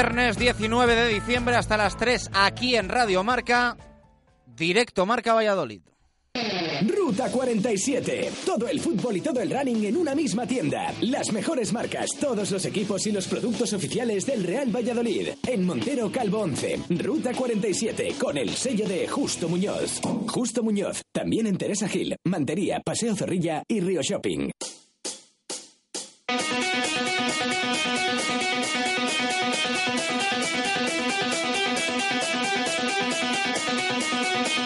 Viernes 19 de diciembre hasta las 3 aquí en Radio Marca, directo Marca Valladolid. Ruta 47. Todo el fútbol y todo el running en una misma tienda. Las mejores marcas, todos los equipos y los productos oficiales del Real Valladolid. En Montero Calvo 11. Ruta 47 con el sello de Justo Muñoz. Justo Muñoz. También en Teresa Gil, Mantería, Paseo Zorrilla y Río Shopping.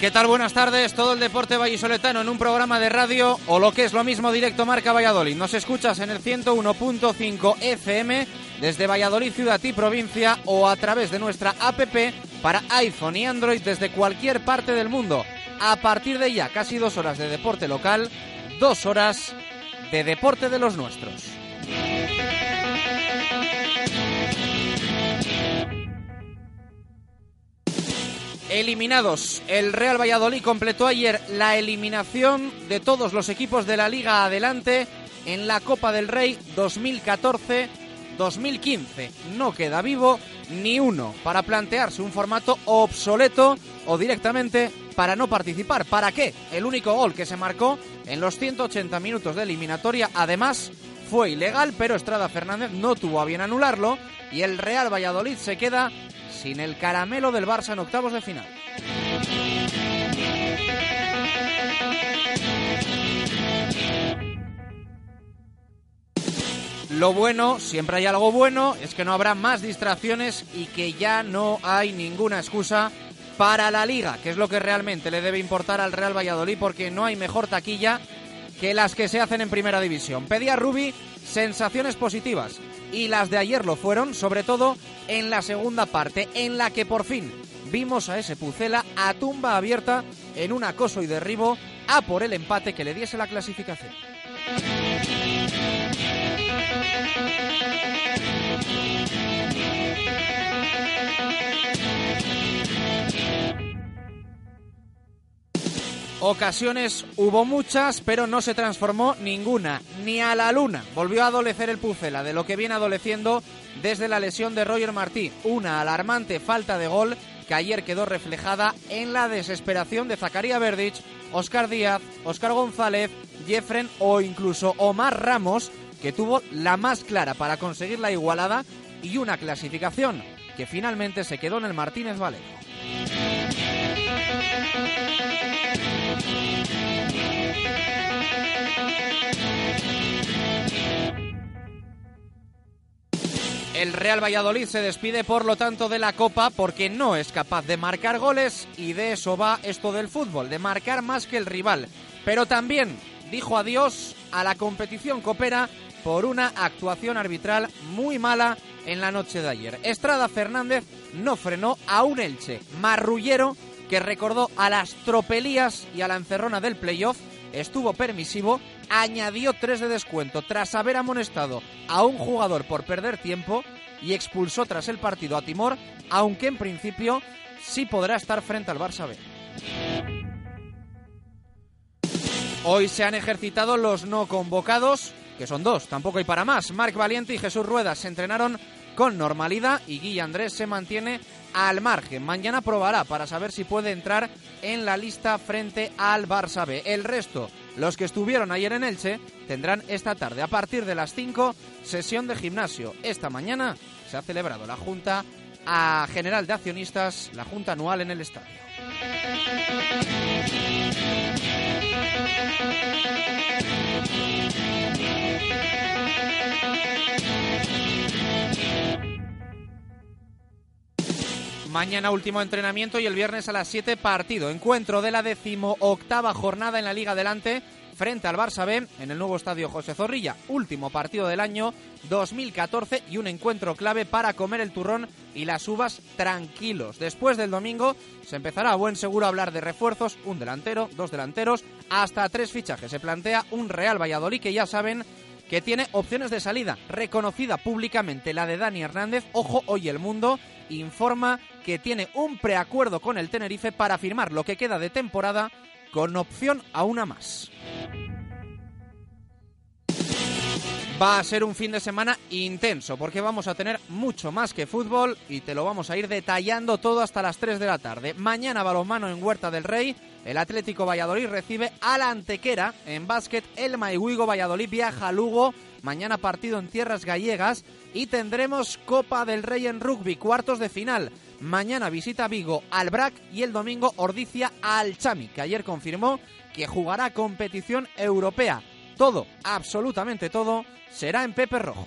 ¿Qué tal? Buenas tardes. Todo el deporte vallisoletano en un programa de radio o lo que es lo mismo directo Marca Valladolid. Nos escuchas en el 101.5 FM desde Valladolid, ciudad y provincia o a través de nuestra APP para iPhone y Android desde cualquier parte del mundo. A partir de ya, casi dos horas de deporte local, dos horas de deporte de los nuestros. Eliminados. El Real Valladolid completó ayer la eliminación de todos los equipos de la Liga Adelante en la Copa del Rey 2014-2015. No queda vivo ni uno para plantearse un formato obsoleto o directamente para no participar. ¿Para qué? El único gol que se marcó en los 180 minutos de eliminatoria, además, fue ilegal, pero Estrada Fernández no tuvo a bien anularlo y el Real Valladolid se queda sin el caramelo del Barça en octavos de final. Lo bueno, siempre hay algo bueno, es que no habrá más distracciones y que ya no hay ninguna excusa para la liga, que es lo que realmente le debe importar al Real Valladolid porque no hay mejor taquilla que las que se hacen en primera división. Pedía Rubi sensaciones positivas y las de ayer lo fueron, sobre todo en la segunda parte, en la que por fin vimos a ese Pucela a tumba abierta en un acoso y derribo a por el empate que le diese la clasificación. Ocasiones hubo muchas, pero no se transformó ninguna, ni a la luna. Volvió a adolecer el Pucela, de lo que viene adoleciendo desde la lesión de Roger Martí. Una alarmante falta de gol que ayer quedó reflejada en la desesperación de Zacarías Verdich, Oscar Díaz, Oscar González, Jeffren o incluso Omar Ramos, que tuvo la más clara para conseguir la igualada y una clasificación que finalmente se quedó en el Martínez Valero. El Real Valladolid se despide por lo tanto de la Copa porque no es capaz de marcar goles y de eso va esto del fútbol, de marcar más que el rival. Pero también dijo adiós a la competición copera por una actuación arbitral muy mala en la noche de ayer. Estrada Fernández no frenó a un Elche marrullero que recordó a las tropelías y a la encerrona del playoff, estuvo permisivo, añadió tres de descuento tras haber amonestado a un jugador por perder tiempo y expulsó tras el partido a Timor, aunque en principio sí podrá estar frente al Barça B. Hoy se han ejercitado los no convocados, que son dos, tampoco hay para más. Marc Valiente y Jesús Ruedas se entrenaron con normalidad y Guilla Andrés se mantiene al margen. Mañana probará para saber si puede entrar en la lista frente al Barça B. El resto, los que estuvieron ayer en Elche, tendrán esta tarde a partir de las 5 sesión de gimnasio. Esta mañana se ha celebrado la Junta a General de Accionistas, la Junta anual en el estadio. Mañana último entrenamiento y el viernes a las 7 partido. Encuentro de la decimoctava jornada en la Liga Adelante frente al Barça B en el nuevo estadio José Zorrilla. Último partido del año 2014 y un encuentro clave para comer el turrón y las uvas tranquilos. Después del domingo se empezará a buen seguro a hablar de refuerzos, un delantero, dos delanteros, hasta tres fichajes. Se plantea un Real Valladolid que ya saben que tiene opciones de salida, reconocida públicamente la de Dani Hernández. Ojo, hoy el mundo informa que tiene un preacuerdo con el Tenerife para firmar lo que queda de temporada con opción a una más. Va a ser un fin de semana intenso porque vamos a tener mucho más que fútbol y te lo vamos a ir detallando todo hasta las 3 de la tarde. Mañana balonmano en Huerta del Rey. El Atlético Valladolid recibe a la Antequera en básquet. El Maihuigo Valladolid viaja a Lugo. Mañana partido en tierras gallegas y tendremos Copa del Rey en rugby, cuartos de final. Mañana visita Vigo al BRAC y el domingo Ordicia al Chami, que ayer confirmó que jugará competición europea. Todo, absolutamente todo, será en Pepe Rojo.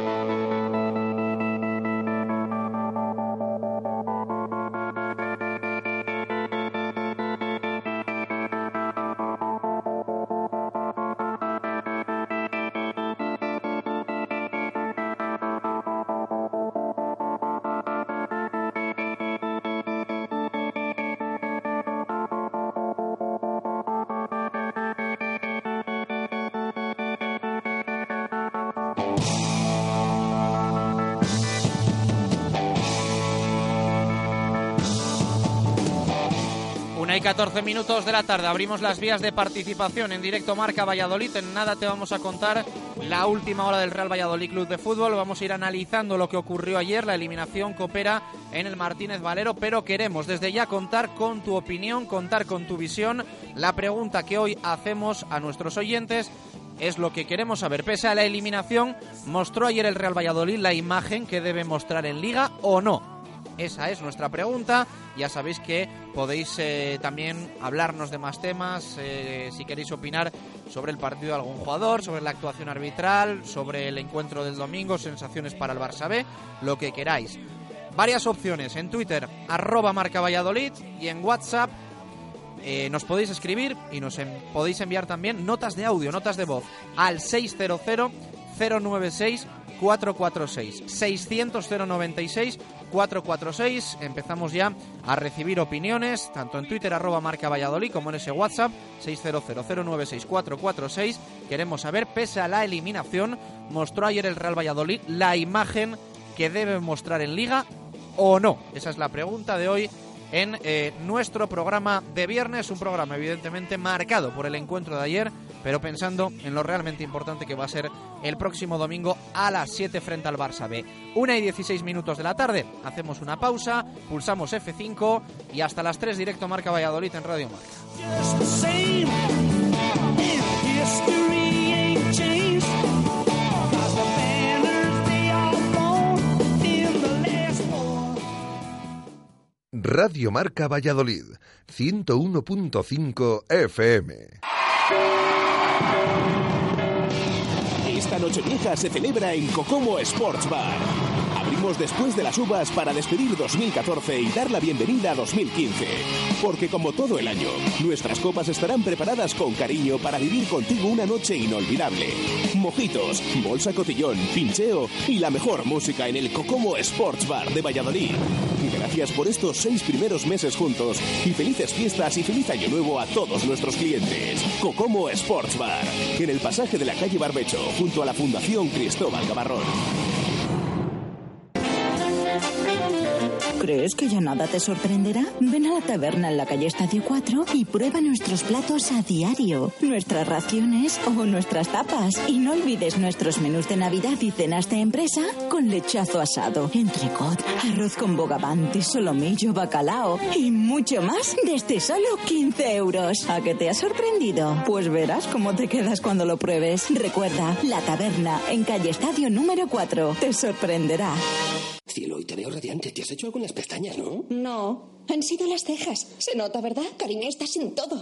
14 minutos de la tarde. Abrimos las vías de participación en directo Marca Valladolid. En nada te vamos a contar la última hora del Real Valladolid Club de Fútbol. Vamos a ir analizando lo que ocurrió ayer, la eliminación que opera en el Martínez Valero, pero queremos desde ya contar con tu opinión, contar con tu visión. La pregunta que hoy hacemos a nuestros oyentes es lo que queremos saber. Pese a la eliminación, ¿mostró ayer el Real Valladolid la imagen que debe mostrar en Liga o no? Esa es nuestra pregunta. Ya sabéis que podéis eh, también hablarnos de más temas, eh, si queréis opinar sobre el partido de algún jugador, sobre la actuación arbitral, sobre el encuentro del domingo, sensaciones para el Barça B, lo que queráis. Varias opciones en Twitter, arroba marca Valladolid y en WhatsApp eh, nos podéis escribir y nos podéis enviar también notas de audio, notas de voz al 600 096 446 600 096 446 empezamos ya a recibir opiniones tanto en Twitter arroba marca Valladolid como en ese WhatsApp 600 096 446 queremos saber pese a la eliminación mostró ayer el Real Valladolid la imagen que debe mostrar en Liga o no esa es la pregunta de hoy en eh, nuestro programa de viernes, un programa evidentemente marcado por el encuentro de ayer, pero pensando en lo realmente importante que va a ser el próximo domingo a las 7 frente al Barça B. Una y 16 minutos de la tarde, hacemos una pausa, pulsamos F5 y hasta las 3 directo Marca Valladolid en Radio Marca. Radio Marca Valladolid, 101.5 FM. Esta noche vieja se celebra en Cocomo Sports Bar. Después de las uvas para despedir 2014 y dar la bienvenida a 2015. Porque como todo el año, nuestras copas estarán preparadas con cariño para vivir contigo una noche inolvidable. Mojitos, bolsa cotillón, pincheo y la mejor música en el Cocomo Sports Bar de Valladolid. Gracias por estos seis primeros meses juntos y felices fiestas y feliz año nuevo a todos nuestros clientes. Cocomo Sports Bar, en el pasaje de la calle Barbecho, junto a la Fundación Cristóbal Gavarrón. ¿Crees que ya nada te sorprenderá? Ven a la taberna en la calle Estadio 4 y prueba nuestros platos a diario, nuestras raciones o nuestras tapas. Y no olvides nuestros menús de Navidad y cenas de empresa con lechazo asado, entrecot, arroz con bogavante, solomillo, bacalao y mucho más desde solo 15 euros. ¿A qué te ha sorprendido? Pues verás cómo te quedas cuando lo pruebes. Recuerda, la taberna en calle Estadio número 4 te sorprenderá. Cielo, hoy te veo radiante. ¿Te has hecho algo en las pestañas, no? No, han sido las cejas. Se nota, ¿verdad? Cariño, estás en todo.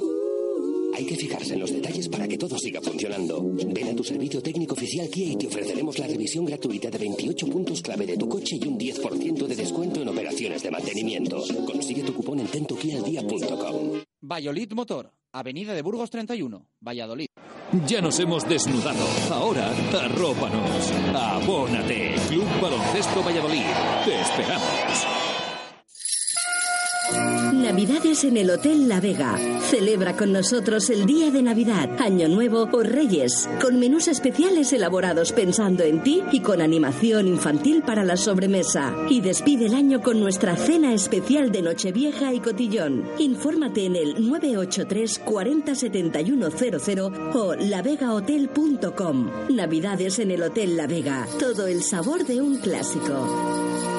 Hay que fijarse en los detalles para que todo siga funcionando. Ven a tu servicio técnico oficial Kia y te ofreceremos la revisión gratuita de 28 puntos clave de tu coche y un 10% de descuento en operaciones de mantenimiento. Consigue tu cupón en tentokialdia.com. Valladolid Motor, Avenida de Burgos 31, Valladolid. Ya nos hemos desnudado. Ahora arrópanos. Abónate. Club Baloncesto Valladolid. Te esperamos. Navidades en el Hotel La Vega. Celebra con nosotros el día de Navidad, Año Nuevo o Reyes, con menús especiales elaborados pensando en ti y con animación infantil para la sobremesa. Y despide el año con nuestra cena especial de Nochevieja y Cotillón. Infórmate en el 983 40 7100 o lavegahotel.com. Navidades en el Hotel La Vega. Todo el sabor de un clásico.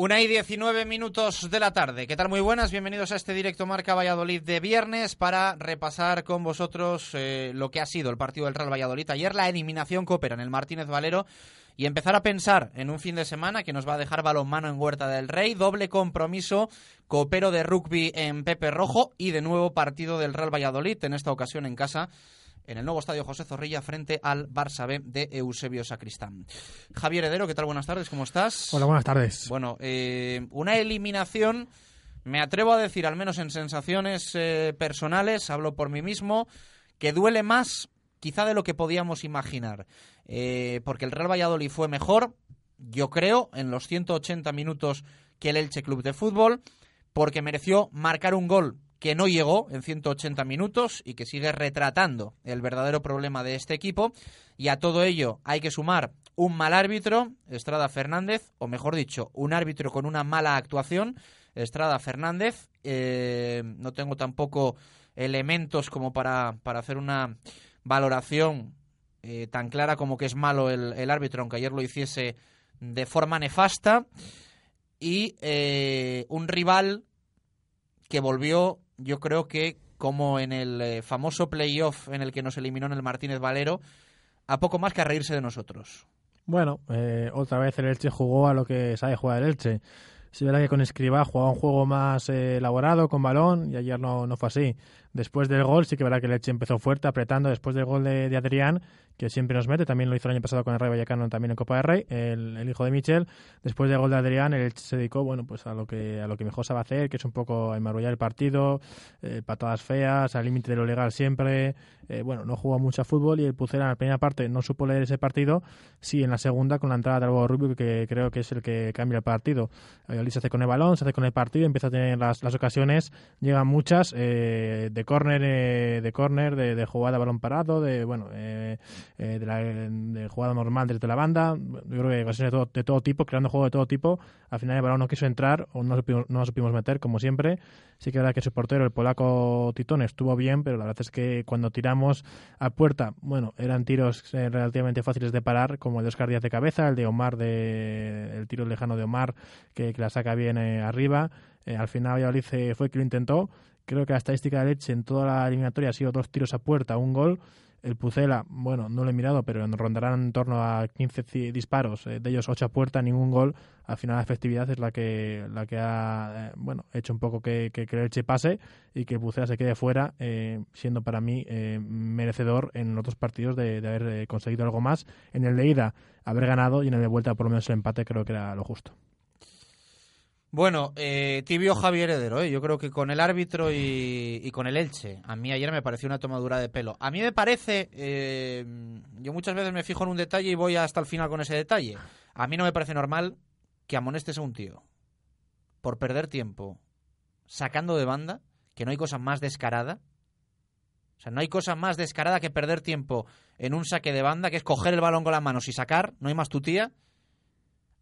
Una y 19 minutos de la tarde. ¿Qué tal? Muy buenas. Bienvenidos a este directo Marca Valladolid de viernes para repasar con vosotros eh, lo que ha sido el partido del Real Valladolid. Ayer la eliminación coopera en el Martínez Valero y empezar a pensar en un fin de semana que nos va a dejar balonmano en Huerta del Rey, doble compromiso, coopero de rugby en Pepe Rojo y de nuevo partido del Real Valladolid, en esta ocasión en casa en el nuevo estadio José Zorrilla frente al Barça B de Eusebio Sacristán. Javier Heredero, ¿qué tal? Buenas tardes, ¿cómo estás? Hola, buenas tardes. Bueno, eh, una eliminación, me atrevo a decir, al menos en sensaciones eh, personales, hablo por mí mismo, que duele más quizá de lo que podíamos imaginar. Eh, porque el Real Valladolid fue mejor, yo creo, en los 180 minutos que el Elche Club de Fútbol, porque mereció marcar un gol que no llegó en 180 minutos y que sigue retratando el verdadero problema de este equipo. Y a todo ello hay que sumar un mal árbitro, Estrada Fernández, o mejor dicho, un árbitro con una mala actuación, Estrada Fernández. Eh, no tengo tampoco elementos como para, para hacer una valoración eh, tan clara como que es malo el, el, árbitro, aunque ayer lo hiciese de forma nefasta. Y eh, un rival que volvió yo creo que como en el eh, famoso playoff en el que nos eliminó en el Martínez Valero, a poco más que a reírse de nosotros. Bueno, eh, otra vez el Elche jugó a lo que sabe jugar el Elche. Si verdad que con Escribá jugaba un juego más eh, elaborado, con balón, y ayer no, no fue así. Después del gol, sí que verá que el Elche empezó fuerte, apretando. Después del gol de, Adrián, que siempre nos mete, también lo hizo el año pasado con el Rey Vallecano, también en Copa del Rey, el, el, hijo de Michel. Después del gol de Adrián, Elche se dedicó bueno, pues a lo que a lo que mejor sabe hacer, que es un poco enmarullar el partido, eh, patadas feas, al límite de lo legal siempre. Eh, bueno, no jugó mucho a fútbol y el Pucera en la primera parte no supo leer ese partido, sí en la segunda con la entrada de Álvaro Rubio, que creo que es el que cambia el partido. Valladolid se hace con el balón, se hace con el partido, empieza a tener las, las ocasiones, llegan muchas eh, de córner, eh, de córner, de, de, balón parado, de bueno, eh, de, la, jugada normal desde la banda. Yo creo que ocasiones de todo, de todo, tipo, creando juego de todo tipo. Al final el balón no quiso entrar o no supimos, no supimos meter, como siempre. Sí que es verdad que su portero, el polaco Titón, estuvo bien, pero la verdad es que cuando tiramos a puerta, bueno, eran tiros relativamente fáciles de parar, como el de Oscar Díaz de cabeza, el de Omar, de, el tiro lejano de Omar, que, que la saca bien arriba. Eh, al final Valladolid fue que lo intentó, Creo que la estadística de Leche en toda la eliminatoria ha sido dos tiros a puerta, un gol. El Pucela, bueno, no lo he mirado, pero rondarán en torno a 15 ci- disparos, eh, de ellos 8 a puerta, ningún gol. Al final la efectividad es la que la que ha eh, bueno hecho un poco que, que, el pase y que el Pucela se quede fuera, eh, siendo para mí eh, merecedor en otros partidos de, de haber conseguido algo más. En el de ida haber ganado y en el de vuelta por lo menos el empate creo que era lo justo. Bueno, eh, tibio Javier Heredero, ¿eh? yo creo que con el árbitro y, y con el Elche. A mí ayer me pareció una tomadura de pelo. A mí me parece, eh, yo muchas veces me fijo en un detalle y voy hasta el final con ese detalle. A mí no me parece normal que amonestes a un tío por perder tiempo sacando de banda, que no hay cosa más descarada. O sea, no hay cosa más descarada que perder tiempo en un saque de banda, que es coger el balón con las manos y sacar, no hay más tutía.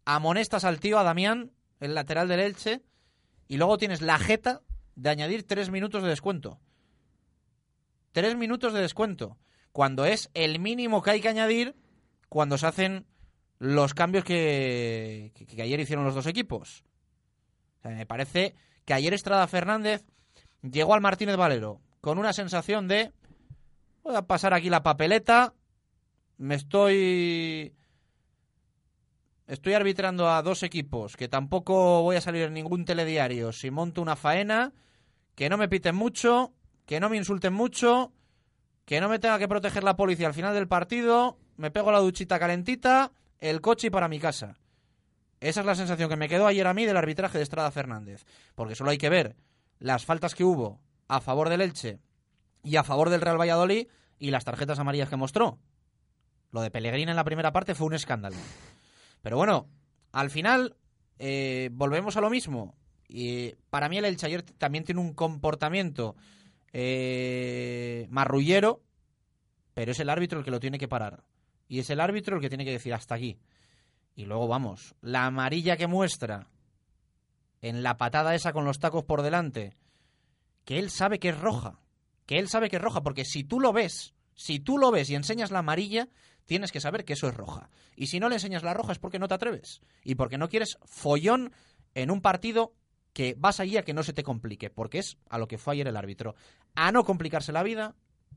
Amonestas al tío, a Damián, el lateral del Elche, y luego tienes la jeta de añadir tres minutos de descuento. Tres minutos de descuento. Cuando es el mínimo que hay que añadir cuando se hacen los cambios que, que- ayer hicieron los dos equipos. O sea, me parece que ayer Estrada Fernández llegó al Martínez Valero con una sensación de voy a pasar aquí la papeleta, me estoy estoy arbitrando a dos equipos que tampoco voy a salir en ningún telediario si monto una faena, que no me piten mucho, que no me insulten mucho, que no me tenga que proteger la policía al final del partido, me pego la duchita calentita, el coche y para mi casa. Esa es la sensación que me quedó ayer a mí del arbitraje de Estrada Fernández, porque solo hay que ver las faltas que hubo a favor del Elche y a favor del Real Valladolid y las tarjetas amarillas que mostró. Lo de Pellegrini en la primera parte fue un escándalo. Pero bueno, al final eh, volvemos a lo mismo. Y para mí el Elche ayer también tiene un comportamiento eh, marrullero, pero es el árbitro el que lo tiene que parar. Y es el árbitro el que tiene que decir hasta aquí. Y luego vamos, la amarilla que muestra en la patada esa con los tacos por delante, que él sabe que es roja. Que él sabe que es roja, porque si tú lo ves, si tú lo ves y enseñas la amarilla, tienes que saber que eso es roja. Y si no le enseñas la roja es porque no te atreves. Y porque no quieres follón en un partido que vas allí a que no se te complique, porque es a lo que fue ayer el árbitro. A no complicarse la vida,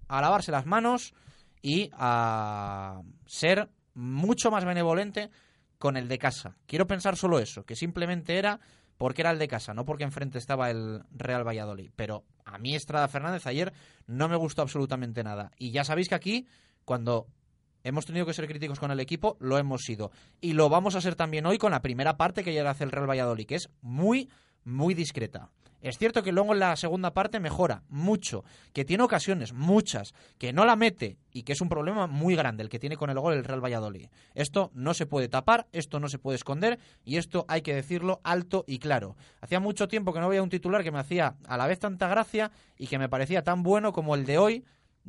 a lavarse las manos y a ser mucho más benevolente con el de casa. Quiero pensar solo eso, que simplemente era porque era el de casa, no porque enfrente estaba el Real Valladolid. Pero a mí Estrada Fernández ayer no me gustó absolutamente nada. Y ya sabéis que aquí, cuando hemos tenido que ser críticos con el equipo, lo hemos sido. Y lo vamos a ser también hoy con la primera parte que llega hace el Real Valladolid, que es muy, muy discreta. Es cierto que luego en la segunda parte mejora mucho, que tiene ocasiones, muchas, que no la mete y que es un problema muy grande el que tiene con el gol el Real Valladolid. Esto no se puede tapar, esto no se puede esconder y esto hay que decirlo alto y claro. Hacía mucho tiempo que no veía un titular que me hacía a la vez tanta gracia y que me parecía tan bueno como el de hoy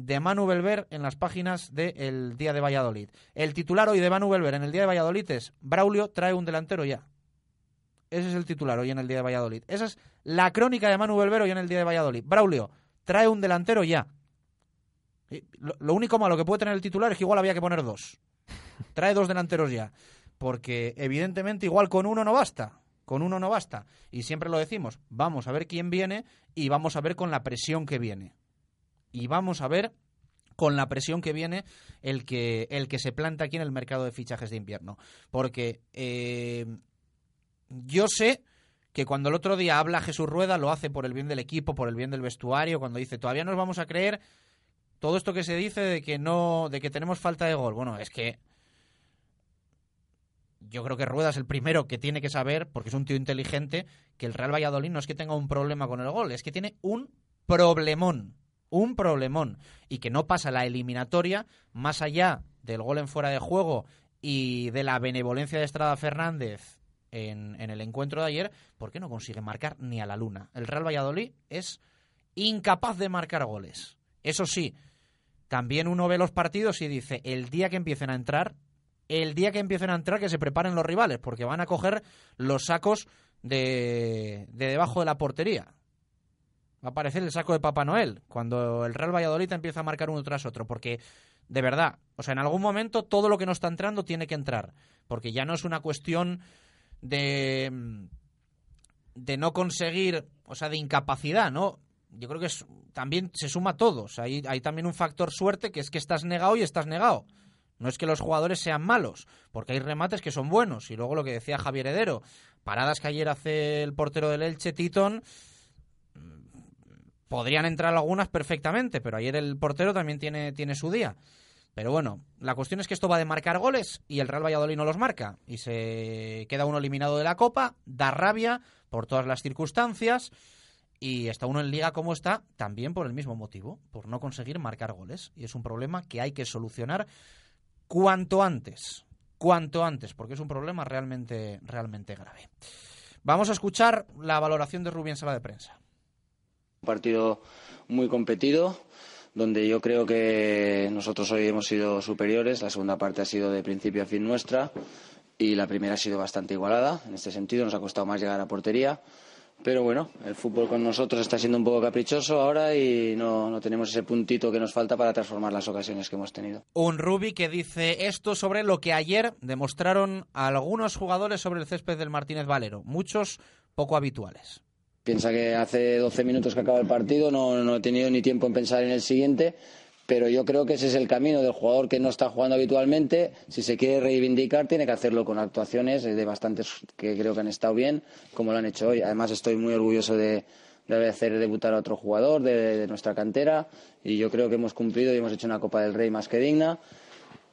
de Manu Belver en las páginas del Día de Valladolid. El titular hoy de Manu Belver en el Día de Valladolid es Braulio trae un delantero ya. Ese es el titular hoy en el Día de Valladolid. Esa es la crónica de Manu Belver hoy en el Día de Valladolid. Braulio, trae un delantero ya. Lo, lo único malo que puede tener el titular es que igual había que poner dos. Trae dos delanteros ya. Porque evidentemente igual con uno no basta. Con uno no basta. Y siempre lo decimos. Vamos a ver quién viene y vamos a ver con la presión que viene. Y vamos a ver con la presión que viene el que, el que se planta aquí en el mercado de fichajes de invierno. Porque eh, yo sé que cuando el otro día habla Jesús Rueda lo hace por el bien del equipo, por el bien del vestuario, cuando dice todavía nos vamos a creer todo esto que se dice de que no, de que tenemos falta de gol. Bueno, es que yo creo que Rueda es el primero que tiene que saber, porque es un tío inteligente, que el Real Valladolid no es que tenga un problema con el gol, es que tiene un problemón, un problemón, y que no pasa la eliminatoria más allá del gol en fuera de juego y de la benevolencia de Estrada Fernández en, en el encuentro de ayer, ¿por qué no consigue marcar ni a la luna? El Real Valladolid es incapaz de marcar goles. Eso sí, también uno ve los partidos y dice, el día que empiecen a entrar, el día que empiecen a entrar que se preparen los rivales, porque van a coger los sacos de, de debajo de la portería. Va a aparecer el saco de Papá Noel cuando el Real Valladolid empieza a marcar uno tras otro, porque de verdad, o sea, en algún momento todo lo que no está entrando tiene que entrar, porque ya no es una cuestión de de no conseguir, o sea, de incapacidad, ¿no? yo creo que es, también se suma todo. O sea, hay, hay también un factor suerte que es que estás negado y estás negado. No es que los jugadores sean malos, porque hay remates que son buenos. Y luego lo que decía Javier Heredero, paradas que ayer hace el portero del Elche, Titon, podrían entrar algunas perfectamente, pero ayer el portero también tiene, tiene su día. Pero bueno, la cuestión es que esto va de marcar goles y el Real Valladolid no los marca. Y se queda uno eliminado de la Copa, da rabia por todas las circunstancias. Y está uno en liga como está también por el mismo motivo, por no conseguir marcar goles. Y es un problema que hay que solucionar cuanto antes. Cuanto antes, porque es un problema realmente, realmente grave. Vamos a escuchar la valoración de Rubí en sala de prensa. Un partido muy competido, donde yo creo que nosotros hoy hemos sido superiores. La segunda parte ha sido de principio a fin nuestra y la primera ha sido bastante igualada. En este sentido, nos ha costado más llegar a portería. Pero bueno, el fútbol con nosotros está siendo un poco caprichoso ahora y no, no tenemos ese puntito que nos falta para transformar las ocasiones que hemos tenido. Un Rubi que dice esto sobre lo que ayer demostraron algunos jugadores sobre el césped del Martínez Valero, muchos poco habituales. Piensa que hace 12 minutos que acaba el partido, no, no he tenido ni tiempo en pensar en el siguiente, pero yo creo que ese es el camino del jugador que no está jugando habitualmente. Si se quiere reivindicar, tiene que hacerlo con actuaciones de bastantes que creo que han estado bien, como lo han hecho hoy. Además, estoy muy orgulloso de, de hacer debutar a otro jugador de, de nuestra cantera y yo creo que hemos cumplido y hemos hecho una Copa del Rey más que digna.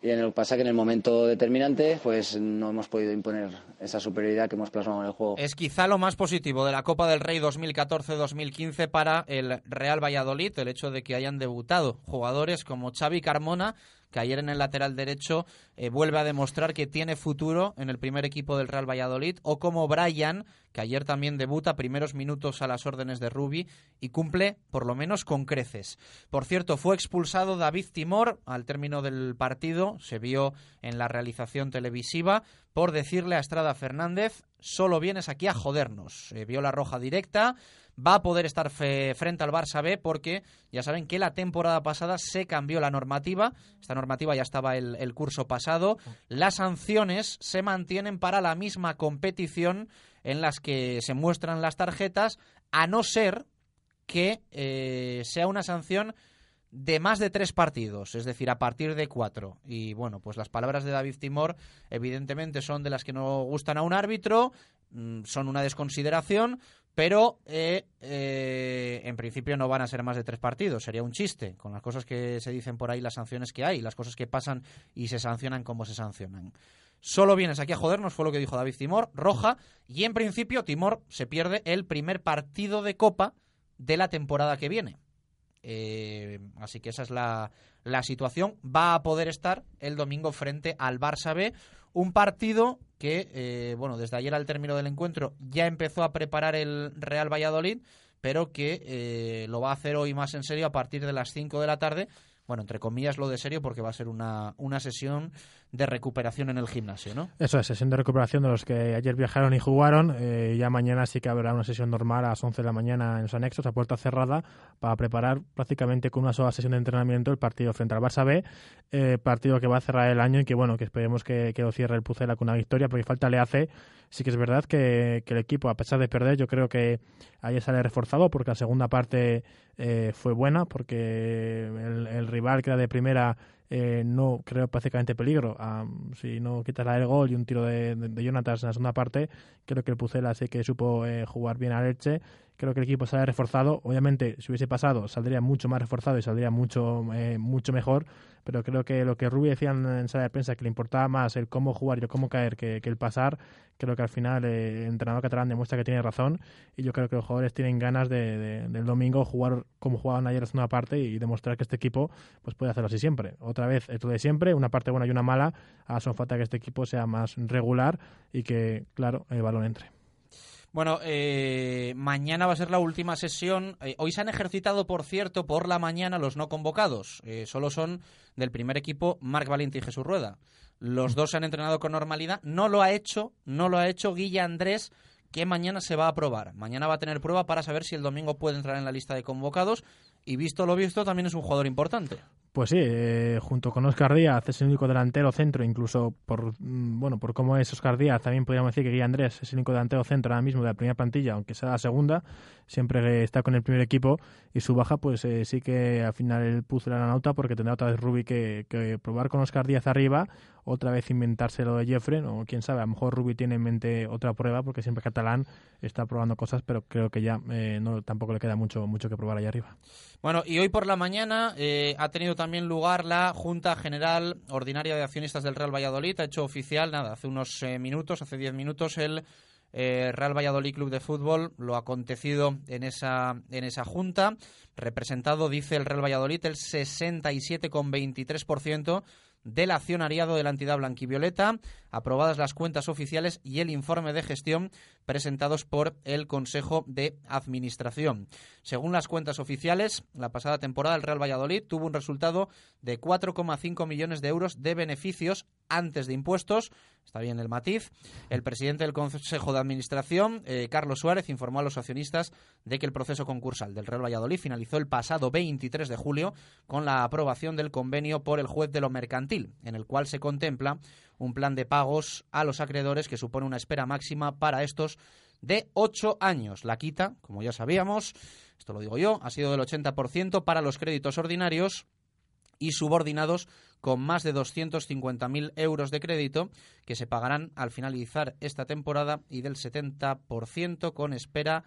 Y en el pasa que en el momento determinante pues no hemos podido imponer esa superioridad que hemos plasmado en el juego. Es quizá lo más positivo de la Copa del Rey 2014-2015 para el Real Valladolid, el hecho de que hayan debutado jugadores como Xavi Carmona, que ayer en el lateral derecho eh, vuelve a demostrar que tiene futuro en el primer equipo del Real Valladolid, o como Brian, que ayer también debuta primeros minutos a las órdenes de Rubi y cumple por lo menos con creces. Por cierto, fue expulsado David Timor al término del partido, se vio en la realización televisiva, por decirle a Estrada Fernández, solo vienes aquí a jodernos. Se vio la roja directa, va a poder estar frente al Barça B porque ya saben que la temporada pasada se cambió la normativa, esta normativa ya estaba el, el curso pasado, las sanciones se mantienen para la misma competición en las que se muestran las tarjetas, a no ser que eh, sea una sanción de más de tres partidos, es decir, a partir de cuatro. Y bueno, pues las palabras de David Timor evidentemente son de las que no gustan a un árbitro, mm, son una desconsideración, pero eh, eh, en principio no van a ser más de tres partidos. Sería un chiste con las cosas que se dicen por ahí, las sanciones que hay, las cosas que pasan y se sancionan como se sancionan. Solo vienes aquí a jodernos, fue lo que dijo David Timor, roja, y en principio Timor se pierde el primer partido de Copa de la temporada que viene. Eh, así que esa es la, la situación. Va a poder estar el domingo frente al Barça B, un partido que, eh, bueno, desde ayer al término del encuentro ya empezó a preparar el Real Valladolid, pero que eh, lo va a hacer hoy más en serio a partir de las 5 de la tarde. Bueno, entre comillas lo de serio porque va a ser una, una sesión de recuperación en el gimnasio, ¿no? Eso es, sesión de recuperación de los que ayer viajaron y jugaron. Eh, ya mañana sí que habrá una sesión normal a las 11 de la mañana en los anexos, a puerta cerrada, para preparar prácticamente con una sola sesión de entrenamiento el partido frente al Barça B, eh, partido que va a cerrar el año y que, bueno, que esperemos que, lo cierre el Pucela con una victoria, porque falta le hace. Sí que es verdad que, el equipo, a pesar de perder, yo creo que ayer sale reforzado, porque la segunda parte eh, fue buena, porque el, el rival que era de primera eh, no creo prácticamente peligro. Am, si no quitas la del gol y un tiro de, de, Jonathan en la segunda parte, creo que el Pucela sí que supo eh, jugar bien a leche. Creo que el equipo sale reforzado. Obviamente, si hubiese pasado, saldría mucho más reforzado y saldría mucho, eh, mucho mejor. Pero creo que lo que Rubio decía en, sala de prensa, que le importaba más el cómo jugar y el cómo caer que, el pasar, creo que al final eh, el entrenador catalán demuestra que tiene razón. Y yo creo que los jugadores tienen ganas de, de- del domingo jugar como jugaban ayer la segunda parte y demostrar que este equipo pues puede hacerlo así siempre. Otra vez, esto de siempre, una parte buena y una mala. A son falta que este equipo sea más regular y que, claro, el balón entre. Bueno, eh, mañana va a ser la última sesión. Eh, hoy se han ejercitado, por cierto, por la mañana los no convocados. Eh, solo son del primer equipo Marc Valente y Jesús Rueda. Los dos se han entrenado con normalidad. No lo ha hecho, no lo ha hecho Guilla Andrés, que mañana se va a probar. Mañana va a tener prueba para saber si el domingo puede entrar en la lista de convocados. Y visto lo visto, también es un jugador importante. Pues sí, eh, junto con Oscar Díaz es el único delantero centro, incluso por mm, bueno por cómo es Oscar Díaz, también podríamos decir que Guy Andrés es el único delantero centro ahora mismo de la primera plantilla, aunque sea la segunda, siempre está con el primer equipo y su baja pues eh, sí que al final él puso la nota porque tendrá otra vez Rubi que, que probar con Oscar Díaz arriba, otra vez inventarse lo de Jeffrey, o quién sabe, a lo mejor Rubi tiene en mente otra prueba porque siempre catalán está probando cosas, pero creo que ya eh, no tampoco le queda mucho mucho que probar ahí arriba. Bueno, y hoy por la mañana eh, ha tenido también lugar la Junta General Ordinaria de Accionistas del Real Valladolid. Ha hecho oficial, nada, hace unos eh, minutos, hace diez minutos, el eh, Real Valladolid Club de Fútbol, lo acontecido en esa, en esa Junta. Representado, dice el Real Valladolid, el 67,23% del accionariado de la entidad blanquivioleta, aprobadas las cuentas oficiales y el informe de gestión presentados por el Consejo de Administración. Según las cuentas oficiales, la pasada temporada el Real Valladolid tuvo un resultado de 4,5 millones de euros de beneficios antes de impuestos. Está bien el matiz. El presidente del Consejo de Administración, eh, Carlos Suárez, informó a los accionistas de que el proceso concursal del Real Valladolid finalizó el pasado 23 de julio con la aprobación del convenio por el juez de lo mercantil, en el cual se contempla un plan de pagos a los acreedores que supone una espera máxima para estos de ocho años. La quita, como ya sabíamos, esto lo digo yo, ha sido del 80% para los créditos ordinarios y subordinados con más de 250.000 euros de crédito que se pagarán al finalizar esta temporada y del 70% con espera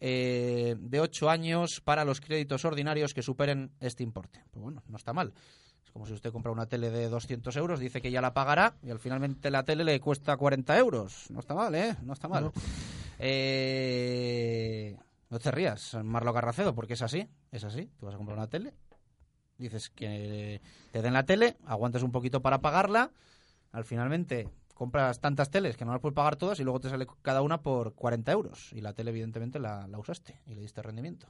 eh, de ocho años para los créditos ordinarios que superen este importe. Pues bueno, no está mal. Es como si usted compra una tele de 200 euros, dice que ya la pagará y al finalmente la tele le cuesta 40 euros. No está mal, ¿eh? No está mal. Eh, no te rías, Marlo Carracedo, porque es así, es así. Tú vas a comprar una tele, dices que te den la tele, aguantas un poquito para pagarla, al finalmente compras tantas teles que no las puedes pagar todas y luego te sale cada una por 40 euros. Y la tele, evidentemente, la, usaste y le diste rendimiento.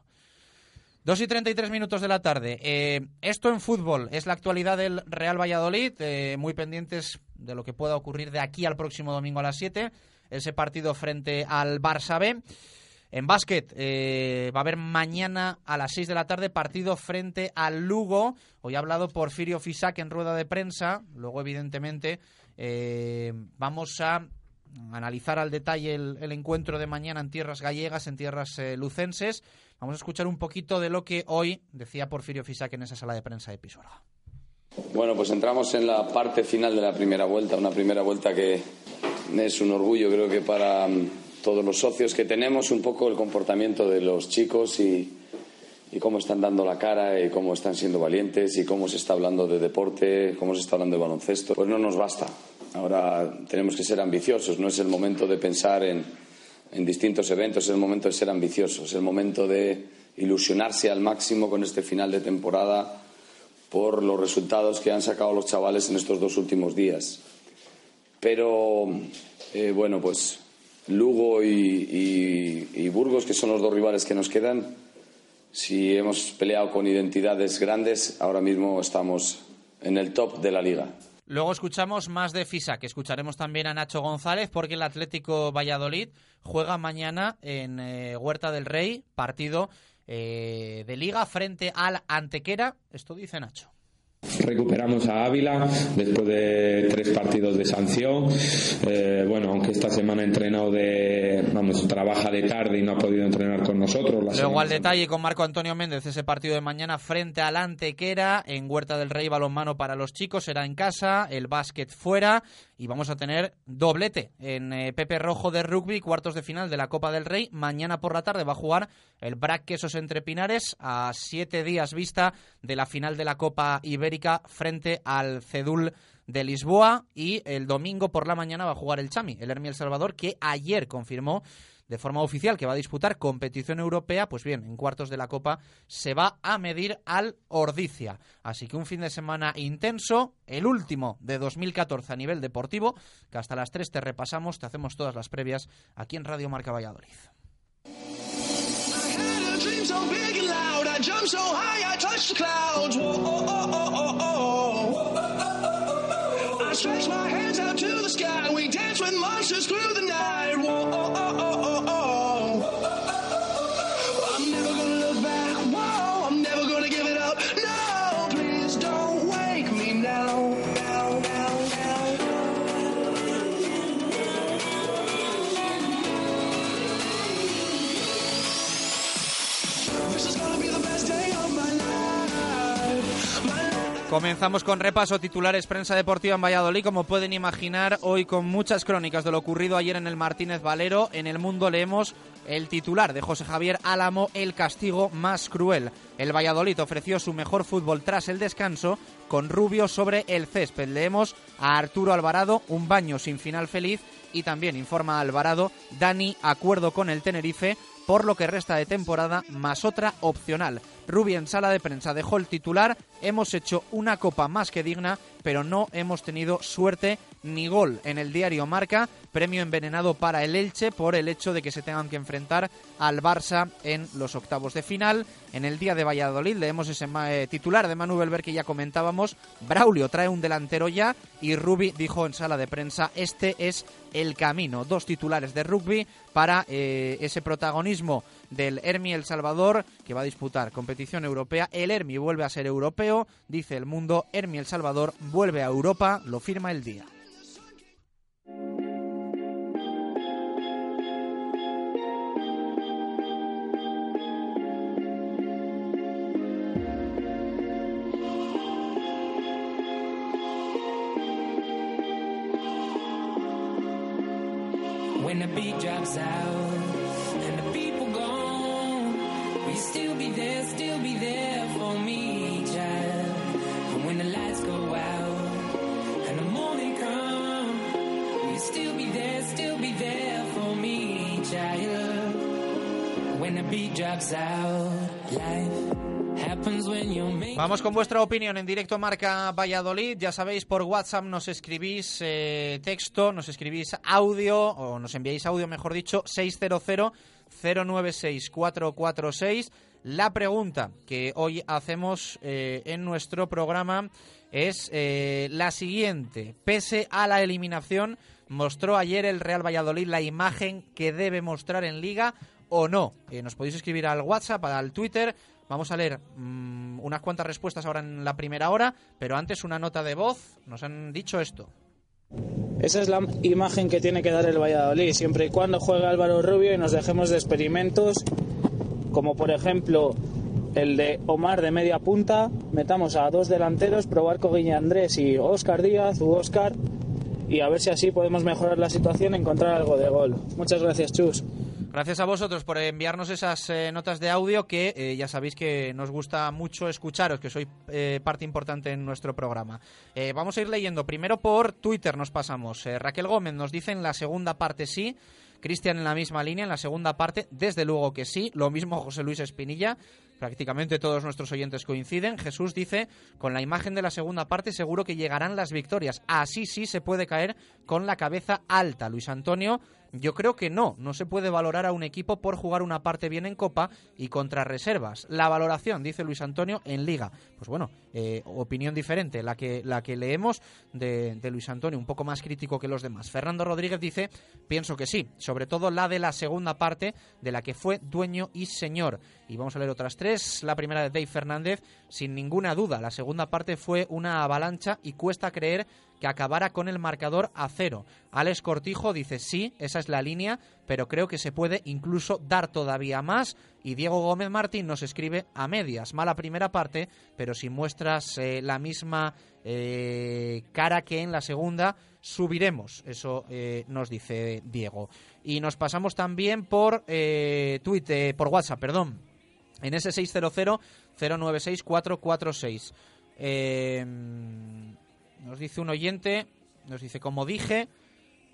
2 y 33 minutos de la tarde. Eh, esto en fútbol es la actualidad del Real Valladolid. eh, muy pendientes de lo que pueda ocurrir de aquí al próximo domingo a las 7. Ese partido frente al Barça B. En básquet eh, va a haber mañana a las 6 de la tarde partido frente al Lugo. Hoy ha hablado Porfirio Fisac en rueda de prensa. Luego, evidentemente, eh, vamos a analizar al detalle el, encuentro de mañana en tierras gallegas, en tierras eh, lucenses. Vamos a escuchar un poquito de lo que hoy decía Porfirio Fisac en esa sala de prensa de Pisuerga. Bueno, pues entramos en la parte final de la primera vuelta, una primera vuelta que es un orgullo creo que para mm, todos los socios que tenemos, un poco el comportamiento de los chicos y, y cómo están dando la cara y cómo están siendo valientes y cómo se está hablando de deporte, cómo se está hablando de baloncesto. Pues no nos basta. Ahora tenemos que ser ambiciosos, no es el momento de pensar en, en distintos eventos, es el momento de ser ambiciosos, es el momento de ilusionarse al máximo con este final de temporada por los resultados que han sacado los chavales en estos dos últimos días. Pero, eh, bueno, pues Lugo y, Burgos, que son los dos rivales que nos quedan, si hemos peleado con identidades grandes, ahora mismo estamos en el top de la liga. Luego escuchamos más de Fisac, escucharemos también a Nacho González porque el Atlético Valladolid juega mañana en eh, Huerta del Rey, partido eh, de liga frente al Antequera. Esto dice Nacho. Recuperamos a Ávila después de tres partidos de sanción. Eh, bueno, aunque esta semana ha entrenado de, vamos, trabaja de tarde y no ha podido entrenar con nosotros. La Luego al detalle con Marco Antonio Méndez ese partido de mañana frente al Antequera en Huerta del Rey balonmano para los chicos será en casa, el básquet fuera y vamos a tener doblete en eh, Pepe Rojo de rugby cuartos de final de la Copa del Rey. Mañana por la tarde va a jugar el Brac Quesos entre Pinares a siete días vista de la final de la Copa Ibérica frente al Cedul de Lisboa y el domingo por la mañana va a jugar el Chami, el Hermi El Salvador que ayer confirmó de forma oficial que va a disputar competición europea, pues bien, en cuartos de la Copa se va a medir al Ordicia. Así que un fin de semana intenso, el último de 2014 a nivel deportivo, que hasta las 3 te repasamos, te hacemos todas las previas aquí en Radio Marca Valladolid. Dream so big and loud. I jump so high, I touch the clouds. Oh oh, oh, oh, oh. I stretch my hands out to the sky. We dance with monsters through the night. Whoa, oh, oh, oh, Comenzamos con repaso titulares prensa deportiva en Valladolid. Como pueden imaginar, hoy con muchas crónicas de lo ocurrido ayer en el Martínez Valero. En el mundo leemos el titular de José Javier Álamo, el castigo más cruel. El Valladolid ofreció su mejor fútbol tras el descanso con Rubio sobre el césped. Leemos a Arturo Alvarado, un baño sin final feliz. Y también informa a Alvarado, Dani, acuerdo con el Tenerife por lo que resta de temporada, más otra opcional. Rubi en sala de prensa dejó el titular, hemos hecho una copa más que digna, pero no hemos tenido suerte ni gol en el diario Marca, premio envenenado para el Elche por el hecho de que se tengan que enfrentar al Barça en los octavos de final. En el día de Valladolid leemos ese eh, titular de Manu Belver que ya comentábamos, Braulio trae un delantero ya y Rubi dijo en sala de prensa, este es el camino. Dos titulares de rugby para eh, ese protagonismo del Hermi El Salvador, que va a disputar competición europea. El Hermi vuelve a ser europeo, dice el mundo. Hermi El Salvador vuelve a Europa, lo firma el día. When the beat drops out Vamos con vuestra opinión en directo Marca Valladolid. Ya sabéis, por WhatsApp nos escribís eh, texto, nos escribís audio, o nos enviáis audio, mejor dicho, 600-096-446. La pregunta que hoy hacemos eh, en nuestro programa es eh, la siguiente. Pese a la eliminación, ¿mostró ayer el Real Valladolid la imagen que debe mostrar en Liga o no? Eh, nos podéis escribir al WhatsApp, al Twitter. Vamos a leer mm, unas cuantas respuestas ahora en la primera hora, pero antes una nota de voz. Nos han dicho esto. Esa es la imagen que tiene que dar el Valladolid, siempre y cuando juegue Álvaro Rubio y nos dejemos de experimentos, como por ejemplo el de Omar de media punta, metamos a dos delanteros, probar con Guille Andrés y Óscar Díaz u Óscar, y a ver si así podemos mejorar la situación y encontrar algo de gol. Muchas gracias, Chus. Gracias a vosotros por enviarnos esas eh, notas de audio que eh, ya sabéis que nos gusta mucho escucharos, que sois eh, parte importante en nuestro programa. Eh, vamos a ir leyendo. Primero por Twitter nos pasamos. Raquel Gómez nos dice en la segunda parte sí. Cristian en la misma línea, en la segunda parte, desde luego que sí. Lo mismo José Luis Espinilla. Prácticamente todos nuestros oyentes coinciden. Jesús dice, con la imagen de la segunda parte seguro que llegarán las victorias. Así sí se puede caer con la cabeza alta. Luis Antonio, yo creo que no. No se puede valorar a un equipo por jugar una parte bien en Copa y contra reservas. La valoración, dice Luis Antonio, en Liga. Pues bueno, eh, opinión diferente, la que, la que leemos de, de Luis Antonio, un poco más crítico que los demás. Fernando Rodríguez dice, pienso que sí, sobre todo la de la segunda parte, de la que fue dueño y señor. Y vamos a leer otras tres. La primera de Dave Fernández, sin ninguna duda. La segunda parte fue una avalancha y cuesta creer que acabara con el marcador a cero. Alex Cortijo dice sí, esa es la línea, pero creo que se puede incluso dar todavía más. Y Diego Gómez Martín nos escribe a medias. Mala primera parte, pero si muestras eh, la misma eh, cara que en la segunda, subiremos. Eso eh, nos dice Diego. Y nos pasamos también por Twitter, por WhatsApp, perdón. En ese 600-096-446. Eh, nos dice un oyente, nos dice, como dije,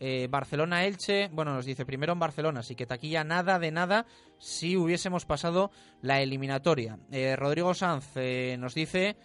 eh, Barcelona-Elche, bueno, nos dice primero en Barcelona, así que taquilla nada de nada si hubiésemos pasado la eliminatoria. Eh, Rodrigo Sanz eh, nos dice,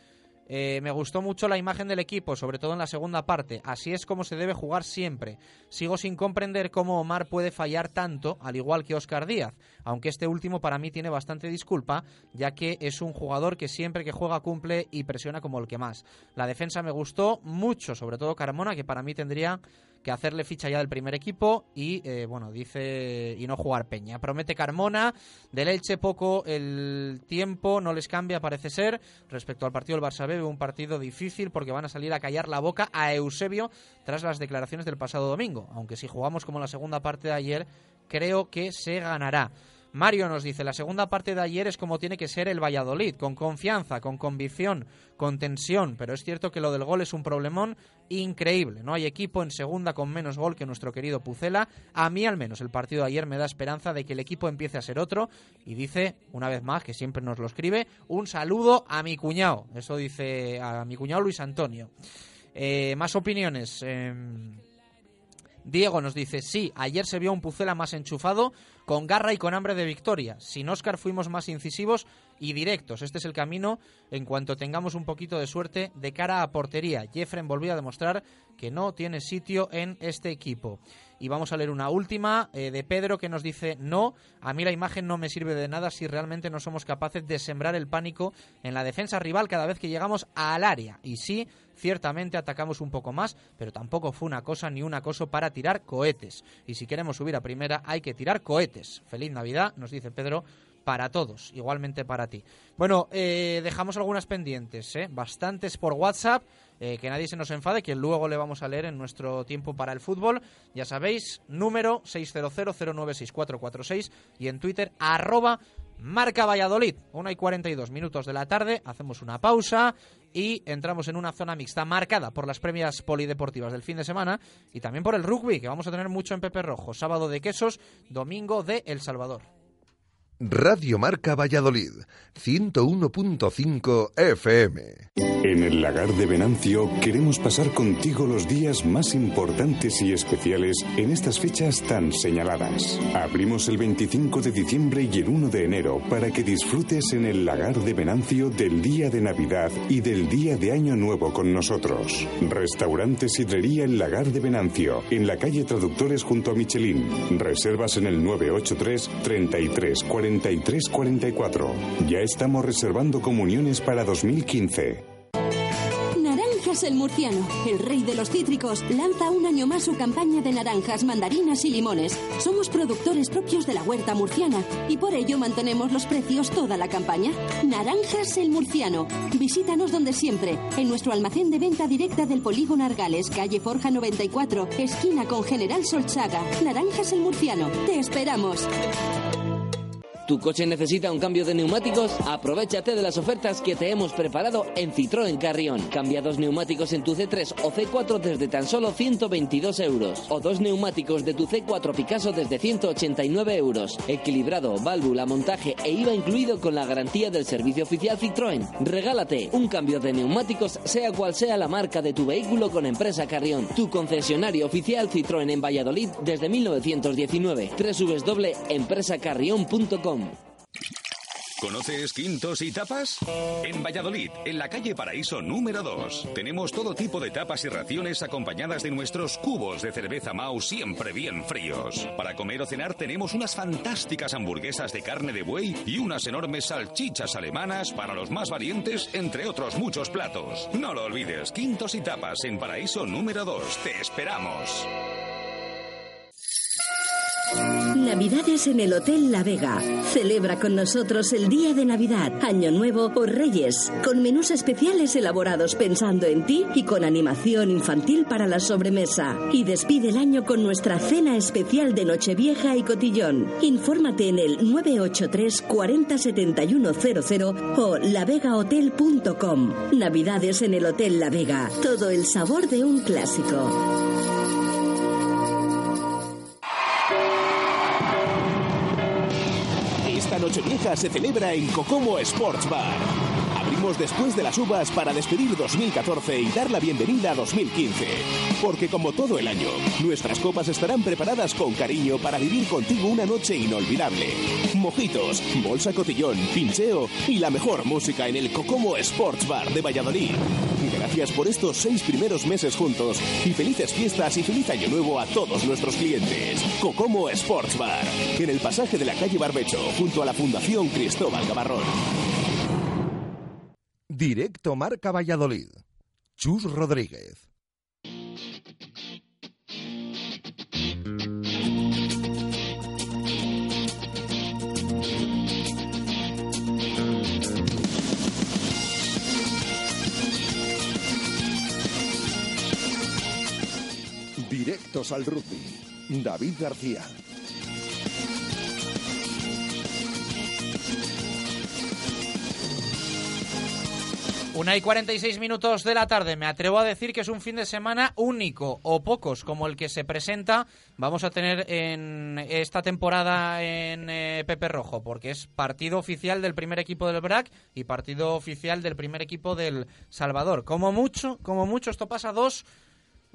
eh, me gustó mucho la imagen del equipo, sobre todo en la segunda parte. Así es como se debe jugar siempre. Sigo sin comprender cómo Omar puede fallar tanto, al igual que Oscar Díaz, aunque este último para mí tiene bastante disculpa, ya que es un jugador que siempre que juega cumple y presiona como el que más. La defensa me gustó mucho, sobre todo Carmona, que para mí tendría que hacerle ficha ya del primer equipo y, eh, bueno, dice, y no jugar Peña. Promete Carmona, del Elche poco el tiempo, no les cambia, parece ser. Respecto al partido del Barça B, un partido difícil porque van a salir a callar la boca a Eusebio tras las declaraciones del pasado domingo. Aunque si jugamos como la segunda parte de ayer, creo que se ganará. Mario nos dice, la segunda parte de ayer es como tiene que ser el Valladolid, con confianza, con convicción, con tensión, pero es cierto que lo del gol es un problemón increíble. No hay equipo en segunda con menos gol que nuestro querido Pucela. A mí al menos el partido de ayer me da esperanza de que el equipo empiece a ser otro y dice, una vez más, que siempre nos lo escribe, un saludo a mi cuñado. Eso dice a mi cuñado Luis Antonio. Eh, más opiniones. Em, Diego nos dice, sí, ayer se vio un Pucela más enchufado, con garra y con hambre de victoria. Sin Oscar fuimos más incisivos y directos. Este es el camino en cuanto tengamos un poquito de suerte de cara a portería. Jeffren volvió a demostrar que no tiene sitio en este equipo. Y vamos a leer una última eh, de Pedro que nos dice, no, a mí la imagen no me sirve de nada si realmente no somos capaces de sembrar el pánico en la defensa rival cada vez que llegamos al área. Y sí, ciertamente atacamos un poco más, pero tampoco fue una cosa ni un acoso para tirar cohetes. Y si queremos subir a primera hay que tirar cohetes. Feliz Navidad, nos dice Pedro, para todos, igualmente para ti. Bueno, eh, dejamos algunas pendientes, ¿eh? bastantes por WhatsApp, eh, que nadie se nos enfade, que luego le vamos a leer en nuestro tiempo para el fútbol. Ya sabéis, número 600096446 y en Twitter, arroba Marca Valladolid, 1 y 42 minutos de la tarde, hacemos una pausa y entramos en una zona mixta marcada por las premias polideportivas del fin de semana y también por el rugby, que vamos a tener mucho en Pepe Rojo, sábado de quesos, domingo de El Salvador. Radio Marca Valladolid, 101.5 FM. En el lagar de Venancio queremos pasar contigo los días más importantes y especiales en estas fechas tan señaladas. Abrimos el 25 de diciembre y el 1 de enero para que disfrutes en el lagar de Venancio del día de Navidad y del día de Año Nuevo con nosotros. Restaurante Sidrería El Lagar de Venancio, en la calle Traductores junto a Michelin. Reservas en el 983 33 43 44. Ya estamos reservando comuniones para 2015. Naranjas el Murciano, el rey de los cítricos, lanza un año más su campaña de naranjas, mandarinas y limones. Somos productores propios de la huerta murciana y por ello mantenemos los precios toda la campaña. Naranjas el Murciano. Visítanos donde siempre, en nuestro almacén de venta directa del Polígono Argales, calle Forja 94, esquina con General Solchaga. Naranjas el Murciano. Te esperamos. ¿Tu coche necesita un cambio de neumáticos? Aprovechate de las ofertas que te hemos preparado en Citroën Carrión. Cambia dos neumáticos en tu C3 o C4 desde tan solo 122 euros. O dos neumáticos de tu C4 Picasso desde 189 euros. Equilibrado, válvula, montaje e IVA incluido con la garantía del servicio oficial Citroën. Regálate un cambio de neumáticos sea cual sea la marca de tu vehículo con Empresa Carrión. Tu concesionario oficial Citroën en Valladolid desde 1919. www.empresacarrión.com ¿Conoces Quintos y Tapas? En Valladolid, en la calle Paraíso número 2, tenemos todo tipo de tapas y raciones acompañadas de nuestros cubos de cerveza Mau siempre bien fríos. Para comer o cenar tenemos unas fantásticas hamburguesas de carne de buey y unas enormes salchichas alemanas para los más valientes, entre otros muchos platos. No lo olvides, Quintos y Tapas en Paraíso número 2. Te esperamos. Navidades en el Hotel La Vega. Celebra con nosotros el día de Navidad, Año Nuevo o Reyes, con menús especiales elaborados pensando en ti y con animación infantil para la sobremesa. Y despide el año con nuestra cena especial de Nochevieja y Cotillón. Infórmate en el 983 40 7100 o lavegahotel.com. Navidades en el Hotel La Vega. Todo el sabor de un clásico. Se celebra en Cocomo Sports Bar. Abrimos después de las uvas para despedir 2014 y dar la bienvenida a 2015. Porque como todo el año, nuestras copas estarán preparadas con cariño para vivir contigo una noche inolvidable. Mojitos, bolsa cotillón, pincheo y la mejor música en el Cocomo Sports Bar de Valladolid. Gracias por estos seis primeros meses juntos y felices fiestas y feliz año nuevo a todos nuestros clientes. Cocomo Sports Bar, en el pasaje de la calle Barbecho, junto a la Fundación Cristóbal Gavarrón. Directo Marca Valladolid. Chus Rodríguez. Adictos al Rugby, David García. Una y 46 minutos de la tarde. Me atrevo a decir que es un fin de semana único o pocos como el que se presenta. Vamos a tener en esta temporada en eh, Pepe Rojo, porque es partido oficial del primer equipo del BRAC y partido oficial del primer equipo del Salvador. Como mucho, como mucho, esto pasa dos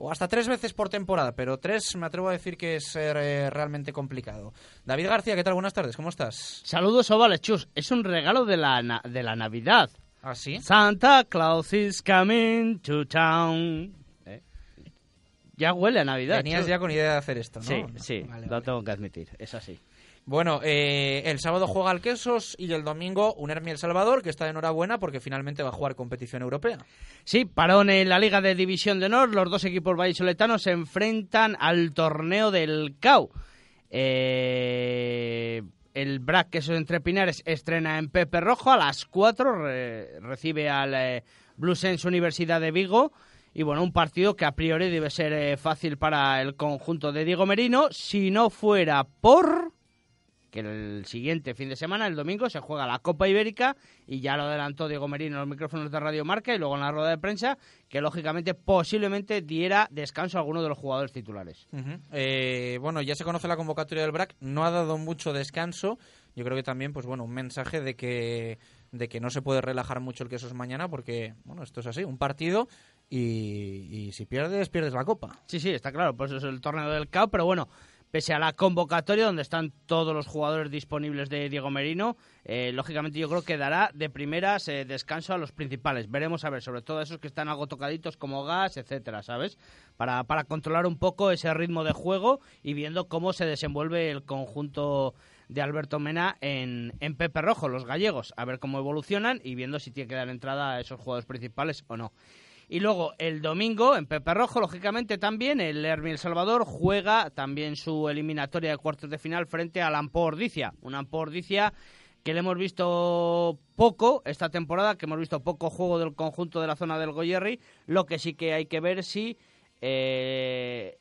o hasta tres veces por temporada, pero tres me atrevo a decir que es eh, realmente complicado. David García, ¿qué tal? Buenas tardes, ¿cómo estás? Saludos, ovales, chus. Es un regalo de la, na- de la Navidad. ¿Ah, sí? Santa Claus is coming to town. Eh, Ya huele a Navidad. Venías chus. ya con idea de hacer esto, ¿no? Sí, sí, Vale, lo tengo que admitir, es así. Bueno, eh, el sábado juega al Quesos y el domingo un Hermi El Salvador, que está de enhorabuena porque finalmente va a jugar competición europea. Sí, parón en la Liga de División de Honor. Los dos equipos vallisoletanos se enfrentan al torneo del CAU. Eh, el BRAC, que es entre Pinares, estrena en Pepe Rojo a las 4. re- recibe al eh, Blue Universidad de Vigo. Y bueno, un partido que a priori debe ser eh, fácil para el conjunto de Diego Merino. Si no fuera por que el siguiente fin de semana, el domingo, se juega la Copa Ibérica y ya lo adelantó Diego Merino en los micrófonos de Radio Marca y luego en la rueda de prensa, que lógicamente posiblemente diera descanso a alguno de los jugadores titulares. Eh, bueno, ya se conoce la convocatoria del BRAC, no ha dado mucho descanso. Yo creo que también, pues bueno, un mensaje de que, de que no se puede relajar mucho el Quesos mañana porque, bueno, esto es así, un partido y, y si pierdes, pierdes la Copa. Sí, sí, está claro, pues es el torneo del CAO, pero bueno, pese a la convocatoria donde están todos los jugadores disponibles de Diego Merino, eh, lógicamente yo creo que dará de primeras eh, descanso a los principales. Veremos a ver, sobre todo a esos que están algo tocaditos como gas, etcétera, ¿sabes? Para, para controlar un poco ese ritmo de juego y viendo cómo se desenvuelve el conjunto de Alberto Mena en, en Pepe Rojo, los gallegos, a ver cómo evolucionan y viendo si tiene que dar entrada a esos jugadores principales o no. Y luego el domingo en Pepe Rojo, lógicamente también, el Hermi El Salvador juega también su eliminatoria de cuartos de final frente al Ampo Ordicia. Un Ampo Ordicia que le hemos visto poco esta temporada, que hemos visto poco juego del conjunto de la zona del Goyerri. Lo que sí que hay que ver si. eh,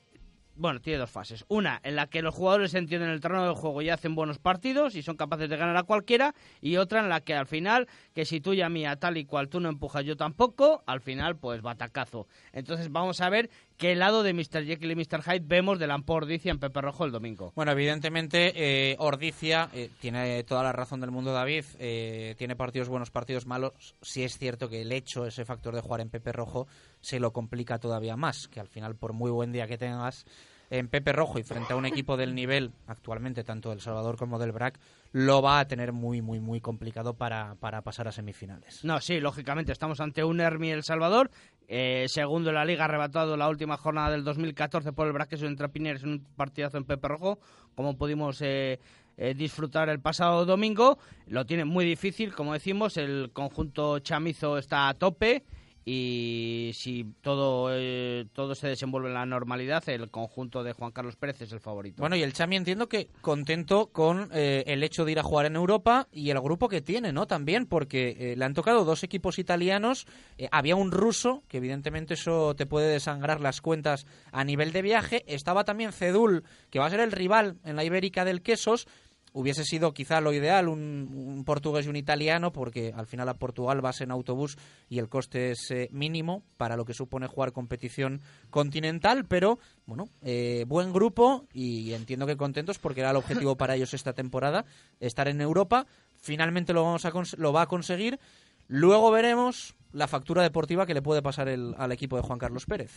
bueno, tiene dos fases. Una en la que los jugadores entienden el terreno del juego y hacen buenos partidos y son capaces de ganar a cualquiera. Y otra en la que al final, que si tú y a mí a tal y cual tú no empujas yo tampoco, al final pues batacazo. Entonces vamos a ver qué lado de Mr. Jekyll y Mr. Hyde vemos del Ampo Ordicia en Pepe Rojo el domingo. Bueno, evidentemente, eh, Ordicia eh, tiene toda la razón del mundo, David. eh, tiene partidos buenos, partidos malos. Sí es cierto que el hecho, ese factor de jugar en Pepe Rojo, se lo complica todavía más. Que al final, por muy buen día que tengas en Pepe Rojo y frente a un equipo del nivel actualmente, tanto del Salvador como del BRAC, lo va a tener muy, muy, muy complicado para, para pasar a semifinales. No, sí, lógicamente estamos ante un Hermi El Salvador, eh, segundo en la liga, arrebatado la última jornada del 2014 por el Braqueso entre Pineres en un partidazo en Pepe Rojo, como pudimos eh, eh, disfrutar el pasado domingo. Lo tiene muy difícil, como decimos, el conjunto chamizo está a tope y si todo, eh, todo se desenvuelve en la normalidad, el conjunto de Juan Carlos Pérez es el favorito. Bueno, y el Chami entiendo que contento con eh, el hecho de ir a jugar en Europa y el grupo que tiene, ¿no? También, porque eh, le han tocado dos equipos italianos, eh, había un ruso, que evidentemente eso te puede desangrar las cuentas a nivel de viaje, estaba también Cedul, que va a ser el rival en la Ibérica del Quesos, hubiese sido quizá lo ideal un, portugués y un italiano, porque al final a Portugal vas en autobús y el coste es eh, mínimo para lo que supone jugar competición continental, pero bueno, eh, buen grupo y entiendo que contentos porque era el objetivo para ellos esta temporada, estar en Europa. Finalmente lo, vamos a lo va a conseguir. Luego veremos la factura deportiva que le puede pasar el- al equipo de Juan Carlos Pérez.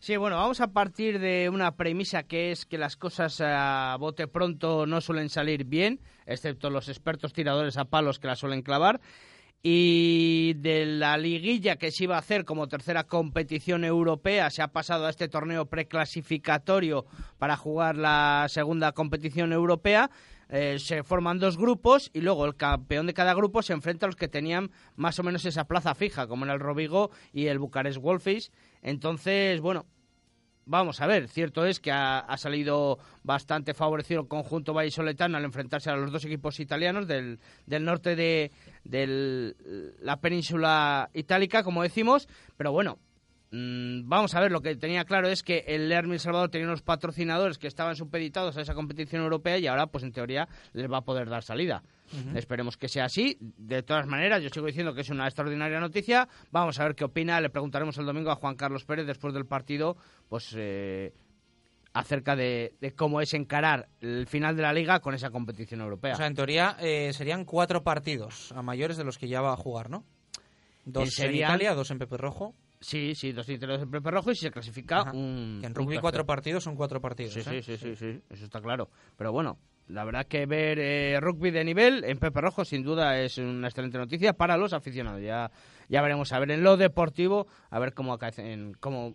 Sí, bueno, vamos a partir de una premisa que es que las cosas a bote pronto no suelen salir bien, excepto los expertos tiradores a palos que la suelen clavar. Y de la liguilla que se iba a hacer como tercera competición europea, se ha pasado a este torneo preclasificatorio para jugar la segunda competición europea. Eh, se forman dos grupos y luego el campeón de cada grupo se enfrenta a los que tenían más o menos esa plaza fija, como en el Rovigo y el Bucarest Wolfish. Entonces, bueno, vamos a ver. Cierto es que ha, salido bastante favorecido el conjunto vallisoletano al enfrentarse a los dos equipos italianos del, del norte de la península itálica, como decimos. Pero bueno, mm, vamos a ver, lo que tenía claro es que el Lermi Salvador tenía unos patrocinadores que estaban supeditados a esa competición europea y ahora, pues en teoría, les va a poder dar salida. Esperemos que sea así. De todas maneras, yo sigo diciendo que es una extraordinaria noticia. Vamos a ver qué opina. Le preguntaremos el domingo a Juan Carlos Pérez después del partido, pues eh, acerca de, de cómo es encarar el final de la liga con esa competición europea. O sea, en teoría eh, serían cuatro partidos a mayores de los que ya va a jugar, ¿no? Dos serían- en Italia, dos en Pepe Rojo. Sí, sí, dos en Pepe Rojo y si se clasifica Ajá. un... Que en rugby cuatro partidos son cuatro partidos. Sí, ¿eh? sí, sí, sí, sí, eso está claro. Pero bueno, la verdad que ver eh, rugby de nivel en Pepe Rojo sin duda es una excelente noticia para los aficionados. Ya, ya veremos a ver en lo deportivo, a ver cómo, acaecen- cómo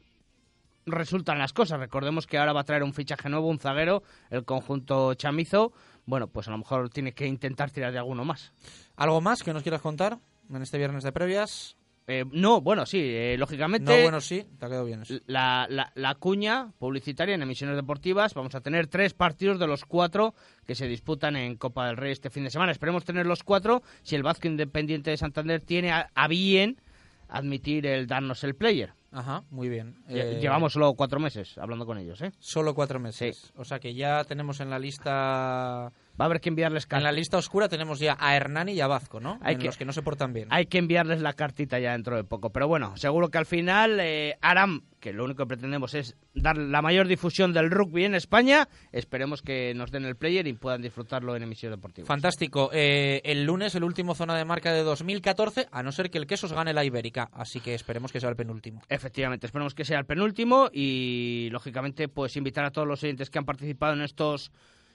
resultan las cosas. Recordemos que ahora va a traer un fichaje nuevo, un zaguero, el conjunto chamizo. Bueno, pues a lo mejor tiene que intentar tirar de alguno más. ¿Algo más que nos quieras contar en este viernes de previas? Eh, no, bueno, sí, eh, lógicamente. No, bueno, sí, te ha quedado bien eso. La, la, la cuña publicitaria en emisiones deportivas. Vamos a tener tres partidos de los cuatro que se disputan en Copa del Rey este fin de semana. Esperemos tener los cuatro si el Vasco Independiente de Santander tiene a, a bien admitir el darnos el player. Ajá, muy bien. Eh, Llevamos solo cuatro meses hablando con ellos, ¿eh? Solo cuatro meses. O sea que ya tenemos en la lista... Va a haber que enviarles En la lista oscura tenemos ya a Hernani y a Vazco, ¿no? Hay en que- los que no se portan bien. Hay que enviarles la cartita ya dentro de poco. Pero bueno, seguro que al final eh, harán, que lo único que pretendemos es dar la mayor difusión del rugby en España. Esperemos que nos den el player y puedan disfrutarlo en emisiones deportivas. Fantástico. Eh, el lunes, el último zona de marca de 2014, a no ser que el Quesos gane la Ibérica. Así que esperemos que sea el penúltimo. Efectivamente, esperemos que sea el penúltimo y lógicamente pues invitar a todos los oyentes que han participado en estos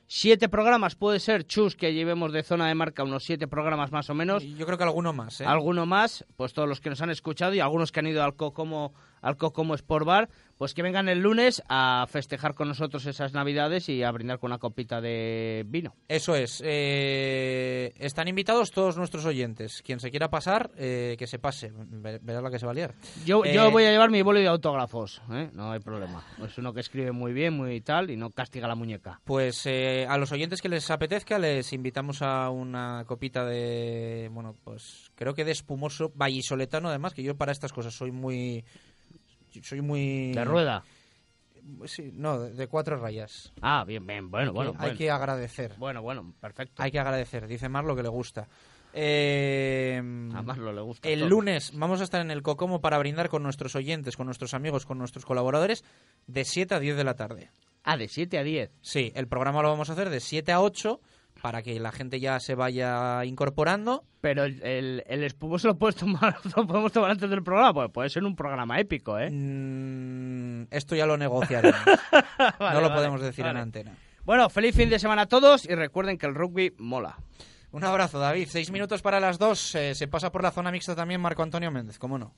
siete programas, puede ser Chus que llevemos de zona de marca unos siete programas más o menos. Yo creo que alguno más, ¿eh? Alguno más, pues todos los que nos han escuchado y algunos que han ido al Cocomo, al Cocomo Sport Bar, pues que vengan el lunes a festejar con nosotros esas navidades y a brindar con una copita de vino. Eso es. eh, están invitados todos nuestros oyentes. Quien se quiera pasar, eh, que se pase. Ver- Verás la que se va a liar. Yo, Eh, yo voy a llevar mi boli de autógrafos, ¿eh? no hay problema. Es uno que escribe muy bien, muy tal y no castiga la muñeca. Pues eh, a los oyentes que les apetezca les invitamos a una copita de, bueno, pues creo que de espumoso vallisoletano además, que yo para estas cosas soy muy... Soy muy... ¿De rueda? Sí, no, de, cuatro rayas. Ah, bien, bien, bueno, que- bueno. Hay bueno. que agradecer. Bueno, bueno, perfecto. Hay que agradecer, dice Mar lo que le gusta. Eh, A Marlo le gusta. el todo. lunes vamos a estar en el Cocomo para brindar con nuestros oyentes, con nuestros amigos, con nuestros colaboradores, de 7 a 10 de la tarde. Ah, de 7 a 10. Sí, el programa lo vamos a hacer de 7 a 8 para que la gente ya se vaya incorporando. Pero el, el, el espumoso lo puedes tomar, lo podemos tomar antes del programa, pues puede ser un programa épico, ¿eh? Mm, esto ya lo negociaremos. Vale, no lo vale, podemos decir vale. en antena. Bueno, feliz fin de semana a todos y recuerden que el rugby mola. Un abrazo, David. Seis minutos para las dos. Eh, se pasa por la zona mixta también Marco Antonio Méndez, ¿cómo no?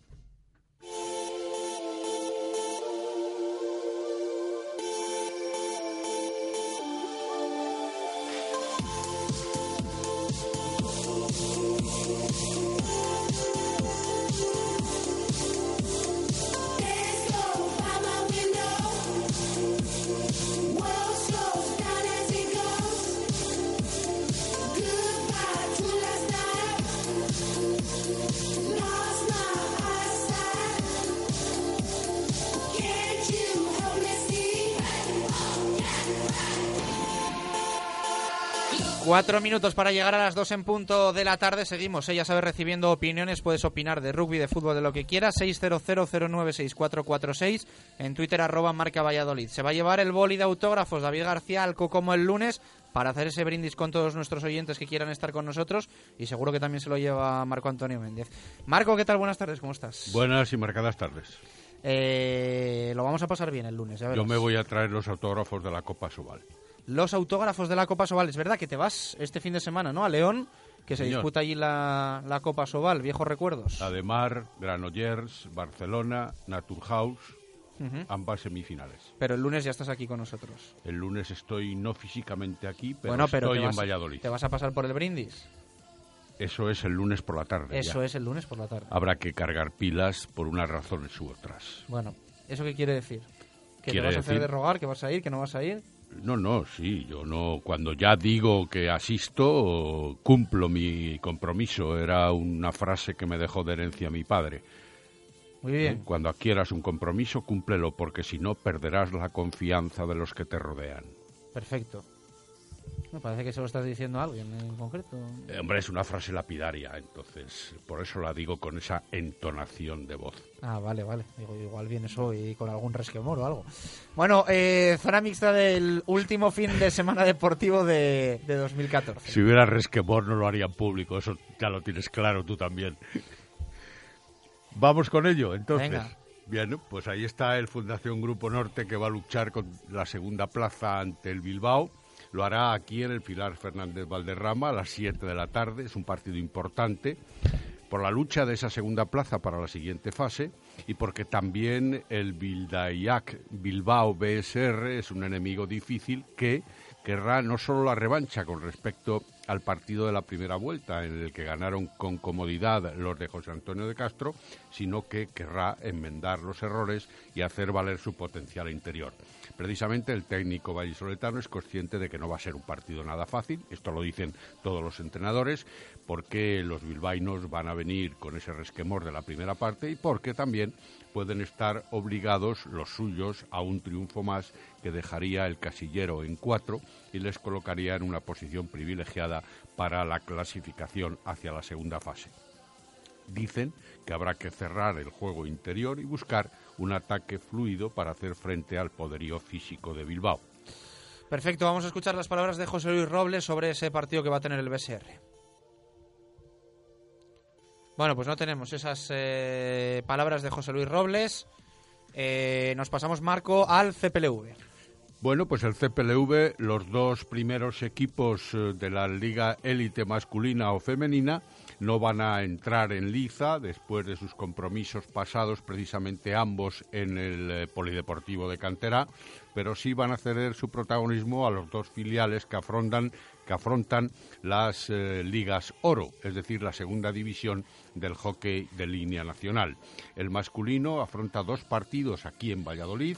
Cuatro minutos para llegar a las dos en punto de la tarde. Seguimos, eh, ya sabes, recibiendo opiniones. Puedes opinar de rugby, de fútbol, de lo que quieras. 600096446. En Twitter, arroba marca Valladolid. Se va a llevar el boli de autógrafos David García al como el lunes para hacer ese brindis con todos nuestros oyentes que quieran estar con nosotros. Y seguro que también se lo lleva Marco Antonio Méndez. Marco, ¿qué tal? Buenas tardes, ¿cómo estás? Buenas y marcadas tardes. Eh, lo vamos a pasar bien el lunes, ya Yo me voy a traer los autógrafos de la Copa Sobal. Los autógrafos de la Copa Sobal. Es verdad que te vas este fin de semana, ¿no? A León, que se Señor. disputa allí la, la Copa Sobal, viejos recuerdos. Ademar, Granollers, Barcelona, Naturhaus, Ujú. ambas semifinales. Pero el lunes ya estás aquí con nosotros. El lunes estoy no físicamente aquí, pero bueno, pero estoy te en vas, Valladolid. te vas a pasar por el brindis. Eso es el lunes por la tarde. Eso ya. es el lunes por la tarde. Habrá que cargar pilas por unas razones u otras. Bueno, ¿eso qué quiere decir? ¿Que te Quiere vas a hacer decir- de rogar, que vas a ir, que no vas a ir? No, no, sí, yo no. Cuando ya digo que asisto, cumplo mi compromiso. Era una frase que me dejó de herencia mi padre. Muy bien. ¿Eh? Cuando adquieras un compromiso, cúmplelo, porque si no, perderás la confianza de los que te rodean. Perfecto. Me parece que se lo estás diciendo a alguien en concreto. Eh, hombre, es una frase lapidaria, entonces por eso la digo con esa entonación de voz. Ah, vale, vale. Digo, igual vienes hoy con algún resquemor o algo. Bueno, eh, zona mixta del último fin de semana deportivo de, de 2014. Si hubiera resquemor no lo harían público, eso ya lo tienes claro tú también. Vamos con ello, entonces. Venga. Bien, pues ahí está el Fundación Grupo Norte que va a luchar con la segunda plaza ante el Bilbao. Lo hará aquí en el Pilar Fernández Valderrama a las 7 de la tarde. Es un partido importante por la lucha de esa segunda plaza para la siguiente fase y porque también el Bilbao BSR es un enemigo difícil que querrá no solo la revancha con respecto al partido de la primera vuelta en el que ganaron con comodidad los de José Antonio de Castro, sino que querrá enmendar los errores y hacer valer su potencial interior. Precisamente el técnico vallisoletano es consciente de que no va a ser un partido nada fácil, esto lo dicen todos los entrenadores, porque los bilbainos van a venir con ese resquemor de la primera parte y porque también pueden estar obligados los suyos a un triunfo más que dejaría el casillero en cuatro y les colocaría en una posición privilegiada para la clasificación hacia la segunda fase. Dicen que habrá que cerrar el juego interior y buscar un ataque fluido para hacer frente al poderío físico de Bilbao. Perfecto, vamos a escuchar las palabras de José Luis Robles sobre ese partido que va a tener el BSR. Bueno, pues no tenemos esas eh, palabras de José Luis Robles. Eh, nos pasamos, Marco, al CPLV. Bueno, pues el CPLV, los dos primeros equipos eh, de la Liga Élite masculina o femenina, no van a entrar en liza después de sus compromisos pasados, precisamente ambos en el Polideportivo de Cantera, pero sí van a ceder su protagonismo a los dos filiales que afrontan, que afrontan las eh, ligas oro, es decir, la segunda división del hockey de línea nacional. El masculino afronta dos partidos aquí en Valladolid,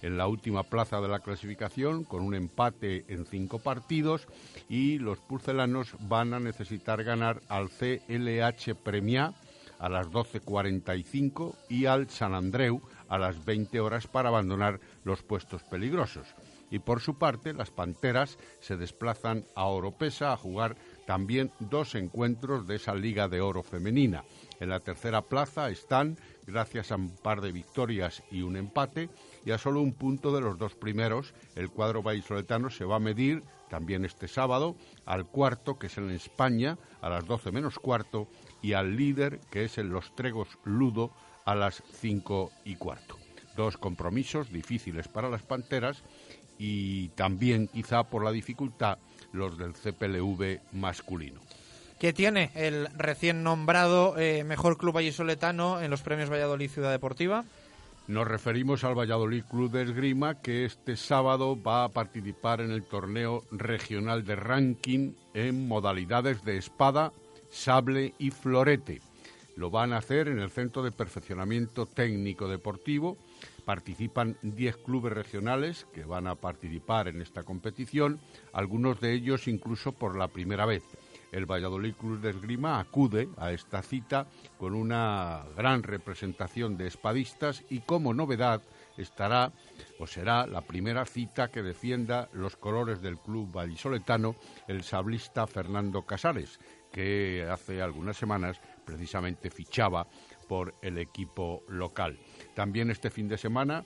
en la última plaza de la clasificación con un empate en cinco partidos y los purcelanos van a necesitar ganar al CLH Premia a las 12.45 y al San Andreu a las 20 horas para abandonar los puestos peligrosos. Y por su parte, las Panteras se desplazan a Oropesa a jugar también dos encuentros de esa Liga de Oro femenina. En la tercera plaza están, gracias a un par de victorias y un empate, y a solo un punto de los dos primeros, el cuadro vallisoletano se va a medir también este sábado al cuarto, que es en España, a las 12 menos cuarto, y al líder, que es en Los Tregos Ludo, a las 5 y cuarto. Dos compromisos difíciles para las Panteras y también, quizá por la dificultad, los del CPLV masculino. que tiene el recién nombrado eh, mejor club vallisoletano en los premios Valladolid Ciudad Deportiva. Nos referimos al Valladolid Club de Esgrima que este sábado va a participar en el torneo regional de ranking en modalidades de espada, sable y florete. Lo van a hacer en el Centro de Perfeccionamiento Técnico Deportivo. Participan 10 clubes regionales que van a participar en esta competición, algunos de ellos incluso por la primera vez. El Valladolid Club de Esgrima acude a esta cita con una gran representación de espadistas y como novedad estará o será la primera cita que defienda los colores del club vallisoletano el sablista Fernando Casares, que hace algunas semanas precisamente fichaba por el equipo local. También este fin de semana,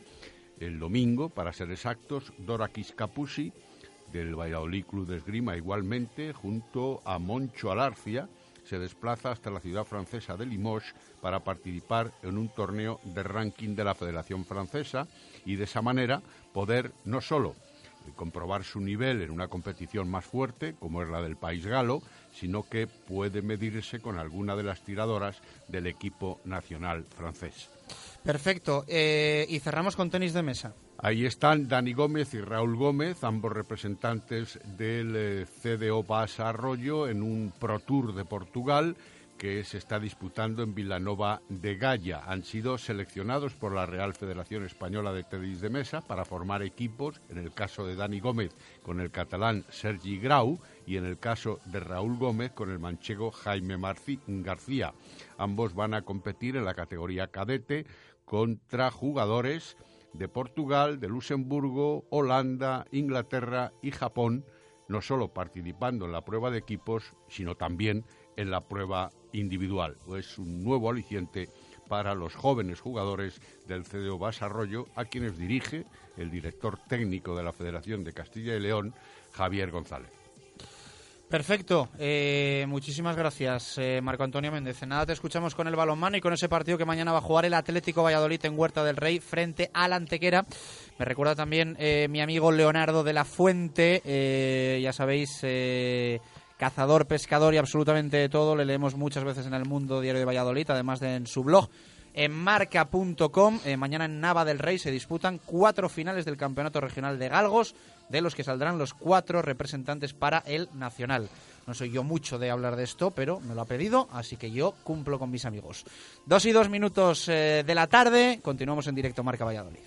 el domingo, para ser exactos, Dora Capusi del Valladolid Club de Esgrima igualmente, junto a Moncho Alarcia, se desplaza hasta la ciudad francesa de Limoges para participar en un torneo de ranking de la Federación Francesa y de esa manera poder no solo comprobar su nivel en una competición más fuerte, como es la del país galo, sino que puede medirse con alguna de las tiradoras del equipo nacional francés. Perfecto. Eh, y cerramos con tenis de mesa. Ahí están Dani Gómez y Raúl Gómez, ambos representantes del eh, CDO Basa Arroyo en un Pro Tour de Portugal que se está disputando en Vilanova de Gaya. Han sido seleccionados por la Real Federación Española de Tenis de Mesa para formar equipos, en el caso de Dani Gómez con el catalán Sergi Grau y en el caso de Raúl Gómez con el manchego Jaime Marci- García. Ambos van a competir en la categoría cadete contra jugadores de Portugal, de Luxemburgo, Holanda, Inglaterra y Japón, no solo participando en la prueba de equipos, sino también en la prueba individual. Es un nuevo aliciente para los jóvenes jugadores del CDO Basarrollo, a quienes dirige el director técnico de la Federación de Castilla y León, Javier González. Perfecto, eh, muchísimas gracias eh, Marco Antonio Méndez. Nada, te escuchamos con el balonmano y con ese partido que mañana va a jugar el Atlético Valladolid en Huerta del Rey frente al Antequera. Me recuerda también eh, mi amigo Leonardo de la Fuente, eh, ya sabéis, cazador, pescador y absolutamente de todo. Le leemos muchas veces en el Mundo Diario de Valladolid, además de en su blog. En marca.com, mañana en Nava del Rey se disputan cuatro finales del Campeonato Regional de Galgos, de los que saldrán los cuatro representantes para el Nacional. No soy yo mucho de hablar de esto, pero me lo ha pedido, así que yo cumplo con mis amigos. Dos y dos minutos eh, de la tarde, continuamos en directo Marca Valladolid.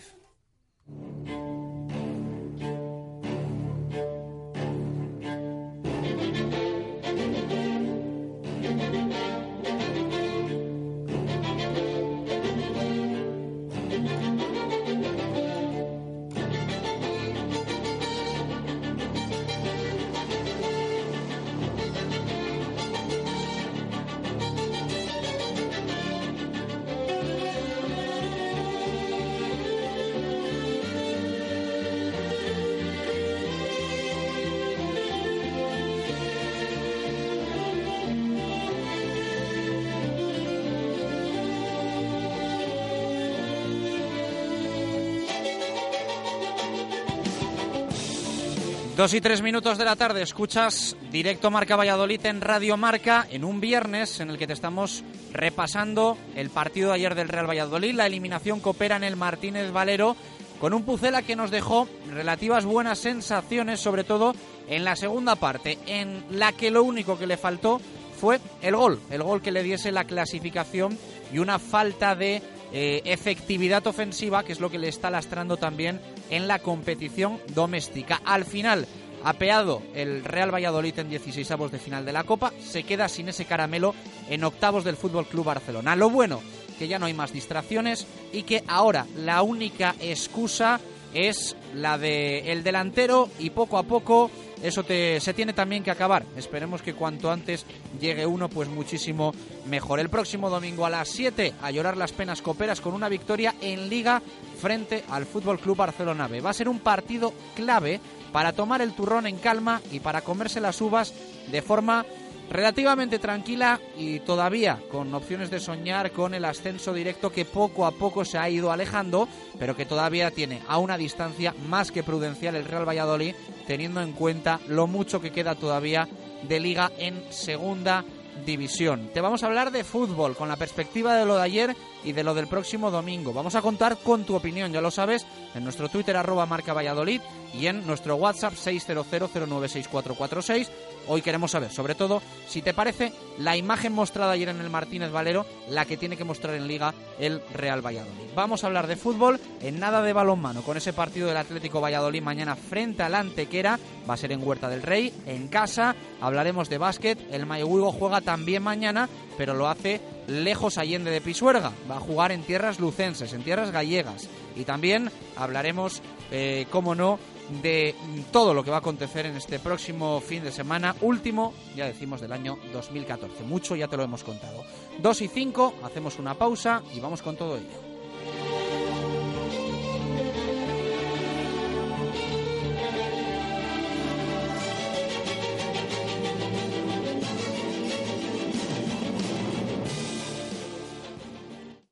Dos y tres minutos de la tarde, escuchas directo Marca Valladolid en Radio Marca en un viernes en el que te estamos repasando el partido de ayer del Real Valladolid, la eliminación que opera en el Martínez Valero, con un Pucela que nos dejó relativas buenas sensaciones, sobre todo en la segunda parte, en la que lo único que le faltó fue el gol, el gol que le diese la clasificación y una falta de eh, efectividad ofensiva, que es lo que le está lastrando también en la competición doméstica. Al final, apeado el Real Valladolid en 16 avos de final de la Copa, se queda sin ese caramelo en octavos del Fútbol Club Barcelona. Lo bueno, que ya no hay más distracciones y que ahora la única excusa es la de el delantero y poco a poco eso te, se tiene también que acabar. Esperemos que cuanto antes llegue uno, pues muchísimo mejor. El próximo domingo a las 7 a llorar las penas coperas con una victoria en Liga frente al Fútbol Club Barcelona B. Va a ser un partido clave para tomar el turrón en calma y para comerse las uvas de forma relativamente tranquila y todavía con opciones de soñar con el ascenso directo que poco a poco se ha ido alejando, pero que todavía tiene a una distancia más que prudencial el Real Valladolid, teniendo en cuenta lo mucho que queda todavía de liga en segunda división. Te vamos a hablar de fútbol con la perspectiva de lo de ayer y de lo del próximo domingo. Vamos a contar con tu opinión, ya lo sabes, en nuestro Twitter arroba Valladolid y en nuestro WhatsApp 600096446. Hoy queremos saber, sobre todo, si te parece la imagen mostrada ayer en el Martínez Valero, la que tiene que mostrar en Liga el Real Valladolid. Vamos a hablar de fútbol, en nada de balonmano, con ese partido del Atlético Valladolid mañana frente al Antequera, va a ser en Huerta del Rey, en casa, hablaremos de básquet, el Mayhuigo juega también mañana, pero lo hace lejos allende de Pisuerga, va a jugar en tierras lucenses, en tierras gallegas, y también hablaremos, eh, como no, de todo lo que va a acontecer en este próximo fin de semana, último, ya decimos, del año 2014. Mucho ya te lo hemos contado. 2 y 5, hacemos una pausa y vamos con todo ello.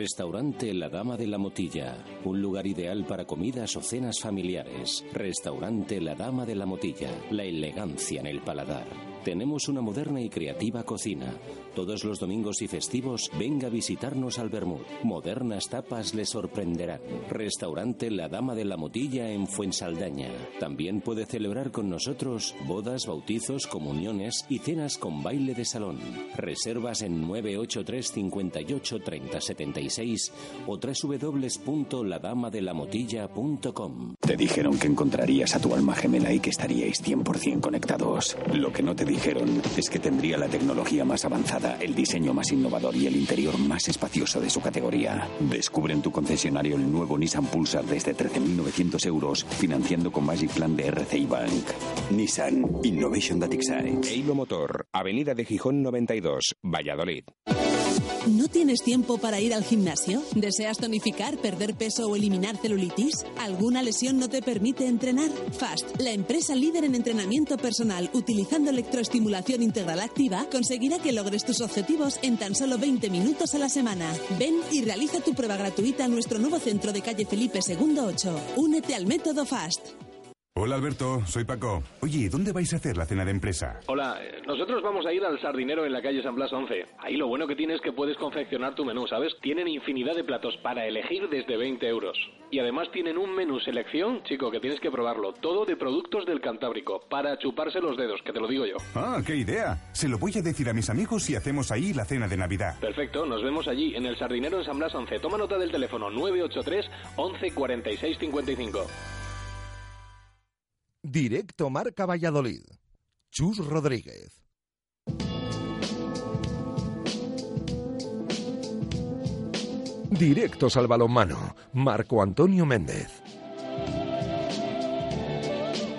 Restaurante La Dama de la Motilla, un lugar ideal para comidas o cenas familiares. Restaurante La Dama de la Motilla, la elegancia en el paladar. Tenemos una moderna y creativa cocina. Todos los domingos y festivos venga a visitarnos al Bermud. Modernas tapas le sorprenderán. Restaurante La Dama de la Motilla en Fuensaldaña. También puede celebrar con nosotros bodas, bautizos, comuniones y cenas con baile de salón. Reservas en 983 58 30 76 o www.ladamadelamotilla.com. Te dijeron que encontrarías a tu alma gemela y que estaríais 100% conectados. Lo que no te dijeron es que tendría la tecnología más avanzada, el diseño más innovador y el interior más espacioso de su categoría. Descubre en tu concesionario el nuevo Nissan Pulsar desde 13.900 euros, financiando con Magic Plan de RCI Bank. Nissan Innovation That Excites. Eilo Motor, Avenida de Gijón 92, Valladolid. ¿No tienes tiempo para ir al gimnasio? ¿Deseas tonificar, perder peso o eliminar celulitis? ¿Alguna lesión no te permite entrenar? FAST, la empresa líder en entrenamiento personal utilizando electroestimulación integral activa, conseguirá que logres tus objetivos en tan solo 20 minutos a la semana. Ven y realiza tu prueba gratuita en nuestro nuevo centro de calle Felipe II 8. Únete al método FAST. Hola Alberto, soy Paco. Oye, ¿dónde vais a hacer la cena de empresa? Hola, eh, nosotros vamos a ir al Sardinero en la calle San Blas 11. Ahí lo bueno que tiene es que puedes confeccionar tu menú, ¿sabes? Tienen infinidad de platos para elegir desde 20 euros. Y además tienen un menú selección, chico, que tienes que probarlo. Todo de productos del Cantábrico, para chuparse los dedos, que te lo digo yo. Ah, qué idea. Se lo voy a decir a mis amigos si hacemos ahí la cena de Navidad. Perfecto, nos vemos allí, en el Sardinero en San Blas 11. Toma nota del teléfono 983 11 46 55. Directo Marca Valladolid. Chus Rodríguez. Directos al balonmano. Marco Antonio Méndez.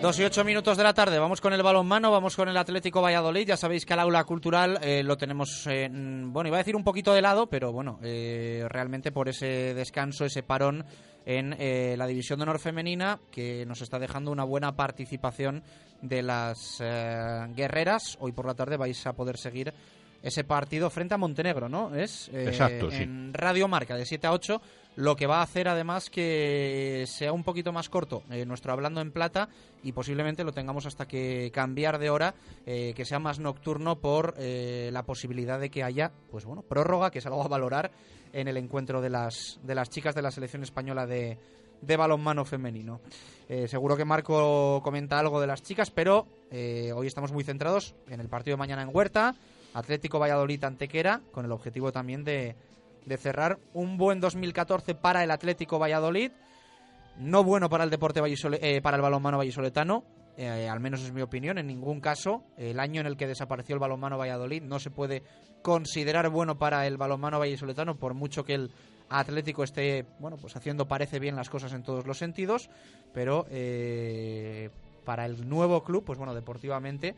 Dos y ocho minutos de la tarde, vamos con el balonmano, vamos con el Atlético Valladolid. Ya sabéis que el aula cultural eh, lo tenemos, eh, bueno, iba a decir un poquito de lado, pero bueno, eh, realmente por ese descanso, ese parón en eh, la división de honor femenina, que nos está dejando una buena participación de las eh, guerreras. Hoy por la tarde vais a poder seguir ese partido frente a Montenegro, ¿no? Es eh, Exacto, sí. en Radio Marca de 7 a 8, lo que va a hacer además que sea un poquito más corto eh, nuestro Hablando en Plata y posiblemente lo tengamos hasta que cambiar de hora, eh, que sea más nocturno por eh, la posibilidad de que haya, pues bueno, prórroga, que es algo a valorar en el encuentro de las, de las chicas de la selección española de, de balonmano femenino. Eh, seguro que Marco comenta algo de las chicas, pero eh, hoy estamos muy centrados en el partido de mañana en Huerta, Atlético Valladolid Antequera, con el objetivo también de, de cerrar un buen 2014 para el Atlético Valladolid, no bueno para el deporte vallisole- eh, para el balonmano vallisoletano, eh, al menos es mi opinión, en ningún caso. El año en el que desapareció el balonmano Valladolid no se puede considerar bueno para el balonmano vallisoletano, por mucho que el Atlético esté, bueno, pues haciendo parece bien las cosas en todos los sentidos, pero eh, para el nuevo club, pues bueno, deportivamente,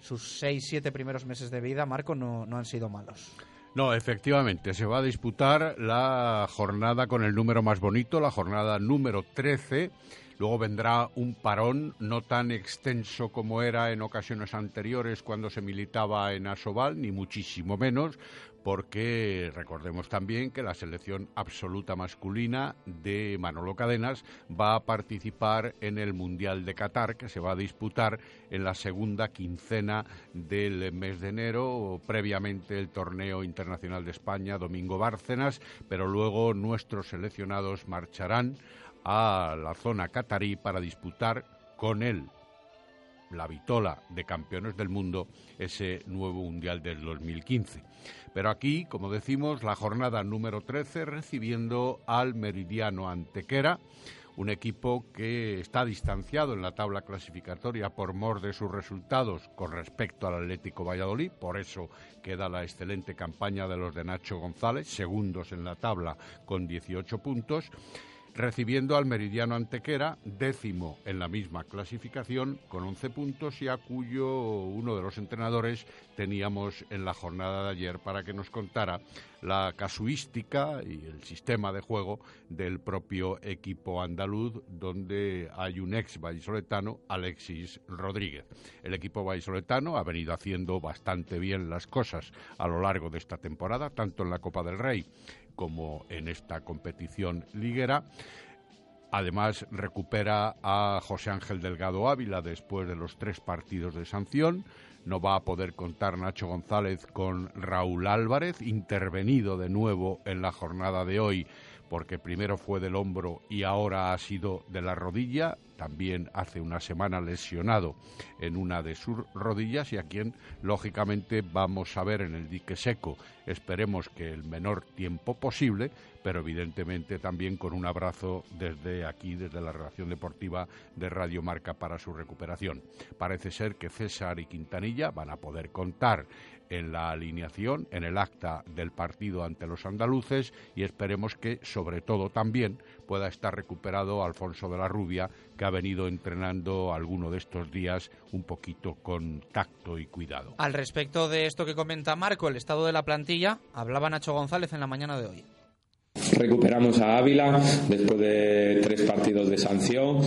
sus seis, siete primeros meses de vida, Marco, no, no han sido malos. No, efectivamente, se va a disputar la jornada con el número más bonito, la jornada número 13. Luego vendrá un parón no tan extenso como era en ocasiones anteriores cuando se militaba en Asobal, ni muchísimo menos, porque recordemos también que la selección absoluta masculina de Manolo Cadenas va a participar en el Mundial de Qatar, que se va a disputar en la segunda quincena del mes de enero, previamente el torneo internacional de España, Domingo Bárcenas, pero luego nuestros seleccionados marcharán a la zona catarí para disputar con él la vitola de campeones del mundo ese nuevo mundial del 2015. Pero aquí, como decimos, la jornada número 13 recibiendo al Meridiano Antequera, un equipo que está distanciado en la tabla clasificatoria por mor de sus resultados con respecto al Atlético Valladolid, por eso queda la excelente campaña de los de Nacho González, segundos en la tabla con 18 puntos recibiendo al Meridiano Antequera, décimo en la misma clasificación, con 11 puntos y a cuyo uno de los entrenadores teníamos en la jornada de ayer para que nos contara la casuística y el sistema de juego del propio equipo andaluz, donde hay un ex vallisoletano, Alexis Rodríguez. El equipo vallisoletano ha venido haciendo bastante bien las cosas a lo largo de esta temporada, tanto en la Copa del Rey como en esta competición liguera. Además, recupera a José Ángel Delgado Ávila después de los tres partidos de sanción. No va a poder contar Nacho González con Raúl Álvarez, intervenido de nuevo en la jornada de hoy, porque primero fue del hombro y ahora ha sido de la rodilla. También hace una semana lesionado en una de sus rodillas y a quien, lógicamente, vamos a ver en el dique seco. Esperemos que el menor tiempo posible, pero evidentemente también con un abrazo desde aquí, desde la relación deportiva de Radio Marca para su recuperación. Parece ser que César y Quintanilla van a poder contar en la alineación, en el acta del partido ante los andaluces y esperemos que, sobre todo, también pueda estar recuperado Alfonso de la Rubia, que ha venido entrenando alguno de estos días un poquito con tacto y cuidado. Al respecto de esto que comenta Marco, el estado de la plantilla, hablaba Nacho González en la mañana de hoy. Recuperamos a Ávila después de tres partidos de sanción.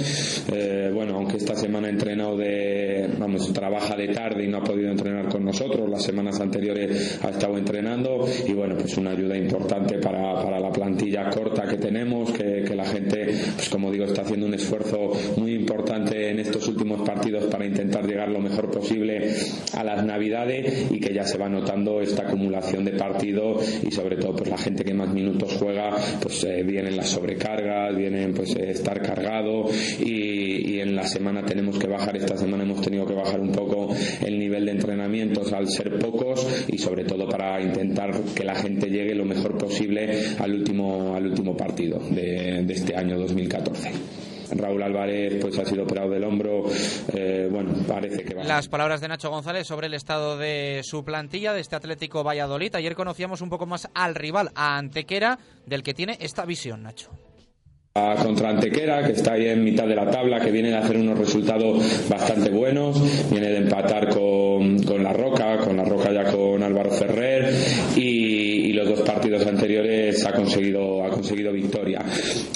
Eh, bueno, aunque esta semana ha entrenado de, vamos, trabaja de tarde y no ha podido entrenar con nosotros, las semanas anteriores ha estado entrenando y bueno, pues una ayuda importante para, para la plantilla corta que tenemos, que, que la gente, pues como digo, está haciendo un esfuerzo muy importante en estos últimos partidos para intentar llegar lo mejor posible a las navidades y que ya se va notando esta acumulación de partidos y sobre todo pues la gente que más minutos juega pues eh, vienen las sobrecargas, vienen pues eh, estar cargado y, en la semana tenemos que bajar, esta semana hemos tenido que bajar un poco el nivel de entrenamientos al ser pocos y sobre todo para intentar que la gente llegue lo mejor posible al último, al último partido de este año 2014. Raúl Álvarez pues ha sido operado del hombro, eh, bueno, parece que va. Las palabras de Nacho González sobre el estado de su plantilla, de este Atlético Valladolid. Ayer conocíamos un poco más al rival, a Antequera, del que tiene esta visión, Nacho contra Antequera, que está ahí en mitad de la tabla, que viene de hacer unos resultados bastante buenos, viene de empatar con, con La Roca, con La Roca ya con Álvaro Ferrer y, y los dos partidos ha conseguido, ha conseguido victoria.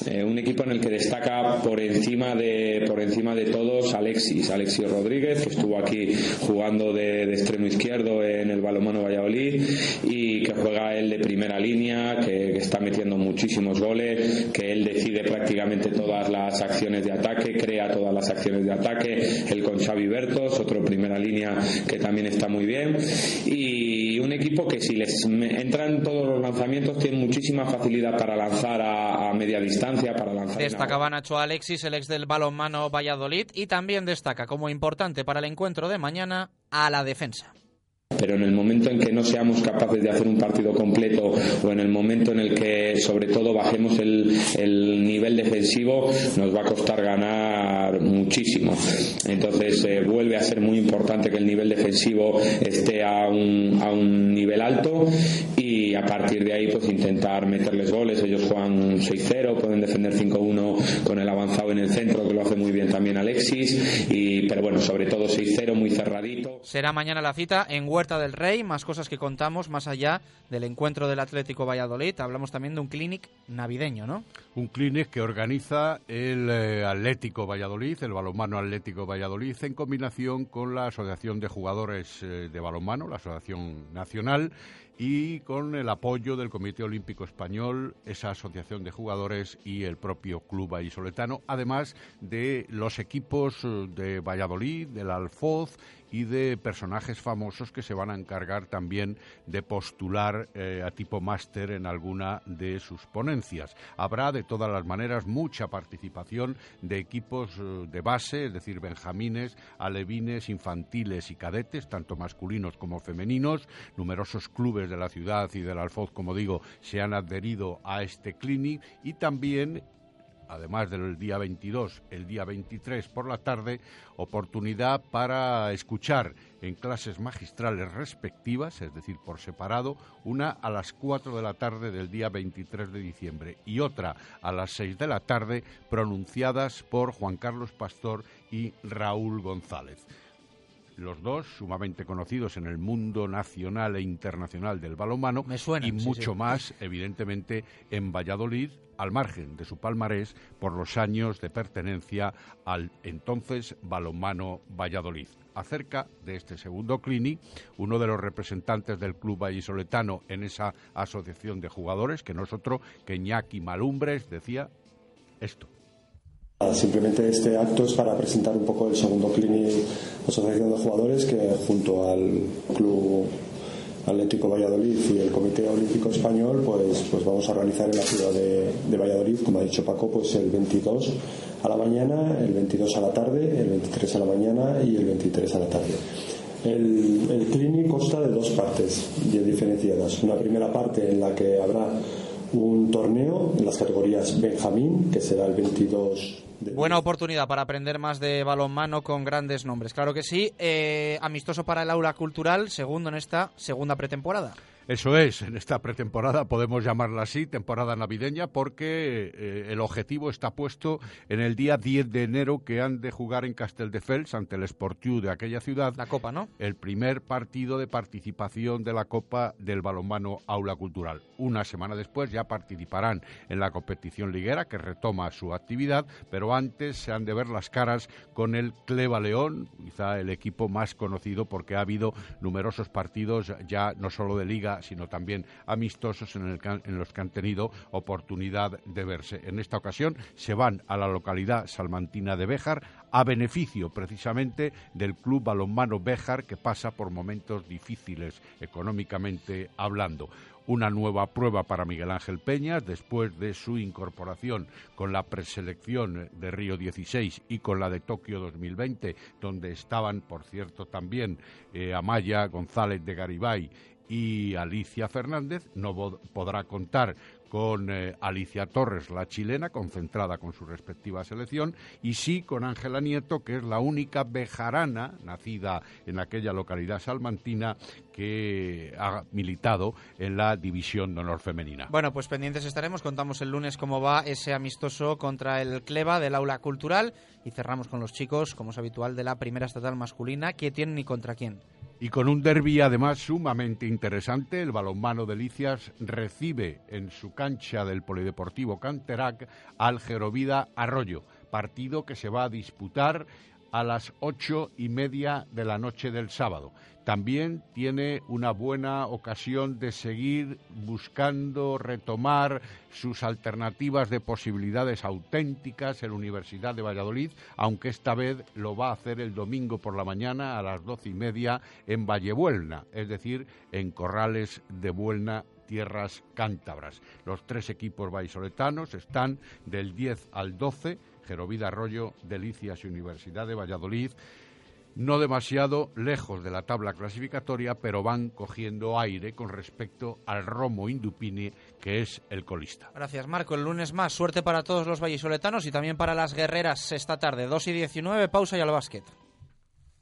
Eh, un equipo en el que destaca por encima de, por encima de todos Alexis, Alexis Rodríguez, que estuvo aquí jugando de, de extremo izquierdo en el balomano Valladolid y que juega él de primera línea, que, que está metiendo muchísimos goles, que él decide prácticamente todas las acciones de ataque, crea todas las acciones de ataque, el con Xavi Bertos, otro primera línea que también está muy bien, y un equipo que si les entran todos los lanzamientos tiene muchísima facilidad para lanzar a, a media distancia, para lanzar... Destacaba Nacho Alexis, el ex del balonmano Valladolid, y también destaca como importante para el encuentro de mañana a la defensa. Pero en el momento en que no seamos capaces de hacer un partido completo o en el momento en el que sobre todo bajemos el, el nivel defensivo nos va a costar ganar muchísimo. Entonces eh, vuelve a ser muy importante que el nivel defensivo esté a un, a un nivel alto y a partir de ahí pues intentar meterles goles ellos juegan 6-0 pueden defender 5-1 con el avanzado en el centro que lo hace muy bien también Alexis y, pero bueno sobre todo 6-0 muy cerradito será mañana la cita en Huerta del Rey, más cosas que contamos más allá del encuentro del Atlético Valladolid. Hablamos también de un clinic navideño, ¿no? Un clinic que organiza el eh, Atlético Valladolid, el balonmano Atlético Valladolid, en combinación con la Asociación de Jugadores eh, de Balonmano, la Asociación Nacional, y con el apoyo del Comité Olímpico Español, esa asociación de jugadores y el propio Club Vallisoletano, además de los equipos eh, de Valladolid, del Alfoz y de personajes famosos que se van a encargar también de postular eh, a tipo máster en alguna de sus ponencias. Habrá de todas las maneras mucha participación de equipos eh, de base, es decir, benjamines, alevines, infantiles y cadetes, tanto masculinos como femeninos. Numerosos clubes de la ciudad y del Alfoz, como digo, se han adherido a este clinic y también además del día 22, el día 23 por la tarde, oportunidad para escuchar en clases magistrales respectivas, es decir, por separado, una a las 4 de la tarde del día 23 de diciembre y otra a las 6 de la tarde, pronunciadas por Juan Carlos Pastor y Raúl González los dos sumamente conocidos en el mundo nacional e internacional del balonmano Me suena, y sí, mucho sí. más, evidentemente, en Valladolid, al margen de su palmarés por los años de pertenencia al entonces balonmano Valladolid. Acerca de este segundo clinic, uno de los representantes del club vallisoletano en esa asociación de jugadores, que no es otro que Iñaki Malumbres, decía esto. Simplemente este acto es para presentar un poco el segundo clinic Asociación de Jugadores que junto al Club Atlético Valladolid y el Comité Olímpico Español pues, pues vamos a organizar en la ciudad de, de Valladolid, como ha dicho Paco, pues el 22 a la mañana, el 22 a la tarde, el 23 a la mañana y el 23 a la tarde. El, el clinic consta de dos partes bien diferenciadas. Una primera parte en la que habrá un torneo en las categorías Benjamín, que será el 22 Buena oportunidad para aprender más de balonmano con grandes nombres. Claro que sí. Eh, amistoso para el aula cultural, segundo en esta segunda pretemporada. Eso es, en esta pretemporada podemos llamarla así, temporada navideña, porque eh, el objetivo está puesto en el día 10 de enero que han de jugar en Casteldefels ante el Sportiu de aquella ciudad. La Copa, ¿no? El primer partido de participación de la Copa del balonmano Aula Cultural. Una semana después ya participarán en la competición liguera que retoma su actividad, pero antes se han de ver las caras con el Cleva León, quizá el equipo más conocido porque ha habido numerosos partidos ya no solo de liga, sino también amistosos en, los que han tenido oportunidad de verse. En esta ocasión se van a la localidad salmantina de Béjar a beneficio precisamente del club balonmano Béjar que pasa por momentos difíciles económicamente hablando una nueva prueba para Miguel Ángel Peñas después de su incorporación con la preselección de Río 16 y con la de Tokio 2020, donde estaban, por cierto, también eh, Amaya González de Garibay y Alicia Fernández. No podrá contar con eh, Alicia Torres, la chilena, concentrada con su respectiva selección, y sí con Ángela Nieto, que es la única bejarana, nacida en aquella localidad salmantina, que ha militado en la División de Honor Femenina. Bueno, pues pendientes estaremos. Contamos el lunes cómo va ese amistoso contra el Cleva del aula cultural y cerramos con los chicos, como es habitual, de la primera estatal masculina. ¿Quién tienen y contra quién? Y con un derby además sumamente interesante, el balonmano de Licias recibe en su cancha del Polideportivo Canterac al Gerovida Arroyo, partido que se va a disputar a las ocho y media de la noche del sábado. También tiene una buena ocasión de seguir buscando retomar sus alternativas de posibilidades auténticas en la Universidad de Valladolid, aunque esta vez lo va a hacer el domingo por la mañana a las doce y media en Vallebuelna, es decir, en Corrales de Buelna tierras cántabras. Los tres equipos vallisoletanos están del 10 al 12, Gerovida Arroyo, Delicias y Universidad de Valladolid, no demasiado lejos de la tabla clasificatoria, pero van cogiendo aire con respecto al Romo Indupini, que es el colista. Gracias, Marco. El lunes más. Suerte para todos los vallisoletanos y también para las guerreras esta tarde. 2 y 19, pausa y al básquet.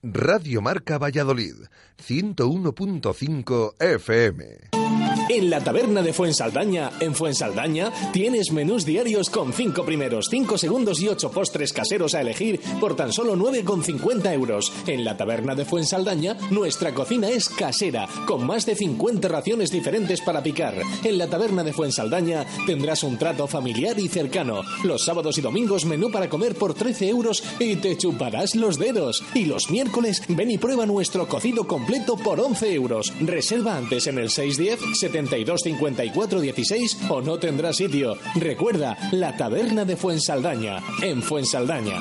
Radio Marca Valladolid, 101.5 FM. En la taberna de Fuensaldaña, en Fuensaldaña, tienes menús diarios con 5 primeros, 5 segundos y 8 postres caseros a elegir por tan solo 9,50 euros. En la taberna de Fuensaldaña, nuestra cocina es casera, con más de 50 raciones diferentes para picar. En la taberna de Fuensaldaña tendrás un trato familiar y cercano. Los sábados y domingos menú para comer por 13 euros y te chuparás los dedos. Y los miércoles ven y prueba nuestro cocido completo por 11 euros. Reserva antes en el 610 72 54 16 o no tendrás sitio. Recuerda, la taberna de Fuensaldaña, en Fuensaldaña.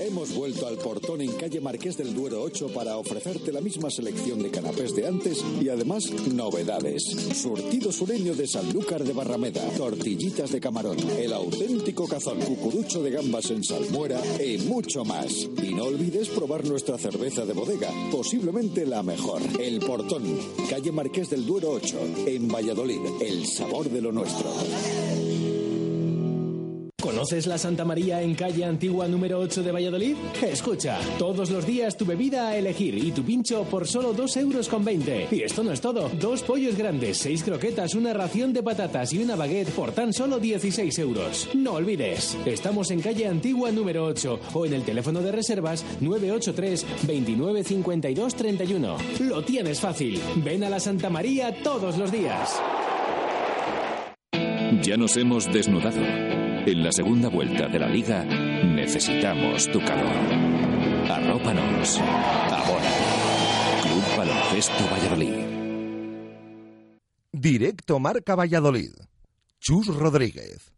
Hemos vuelto al portón en calle Marqués del Duero 8 para ofrecerte la misma selección de canapés de antes y además novedades. Surtido sureño de Sanlúcar de Barrameda, tortillitas de camarón, el auténtico cazón, cucurucho de gambas en salmuera y mucho más. Y no olvides probar nuestra cerveza de bodega, posiblemente la mejor. El portón, calle Marqués del Duero 8, en Valladolid, el sabor de lo nuestro. ¿Conoces la Santa María en calle Antigua número 8 de Valladolid? Escucha, todos los días tu bebida a elegir y tu pincho por solo 2 euros con 20. Y esto no es todo. Dos pollos grandes, seis croquetas, una ración de patatas y una baguette por tan solo 16 euros. No olvides, estamos en calle Antigua número 8 o en el teléfono de reservas 983 29 52 31. Lo tienes fácil. Ven a la Santa María todos los días. Ya nos hemos desnudado. En la segunda vuelta de la liga necesitamos tu calor. Arrópanos. Ahora. Club Baloncesto Valladolid. Directo Marca Valladolid. Chus Rodríguez.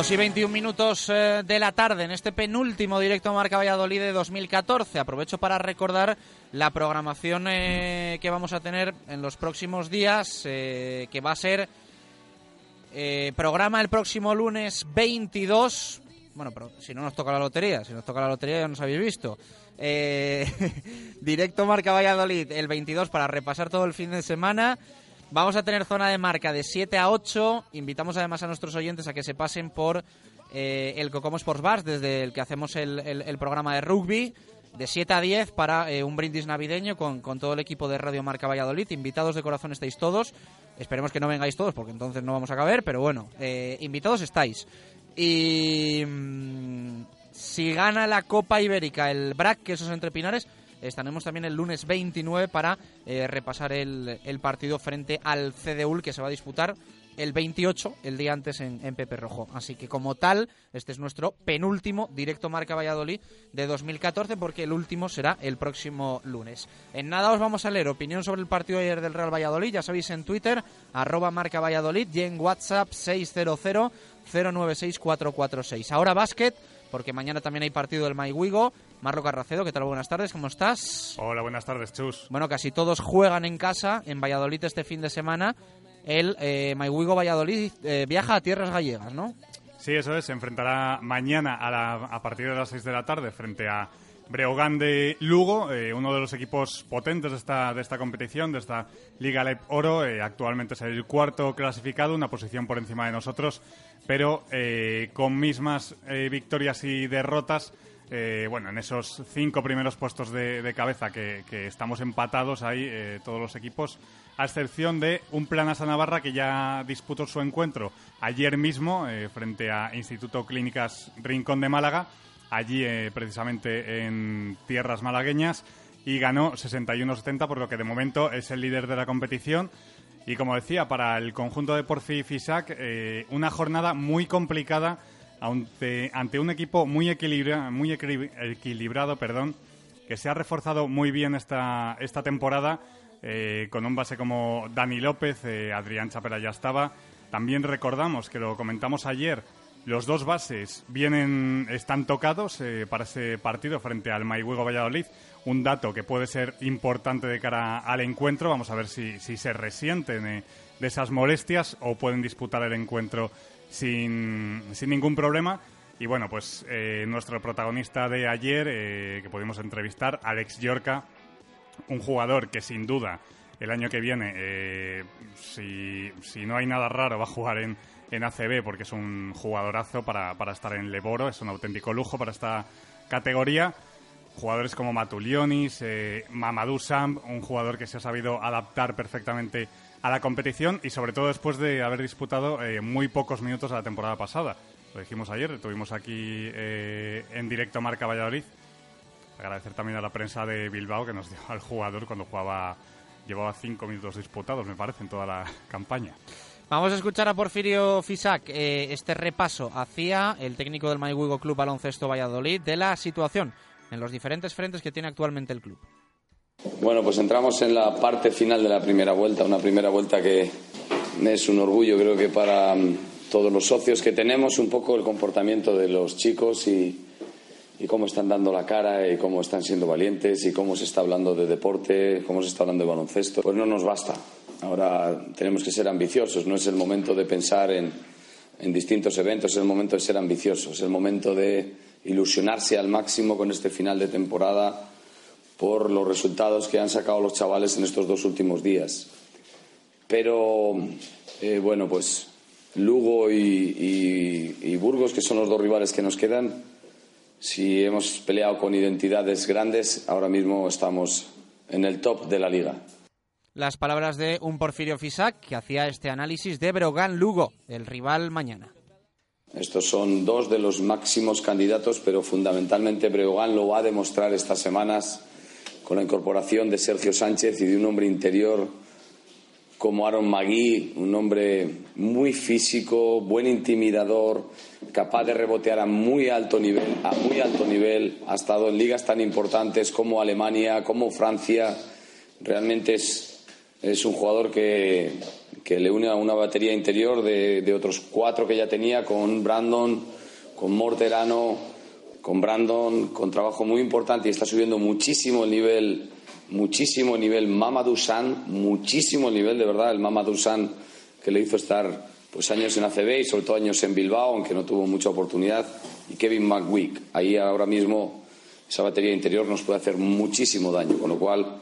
Dos y 21 minutos eh, de la tarde en este penúltimo directo Marca Valladolid de 2014. Aprovecho para recordar la programación eh, que vamos a tener en los próximos días, eh, que va a ser programa el próximo lunes 22. Bueno, pero si no nos toca la lotería, si nos toca la lotería ya nos habéis visto. directo Marca Valladolid el 22 para repasar todo el fin de semana. Vamos a tener zona de marca de 7 a 8. Invitamos además a nuestros oyentes a que se pasen por eh, el Cocomo Sports Bar, desde el que hacemos el, programa de rugby, de 7 a 10 para eh, un brindis navideño con, todo el equipo de Radio Marca Valladolid. Invitados de corazón estáis todos. Esperemos que no vengáis todos porque entonces no vamos a caber, pero bueno, eh, invitados estáis. Y mm, si gana la Copa Ibérica el BRAC, que esos entre pinares, estaremos también el lunes 29 para eh, repasar el, partido frente al CDUL que se va a disputar el 28, el día antes en, Pepe Rojo. Así que como tal, este es nuestro penúltimo directo Marca Valladolid de 2014 porque el último será el próximo lunes. En nada os vamos a leer opinión sobre el partido de ayer del Real Valladolid, ya sabéis en Twitter, arroba Marca Valladolid y en WhatsApp 600 096446. Ahora básquet, porque mañana también hay partido del Maiwigo. Marlo Carracedo, ¿qué tal? Buenas tardes, ¿cómo estás? Hola, buenas tardes, Chus. Bueno, casi todos juegan en casa, en Valladolid este fin de semana. El eh, Valladolid eh, viaja a tierras gallegas, ¿no? Sí, eso es. Se enfrentará mañana a, partir de las 6 de la tarde frente a Breogán de Lugo, eh, uno de los equipos potentes de esta, de esta competición, de esta Liga Lep Oro. Eh, actualmente es el cuarto clasificado, una posición por encima de nosotros, pero con mismas victorias y derrotas eh, bueno, en esos cinco primeros puestos de, cabeza que, estamos empatados ahí, eh, todos los equipos, a excepción de un Planasa Navarra que ya disputó su encuentro ayer mismo eh, frente a Instituto Clínicas Rincón de Málaga, allí precisamente en tierras malagueñas, y ganó 61-70, por lo que de momento es el líder de la competición. Y como decía, para el conjunto de Porfi Fisac, una jornada muy complicada ante, ante un equipo muy, equilibra, muy equilibrado, perdón, que se ha reforzado muy bien esta, esta temporada, eh, con un base como Dani López, eh, Adrián Chapela ya estaba. También recordamos que lo comentamos ayer, los dos bases vienen, están tocados eh, para ese partido frente al Maihuego Valladolid. Un dato que puede ser importante de cara al encuentro. Vamos a ver si, se resienten de esas molestias o pueden disputar el encuentro sin, sin ningún problema. Y bueno, pues eh, nuestro protagonista de ayer, eh, que pudimos entrevistar, Alex Yorca, un jugador que sin duda el año que viene, eh, si, si, no hay nada raro, va a jugar en, en ACB porque es un jugadorazo para, para estar en Leboro, es un auténtico lujo para esta categoría. Jugadores como Matulionis, Mamadou Sam, un jugador que se ha sabido adaptar perfectamente a la competición y sobre todo después de haber disputado eh, muy pocos minutos la temporada pasada. Lo dijimos ayer, tuvimos aquí eh, en directo Marca Valladolid. Agradecer también a la prensa de Bilbao que nos dio al jugador cuando jugaba, llevaba cinco minutos disputados, me parece, en toda la campaña. Vamos a escuchar a Porfirio Fisac eh, este repaso hacia el técnico del Mayhuigo Club Baloncesto Valladolid de la situación en los diferentes frentes que tiene actualmente el club. Bueno, pues entramos en la parte final de la primera vuelta, una primera vuelta que es un orgullo creo que para mm, todos los socios que tenemos, un poco el comportamiento de los chicos y, cómo están dando la cara y cómo están siendo valientes y cómo se está hablando de deporte, cómo se está hablando de baloncesto. Pues no nos basta. ahora tenemos que ser ambiciosos, no es el momento de pensar en, en distintos eventos, es el momento de ser ambiciosos, es el momento de ilusionarse al máximo con este final de temporada por los resultados que han sacado los chavales en estos dos últimos días. Pero, eh, bueno, pues Lugo y, y Burgos, que son los dos rivales que nos quedan, si hemos peleado con identidades grandes, ahora mismo estamos en el top de la liga. Las palabras de un Porfirio Fisac que hacía este análisis de Brogan Lugo, el rival mañana. Estos son dos de los máximos candidatos, pero fundamentalmente Breogán lo va a demostrar estas semanas con la incorporación de Sergio Sánchez y de un hombre interior como Aaron Magui, un hombre muy físico, buen intimidador, capaz de rebotear a muy alto nivel, a muy alto nivel, ha estado en ligas tan importantes como Alemania, como Francia. Realmente es, es un jugador que, que le une a una batería interior de, otros cuatro que ya tenía con Brandon, con Morterano, con Brandon, con trabajo muy importante y está subiendo muchísimo el nivel, muchísimo el nivel Mamadou San, muchísimo el nivel de verdad, el Mamadou San que le hizo estar pues años en ACB y sobre todo años en Bilbao, aunque no tuvo mucha oportunidad, y Kevin McWick. Ahí ahora mismo esa batería interior nos puede hacer muchísimo daño, con lo cual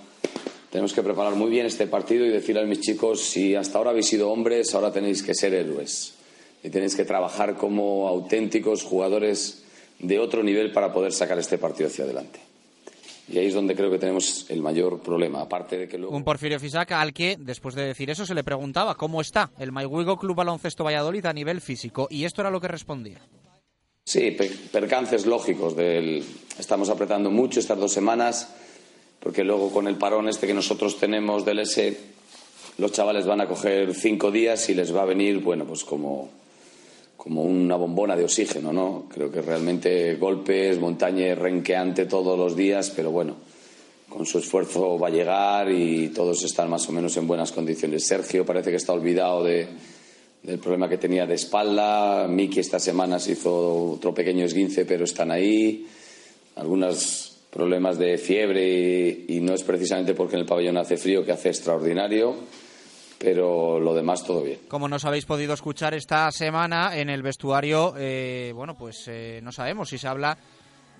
tenemos que preparar muy bien este partido y decirle a mis chicos, si hasta ahora habéis sido hombres, ahora tenéis que ser héroes. Y tenéis que trabajar como auténticos jugadores de otro nivel para poder sacar este partido hacia adelante. Y ahí es donde creo que tenemos el mayor problema, aparte de que luego... Un Porfirio Fisac al que, después de decir eso, se le preguntaba cómo está el Maihuigo Club Baloncesto Valladolid a nivel físico. Y esto era lo que respondía. Sí, percances lógicos. Del... Estamos apretando mucho estas dos semanas porque luego con el parón este que nosotros tenemos del S, los chavales van a coger cinco días y les va a venir, bueno, pues como, como una bombona de oxígeno, ¿no? Creo que realmente golpes, montaña renqueante todos los días, pero bueno, con su esfuerzo va a llegar y todos están más o menos en buenas condiciones. Sergio parece que está olvidado de, del problema que tenía de espalda. Miki esta semana se hizo otro pequeño esguince, pero están ahí. Algunas problemas de fiebre y, no es precisamente porque en el pabellón hace frío que hace extraordinario, pero lo demás todo bien. Como nos habéis podido escuchar esta semana en el vestuario, eh, bueno, pues eh, no sabemos si se habla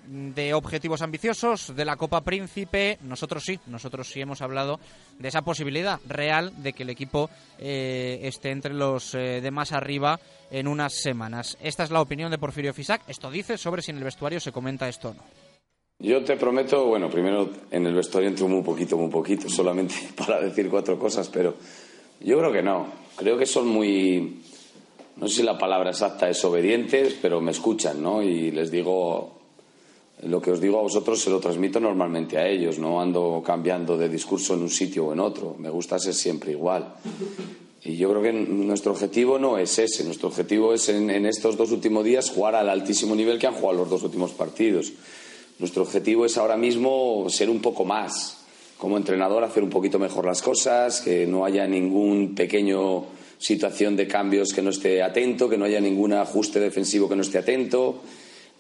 de objetivos ambiciosos de la Copa Príncipe, nosotros sí, nosotros sí hemos hablado de esa posibilidad real de que el equipo eh, esté entre los de más arriba en unas semanas. Esta es la opinión de Porfirio Fisac. Esto dice sobre si en el vestuario se comenta esto o no. Yo te prometo, bueno, primero en el vestuario entro muy poquito, muy poquito, solamente para decir cuatro cosas, pero yo creo que no. Creo que son muy, no sé si la palabra exacta es obedientes, pero me escuchan, ¿no? Y les digo, lo que os digo a vosotros se lo transmito normalmente a ellos, no ando cambiando de discurso en un sitio o en otro, me gusta ser siempre igual. Y yo creo que nuestro objetivo no es ese, nuestro objetivo es en, en estos dos últimos días jugar al altísimo nivel que han jugado los dos últimos partidos. Nuestro objetivo es ahora mismo ser un poco más. Como entrenador, hacer un poquito mejor las cosas, que no haya ningún pequeño situación de cambios que no esté atento, que no haya ningún ajuste defensivo que no esté atento.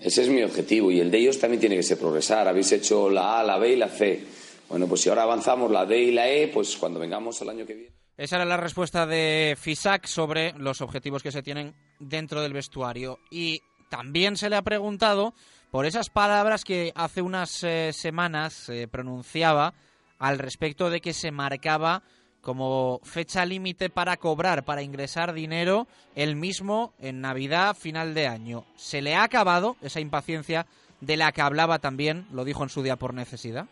Ese es mi objetivo y el de ellos también tiene que ser progresar. Habéis hecho la A, la B y la C. Bueno, pues si ahora avanzamos la D y la E, pues cuando vengamos el año que viene. Esa era la respuesta de FISAC sobre los objetivos que se tienen dentro del vestuario. Y también se le ha preguntado por esas palabras que hace unas eh, semanas eh, pronunciaba al respecto de que se marcaba como fecha límite para cobrar, para ingresar dinero, el mismo en Navidad, final de año. ¿Se le ha acabado esa impaciencia de la que hablaba también, lo dijo en su día por necesidad?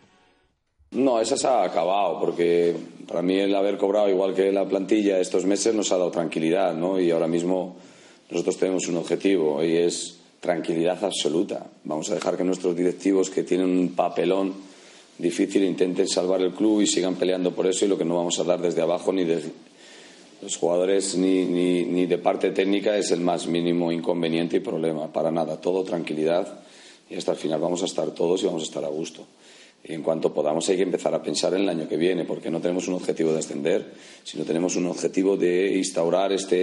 No, esa se ha acabado, porque para mí el haber cobrado igual que la plantilla estos meses nos ha dado tranquilidad, ¿no? Y ahora mismo nosotros tenemos un objetivo y es tranquilidad absoluta. Vamos a dejar que nuestros directivos, que tienen un papelón difícil, intenten salvar el club y sigan peleando por eso. Y lo que no vamos a dar desde abajo ni de los jugadores ni, ni, ni de parte técnica es el más mínimo inconveniente y problema. Para nada, todo tranquilidad y hasta el final vamos a estar todos y vamos a estar a gusto. En cuanto podamos hay que empezar a pensar en el año que viene, porque no tenemos un objetivo de ascender, sino tenemos un objetivo de instaurar esta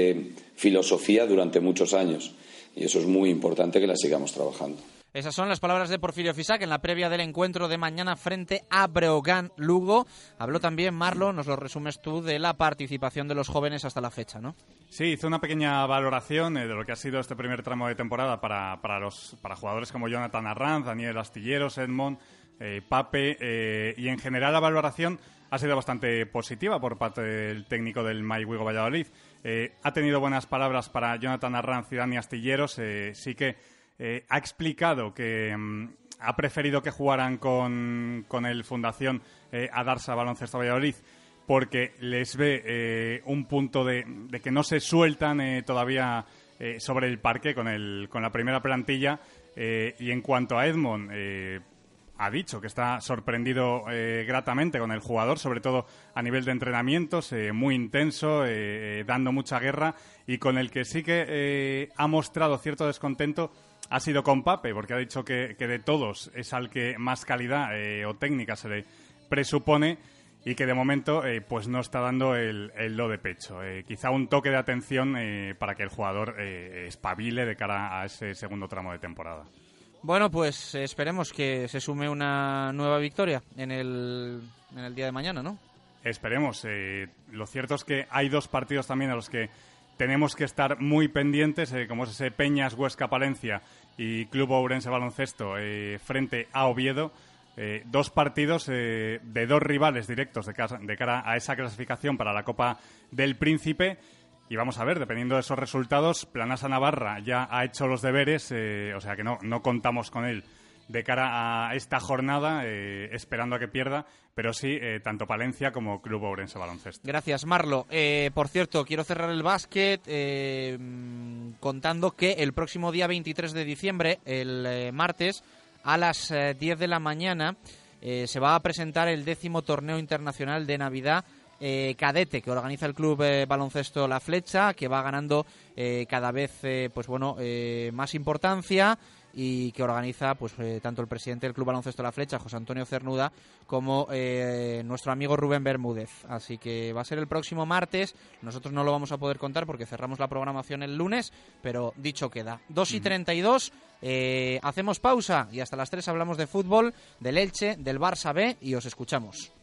filosofía durante muchos años y eso es muy importante que la sigamos trabajando. Esas son las palabras de Porfirio Fisac en la previa del encuentro de mañana frente a Breogán Lugo. Habló también Marlo, nos lo resumes tú, de la participación de los jóvenes hasta la fecha, ¿no? Sí, hizo una pequeña valoración eh, de lo que ha sido este primer tramo de temporada para, para, los, para jugadores como Jonathan Arranz, Daniel Astilleros, Edmond, eh, Pape eh, y en general la valoración ha sido bastante positiva por parte del técnico del Mayhuigo Valladolid. Ha tenido buenas palabras para Jonathan Arranz y Dani Astilleros. sí que eh, ha explicado que mm, ha preferido que jugaran con, con el Fundación eh, a Darsa Baloncesto Valladolid porque les ve eh, un punto de, que no se sueltan todavía sobre el parque con, el, con la primera plantilla. y en cuanto a Edmond, ha dicho que está sorprendido gratamente con el jugador, sobre todo a nivel de entrenamientos, muy intenso, dando mucha guerra y con el que sí que ha mostrado cierto descontento ha sido con Pape, porque ha dicho que, de todos es al que más calidad eh, o técnica se le presupone y que de momento eh, pues no está dando el, do de pecho. Eh, quizá un toque de atención para que el jugador espabile de cara a ese segundo tramo de temporada. Bueno, pues esperemos que se sume una nueva victoria en el, en el día de mañana, ¿no? Esperemos. lo cierto es que hay dos partidos también a los que tenemos que estar muy pendientes, eh, como es ese Peñas Huesca Palencia y Club Ourense Baloncesto eh, frente a Oviedo. Eh, dos partidos de dos rivales directos de, de, cara a esa clasificación para la Copa del Príncipe. Y vamos a ver, dependiendo de esos resultados, Planasa Navarra ya ha hecho los deberes, o sea que no, no contamos con él de cara a esta jornada, eh, esperando a que pierda, pero sí, eh, tanto Palencia como Club Ourense Baloncesto. Gracias, Marlo. Eh, por cierto, quiero cerrar el básquet contando que el próximo día 23 de diciembre, el martes, a las 10 de la mañana, se va a presentar el décimo torneo internacional de Navidad cadete que organiza el club baloncesto La Flecha, que va ganando cada vez pues bueno más importancia y que organiza pues eh, tanto el presidente del Club Baloncesto La Flecha, José Antonio Cernuda, como eh, nuestro amigo Rubén Bermúdez. Así que va a ser el próximo martes. Nosotros no lo vamos a poder contar porque cerramos la programación el lunes, pero dicho queda. 2 y 32, eh, hacemos pausa y hasta las 3 hablamos de fútbol, del Elche, del Barça B y os escuchamos.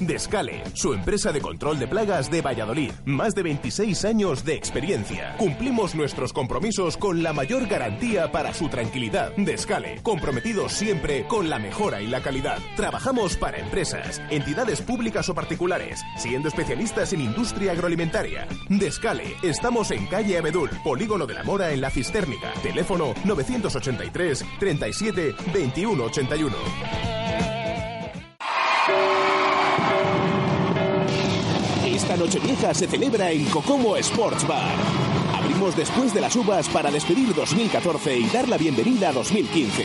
Descale, su empresa de control de plagas de Valladolid. Más de 26 años de experiencia. Cumplimos nuestros compromisos con la mayor garantía para su tranquilidad. Descale, comprometidos siempre con la mejora y la calidad. Trabajamos para empresas, entidades públicas o particulares, siendo especialistas en industria agroalimentaria. Descale, estamos en calle Abedul, Polígono de la Mora en la Cistérnica. Teléfono 983 37 21 81. Esta Nochevieja se celebra en Cocomo Sports Bar. Después de las uvas para despedir 2014 y dar la bienvenida a 2015.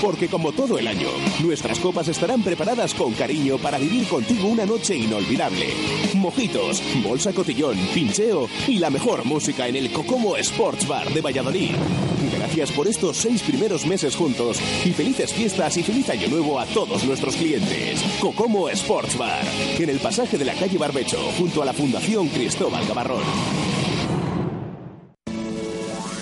Porque como todo el año, nuestras copas estarán preparadas con cariño para vivir contigo una noche inolvidable. Mojitos, bolsa cotillón, pincheo y la mejor música en el Cocomo Sports Bar de Valladolid. Gracias por estos seis primeros meses juntos y felices fiestas y feliz año nuevo a todos nuestros clientes. Cocomo Sports Bar, en el pasaje de la calle Barbecho, junto a la Fundación Cristóbal Gavarrón.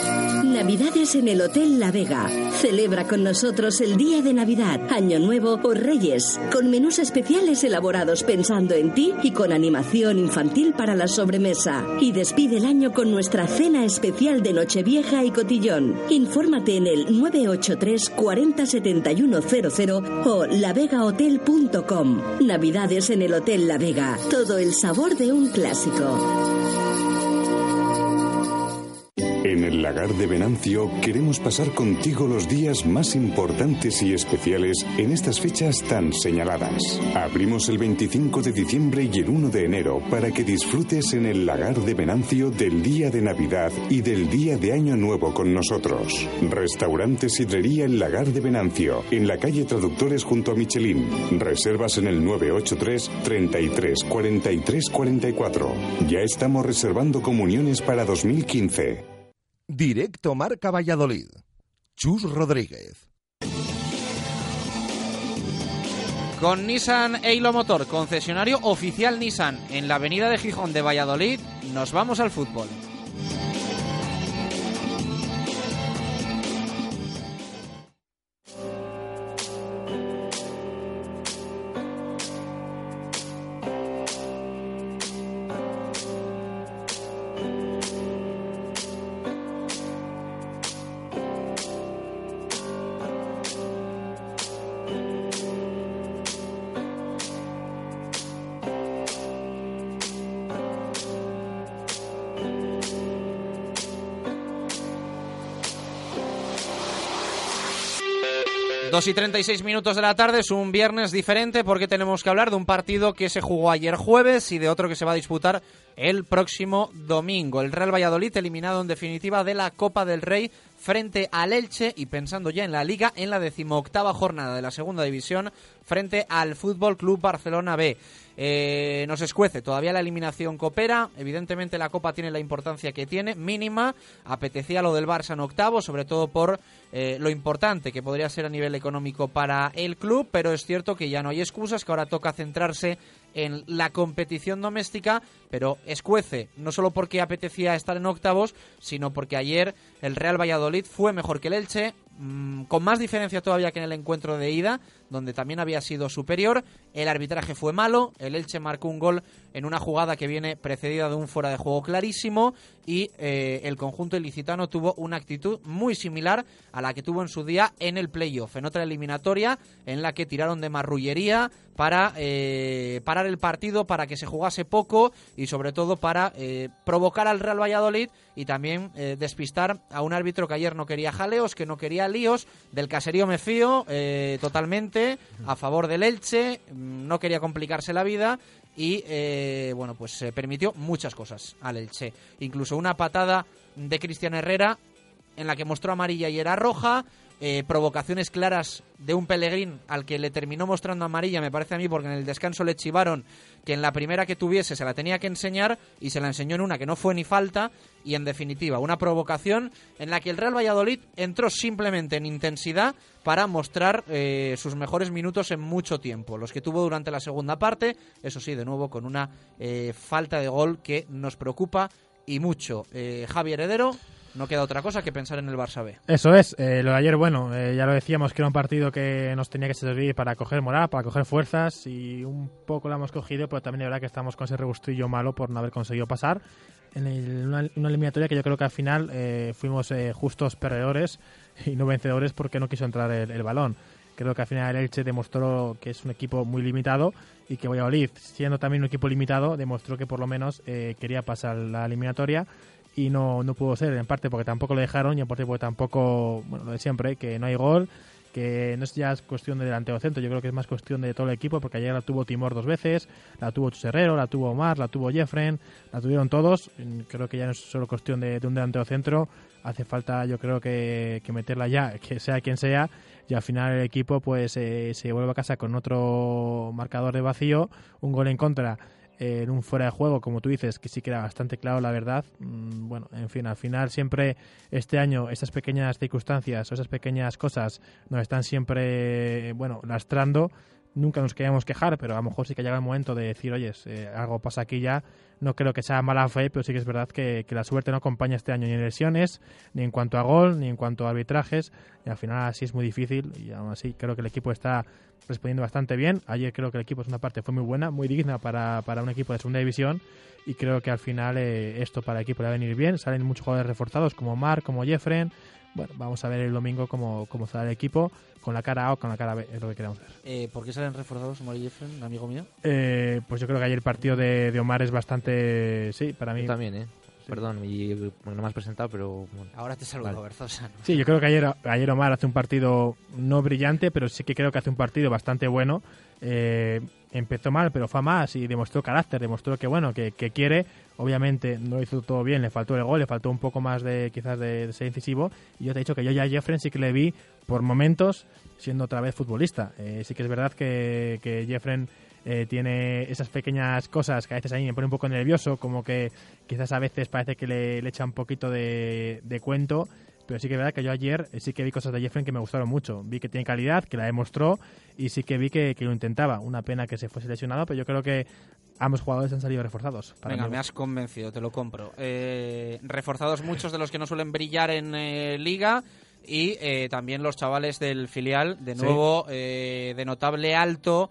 Navidades en el Hotel La Vega. Celebra con nosotros el día de Navidad, Año Nuevo o Reyes, con menús especiales elaborados pensando en ti y con animación infantil para la sobremesa. Y despide el año con nuestra cena especial de Nochevieja y Cotillón. Infórmate en el 983 40 o lavegahotel.com. Navidades en el Hotel La Vega. Todo el sabor de un clásico. En el lagar de Venancio queremos pasar contigo los días más importantes y especiales en estas fechas tan señaladas. Abrimos el 25 de diciembre y el 1 de enero para que disfrutes en el lagar de Venancio del día de Navidad y del día de Año Nuevo con nosotros. Restaurante Sidrería El Lagar de Venancio, en la calle Traductores junto a Michelin. Reservas en el 983 33 43 44. Ya estamos reservando comuniones para 2015. Directo Marca Valladolid. Chus Rodríguez. Con Nissan Eilo Motor, concesionario oficial Nissan en la avenida de Gijón de Valladolid, nos vamos al fútbol. 2 y 36 minutos de la tarde es un viernes diferente porque tenemos que hablar de un partido que se jugó ayer jueves y de otro que se va a disputar el próximo domingo. El Real Valladolid eliminado en definitiva de la Copa del Rey frente al Elche y pensando ya en la Liga en la decimoctava jornada de la Segunda División frente al Fútbol Club Barcelona B. Eh, nos escuece, todavía la eliminación coopera, evidentemente la Copa tiene la importancia que tiene, mínima, apetecía lo del Barça en octavo, sobre todo por eh, lo importante que podría ser a nivel económico para el club, pero es cierto que ya no hay excusas, que ahora toca centrarse en la competición doméstica, pero escuece, no solo porque apetecía estar en octavos, sino porque ayer el Real Valladolid fue mejor que el Elche, mm, con más diferencia todavía que en el encuentro de ida, donde también había sido superior. El arbitraje fue malo, el Elche marcó un gol en una jugada que viene precedida de un fuera de juego clarísimo y eh, el conjunto ilicitano tuvo una actitud muy similar a la que tuvo en su día en el playoff, en otra eliminatoria en la que tiraron de marrullería para eh, parar el partido, para que se jugase poco y sobre todo para eh, provocar al Real Valladolid y también despistar a un árbitro que ayer no quería jaleos, que no quería líos, del caserío me fío totalmente a favor del Elche, mm, no quería complicarse la vida y eh, bueno, pues permitió muchas cosas al Elche, incluso una patada de Cristian Herrera en la que mostró amarilla y era roja, eh, provocaciones claras de un Pellegrín al que le terminó mostrando amarilla, me parece a mí, porque en el descanso le chivaron que en la primera que tuviese se la tenía que enseñar y se la enseñó en una que no fue ni falta y en definitiva una provocación en la que el Real Valladolid entró simplemente en intensidad para mostrar eh, sus mejores minutos en mucho tiempo, los que tuvo durante la segunda parte, eso sí, de nuevo con una eh, falta de gol que nos preocupa y mucho. Javier Heredero no queda otra cosa que pensar en el Barça B. Eso es, eh, lo de ayer, bueno, eh, ya lo decíamos que era un partido que nos tenía que servir para coger moral, para coger fuerzas y un poco lo hemos cogido, pero también es verdad que estamos con ese regustillo malo por no haber conseguido pasar en una, eliminatoria que yo creo que al final eh, fuimos justos perdedores y no vencedores porque no quiso entrar el, balón. Creo que al final el Elche demostró que es un equipo muy limitado y que Valladolid, siendo también un equipo limitado, demostró que por lo menos quería pasar la eliminatoria y no, no pudo ser, en parte porque tampoco lo dejaron y en parte porque tampoco, bueno, lo de siempre, que no hay gol, que no es ya cuestión de delantero centro, yo creo que es más cuestión de todo el equipo, porque ayer la tuvo Timor dos veces, la tuvo Chuserrero, la tuvo Omar, la tuvo Jeffren, la tuvieron todos, creo que ya no es solo cuestión de, un delantero centro, hace falta yo creo que, que, meterla ya, que sea quien sea, y al final el equipo pues eh, se vuelve a casa con otro marcador de vacío, un gol en contra en un fuera de juego, como tú dices, que sí que era bastante claro, la verdad. Mm, bueno, en fin, al final siempre este año estas pequeñas circunstancias o esas pequeñas cosas nos están siempre, bueno, lastrando. Nunca nos queríamos quejar, pero a lo mejor sí que llega el momento de decir, oye, eh, algo pasa aquí ya no creo que sea mala fe, pero sí que es verdad que, la suerte no acompaña este año ni en lesiones, ni en cuanto a gol, ni en cuanto a arbitrajes, y al final así es muy difícil, y aún así creo que el equipo está respondiendo bastante bien. Ayer creo que el equipo es una parte fue muy buena, muy digna para, para un equipo de segunda división, y creo que al final eh, esto para el equipo le va a venir bien. Salen muchos jugadores reforzados como Mark, como Jeffren, bueno, vamos a ver el domingo cómo, cómo sale el equipo, con la cara A o con la cara B, es lo que queremos ver. Eh, ¿Por qué salen reforzados Omar y Jeffren, amigo mío? Eh, pues yo creo que ayer el partido de, Omar es bastante, sí, para mí. también, ¿eh? perdón, y no me has presentado, pero ahora te saludo, vale. Berzosa. Sí, yo creo que ayer, ayer Omar hace un partido no brillante, pero sí que creo que hace un partido bastante bueno. Eh, empezó mal, pero fue más y demostró carácter, demostró que bueno, que, que, quiere. Obviamente no lo hizo todo bien, le faltó el gol, le faltó un poco más de quizás de, de ser incisivo. Y yo te he dicho que yo ya a Jeffrey sí que le vi por momentos siendo otra vez futbolista. Eh, sí que es verdad que, que Jeffrey eh, tiene esas pequeñas cosas que a veces a mí me pone un poco nervioso, como que quizás a veces parece que le, le echa un poquito de, de, cuento, pero sí que es verdad que yo ayer sí que vi cosas de Jeffrey que me gustaron mucho. Vi que tiene calidad, que la demostró y sí que vi que, que lo intentaba. Una pena que se fuese lesionado, pero yo creo que ambos jugadores han salido reforzados. Venga, me has convencido, te lo compro. Eh, reforzados muchos de los que no suelen brillar en eh, liga y eh, también los chavales del filial, de nuevo, sí. de notable alto.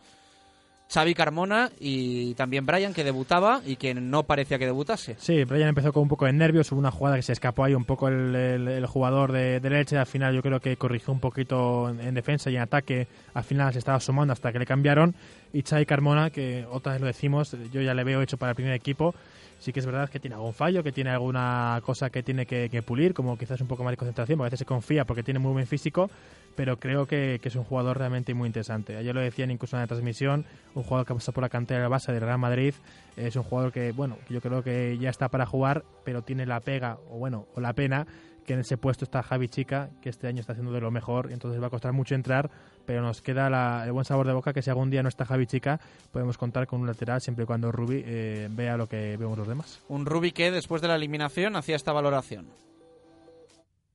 Xavi Carmona y también Brian, que debutaba y que no parecía que debutase. Sí, Brian empezó con un poco de nervios, hubo una jugada que se escapó ahí un poco el, jugador de, de, Leche, al final yo creo que corrigió un poquito en, en, defensa y en ataque, al final se estaba sumando hasta que le cambiaron, y Xavi Carmona, que otra vez lo decimos, yo ya le veo hecho para el primer equipo, sí que es verdad que tiene algún fallo, que tiene alguna cosa que tiene que, que, pulir, como quizás un poco más de concentración, porque a veces se confía porque tiene muy buen físico, pero creo que, que, es un jugador realmente muy interesante. Ayer lo decían incluso en la transmisión, un jugador que ha pasado por la cantera de base del Real Madrid, es un jugador que, bueno, yo creo que ya está para jugar, pero tiene la pega, o bueno, o la pena, que en ese puesto está Javi Chica, que este año está haciendo de lo mejor, y entonces va a costar mucho entrar, pero nos queda la, el buen sabor de boca que si algún día no está Javi Chica, podemos contar con un lateral siempre y cuando Rubi eh, vea lo que vemos los demás. Un Rubi que después de la eliminación hacía esta valoración.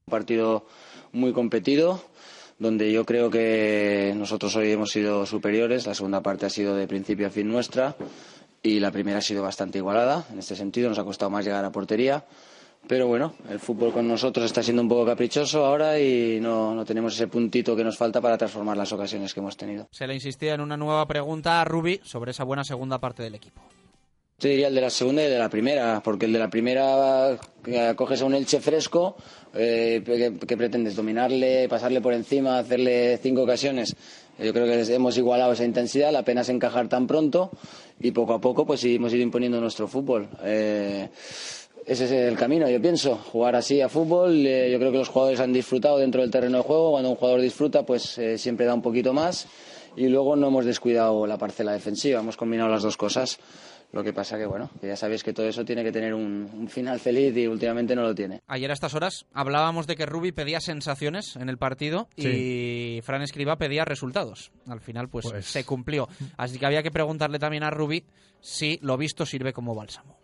Un partido muy competido, donde yo creo que nosotros hoy hemos sido superiores, la segunda parte ha sido de principio a fin nuestra y la primera ha sido bastante igualada, en este sentido nos ha costado más llegar a portería. Pero bueno, el fútbol con nosotros está siendo un poco caprichoso ahora y no, no, tenemos ese puntito que nos falta para transformar las ocasiones que hemos tenido. Se le insistía en una nueva pregunta a Rubi sobre esa buena segunda parte del equipo. Te diría el de la segunda y el de la primera, porque el de la primera coges a un Elche fresco, eh, ¿qué, ¿qué, pretendes? ¿Dominarle, pasarle por encima, hacerle cinco ocasiones? Yo creo que hemos igualado esa intensidad, la pena es encajar tan pronto y poco a poco pues hemos ido imponiendo nuestro fútbol. Eh, ese es el camino, yo pienso, jugar así a fútbol. Eh, yo creo que los jugadores han disfrutado dentro del terreno de juego. Cuando un jugador disfruta, pues eh, siempre da un poquito más. Y luego no hemos descuidado la parcela defensiva, hemos combinado las dos cosas. Lo que pasa que, bueno, que ya sabéis que todo eso tiene que tener un, un, final feliz y últimamente no lo tiene. Ayer a estas horas hablábamos de que Rubi pedía sensaciones en el partido sí. y Fran Escriba pedía resultados. Al final, pues, pues, se cumplió. Así que había que preguntarle también a Rubi si lo visto sirve como bálsamo.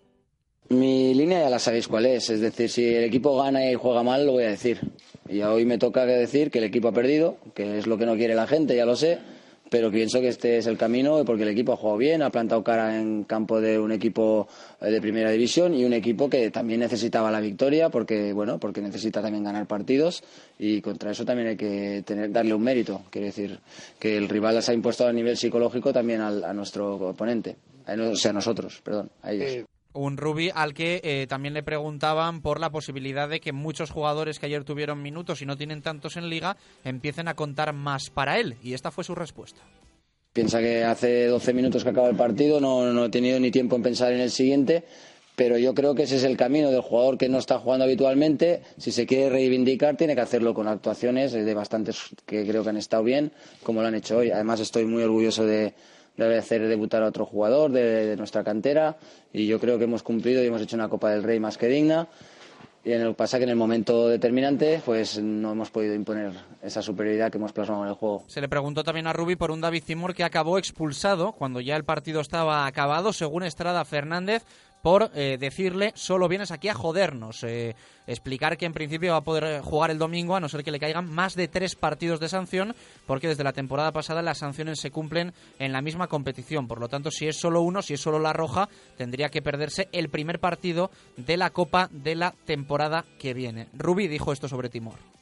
Mi línea ya la sabéis cuál es, es decir, si el equipo gana y juega mal, lo voy a decir. Y hoy me toca decir que el equipo ha perdido, que es lo que no quiere la gente, ya lo sé, pero pienso que este es el camino porque el equipo ha jugado bien, ha plantado cara en campo de un equipo de primera división y un equipo que también necesitaba la victoria porque bueno, porque necesita también ganar partidos y contra eso también hay que tener, darle un mérito, quiere decir que el rival se ha impuesto a nivel psicológico también al, a nuestro oponente, o sea, a nosotros, perdón, a ellos. Un Rubi al que eh, también le preguntaban por la posibilidad de que muchos jugadores que ayer tuvieron minutos y no tienen tantos en liga empiecen a contar más para él. Y esta fue su respuesta. Piensa que hace 12 minutos que acaba el partido, no, no he tenido ni tiempo en pensar en el siguiente, pero yo creo que ese es el camino del jugador que no está jugando habitualmente. Si se quiere reivindicar, tiene que hacerlo con actuaciones de bastantes que creo que han estado bien, como lo han hecho hoy. Además, estoy muy orgulloso de, de hacer debutar a otro jugador de, nuestra cantera. Y yo creo que hemos cumplido y hemos hecho una Copa del Rey más que digna. Y en el pasa que en el momento determinante pues no hemos podido imponer esa superioridad que hemos plasmado en el juego. Se le preguntó también a Rubi por un David Timur que acabó expulsado cuando ya el partido estaba acabado según Estrada Fernández por eh, decirle solo vienes aquí a jodernos. Eh, explicar que en principio va a poder jugar el domingo a no ser que le caigan más de tres partidos de sanción porque desde la temporada pasada las sanciones se cumplen en la misma competición. Por lo tanto, si es solo uno, si es solo la roja, tendría que perderse el primer partido de la Copa de la temporada que viene. Rubi dijo esto sobre Timor.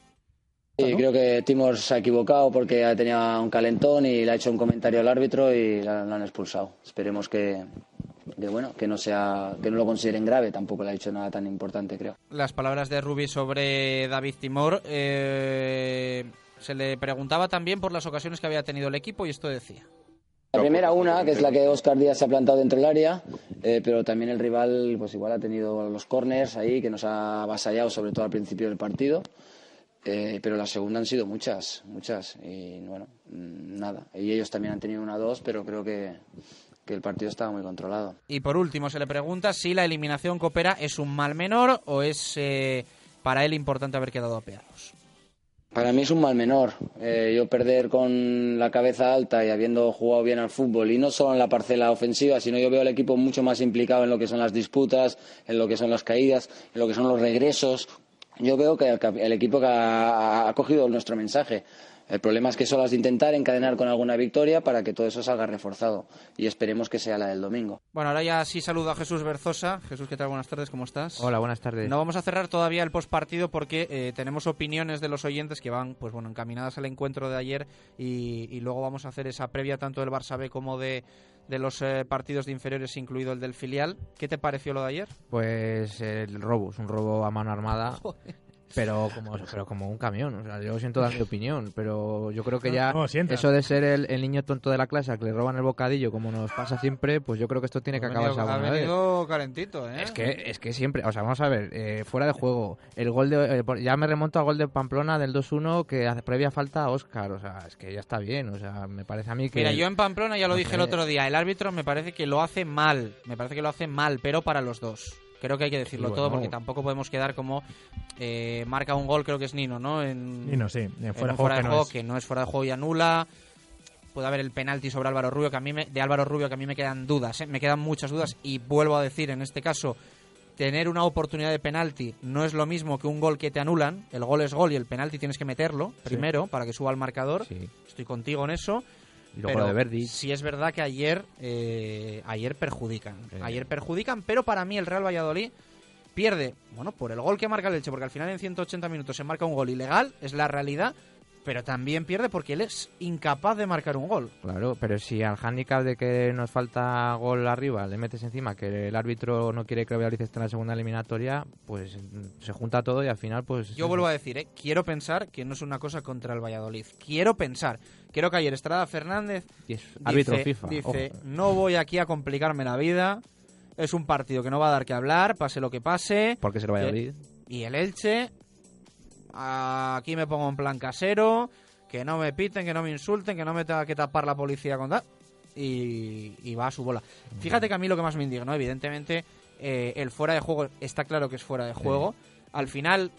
Sí, creo que Timor se ha equivocado porque tenía un calentón y le ha hecho un comentario al árbitro y lo han expulsado. Esperemos que, que bueno que no sea que no lo consideren grave tampoco le ha dicho nada tan importante creo las palabras de Rubi sobre David Timor eh, se le preguntaba también por las ocasiones que había tenido el equipo y esto decía La primera una, que es la que Oscar Díaz se ha plantado dentro del área, eh, pero también el rival pues igual ha tenido los corners ahí que nos ha avasallado sobre todo al principio del partido. Eh, pero la segunda han sido muchas, muchas. Y bueno, mm, nada. Y ellos también han tenido una dos, pero creo que, que el partido estaba muy controlado. Y por último, se le pregunta si la eliminación coopera es un mal menor o es eh, para él importante haber quedado apeados. Para mí es un mal menor. Eh, yo perder con la cabeza alta y habiendo jugado bien al fútbol, y no solo en la parcela ofensiva, sino yo veo al equipo mucho más implicado en lo que son las disputas, en lo que son las caídas, en lo que son los regresos. Yo veo que el, el equipo que ha, ha cogido nuestro mensaje. El problema es que solo has de intentar encadenar con alguna victoria para que todo eso salga reforzado. Y esperemos que sea la del domingo. Bueno, ahora ya sí saludo a Jesús Berzosa. Jesús, ¿qué tal? Buenas tardes, ¿cómo estás? Hola, buenas tardes. No vamos a cerrar todavía el postpartido porque eh, tenemos opiniones de los oyentes que van pues bueno encaminadas al encuentro de ayer y, y luego vamos a hacer esa previa tanto del Barça B como de, de los eh, partidos de inferiores, incluido el del filial. ¿Qué te pareció lo de ayer? Pues el robo, es un robo a mano armada. Pero como, pero como un camión, o sea, yo siento dar mi opinión, pero yo creo que ya No, sienta. eso de ser el, el niño tonto de la clase al que le roban el bocadillo, como nos pasa siempre, pues yo creo que esto tiene que Ha acabarse venido, ha vez. venido calentito, ¿eh? Es que, es que siempre, o sea, vamos a ver, eh, fuera de juego, el gol de, eh, por- ya me remonto al gol de Pamplona del 2-1 que hace previa falta a Oscar, o sea, es que ya está bien, o sea, me parece a mí que... Mira, yo en Pamplona ya lo no dije sé. el otro día, el árbitro me parece que lo hace mal, me parece que lo hace mal, pero para los dos. Creo que hay que decirlo bueno. todo porque tampoco podemos quedar como eh, marca un gol, creo que es Nino, ¿no? En, Nino, sí, en en fuera de juego que no es. que no es fuera de juego y anula. Puede haber el penalti sobre Álvaro Rubio, que a mí me, de Álvaro Rubio, que a mí me quedan dudas, ¿eh? me quedan muchas dudas y vuelvo a decir, en este caso, tener una oportunidad de penalti no es lo mismo que un gol que te anulan. El gol es gol y el penalti tienes que meterlo primero para que suba al marcador. Estoy contigo en eso. Y luego pero de Verdi. Sí es verdad que ayer, eh, ayer perjudican. Ayer perjudican, pero para mí el Real Valladolid pierde, bueno, por el gol que marca el Elche, porque al final en 180 minutos se marca un gol ilegal, es la realidad, pero también pierde porque él es incapaz de marcar un gol. Claro, pero si al handicap de que nos falta gol arriba le metes encima que el árbitro no quiere que el Valladolid esté en la segunda eliminatoria, pues mm, se junta todo y al final pues... Yo vuelvo a decir, ¿eh? quiero pensar que no es una cosa contra el Valladolid. Quiero pensar. Quiero que ayer Estrada Fernández dice, árbitro FIFA, dice, ojo. no voy aquí a complicarme la vida. Es un partido que no va a dar que hablar, pase lo que pase. Porque es el Valladolid. Y el Elche, aquí me pongo en plan casero, que no me piten, que no me insulten, que no me tenga que tapar la policía con tal. Y, y va a su bola. Fíjate que a mí lo que más me indigna, evidentemente, eh, el fuera de juego está claro que es fuera de juego. Al final,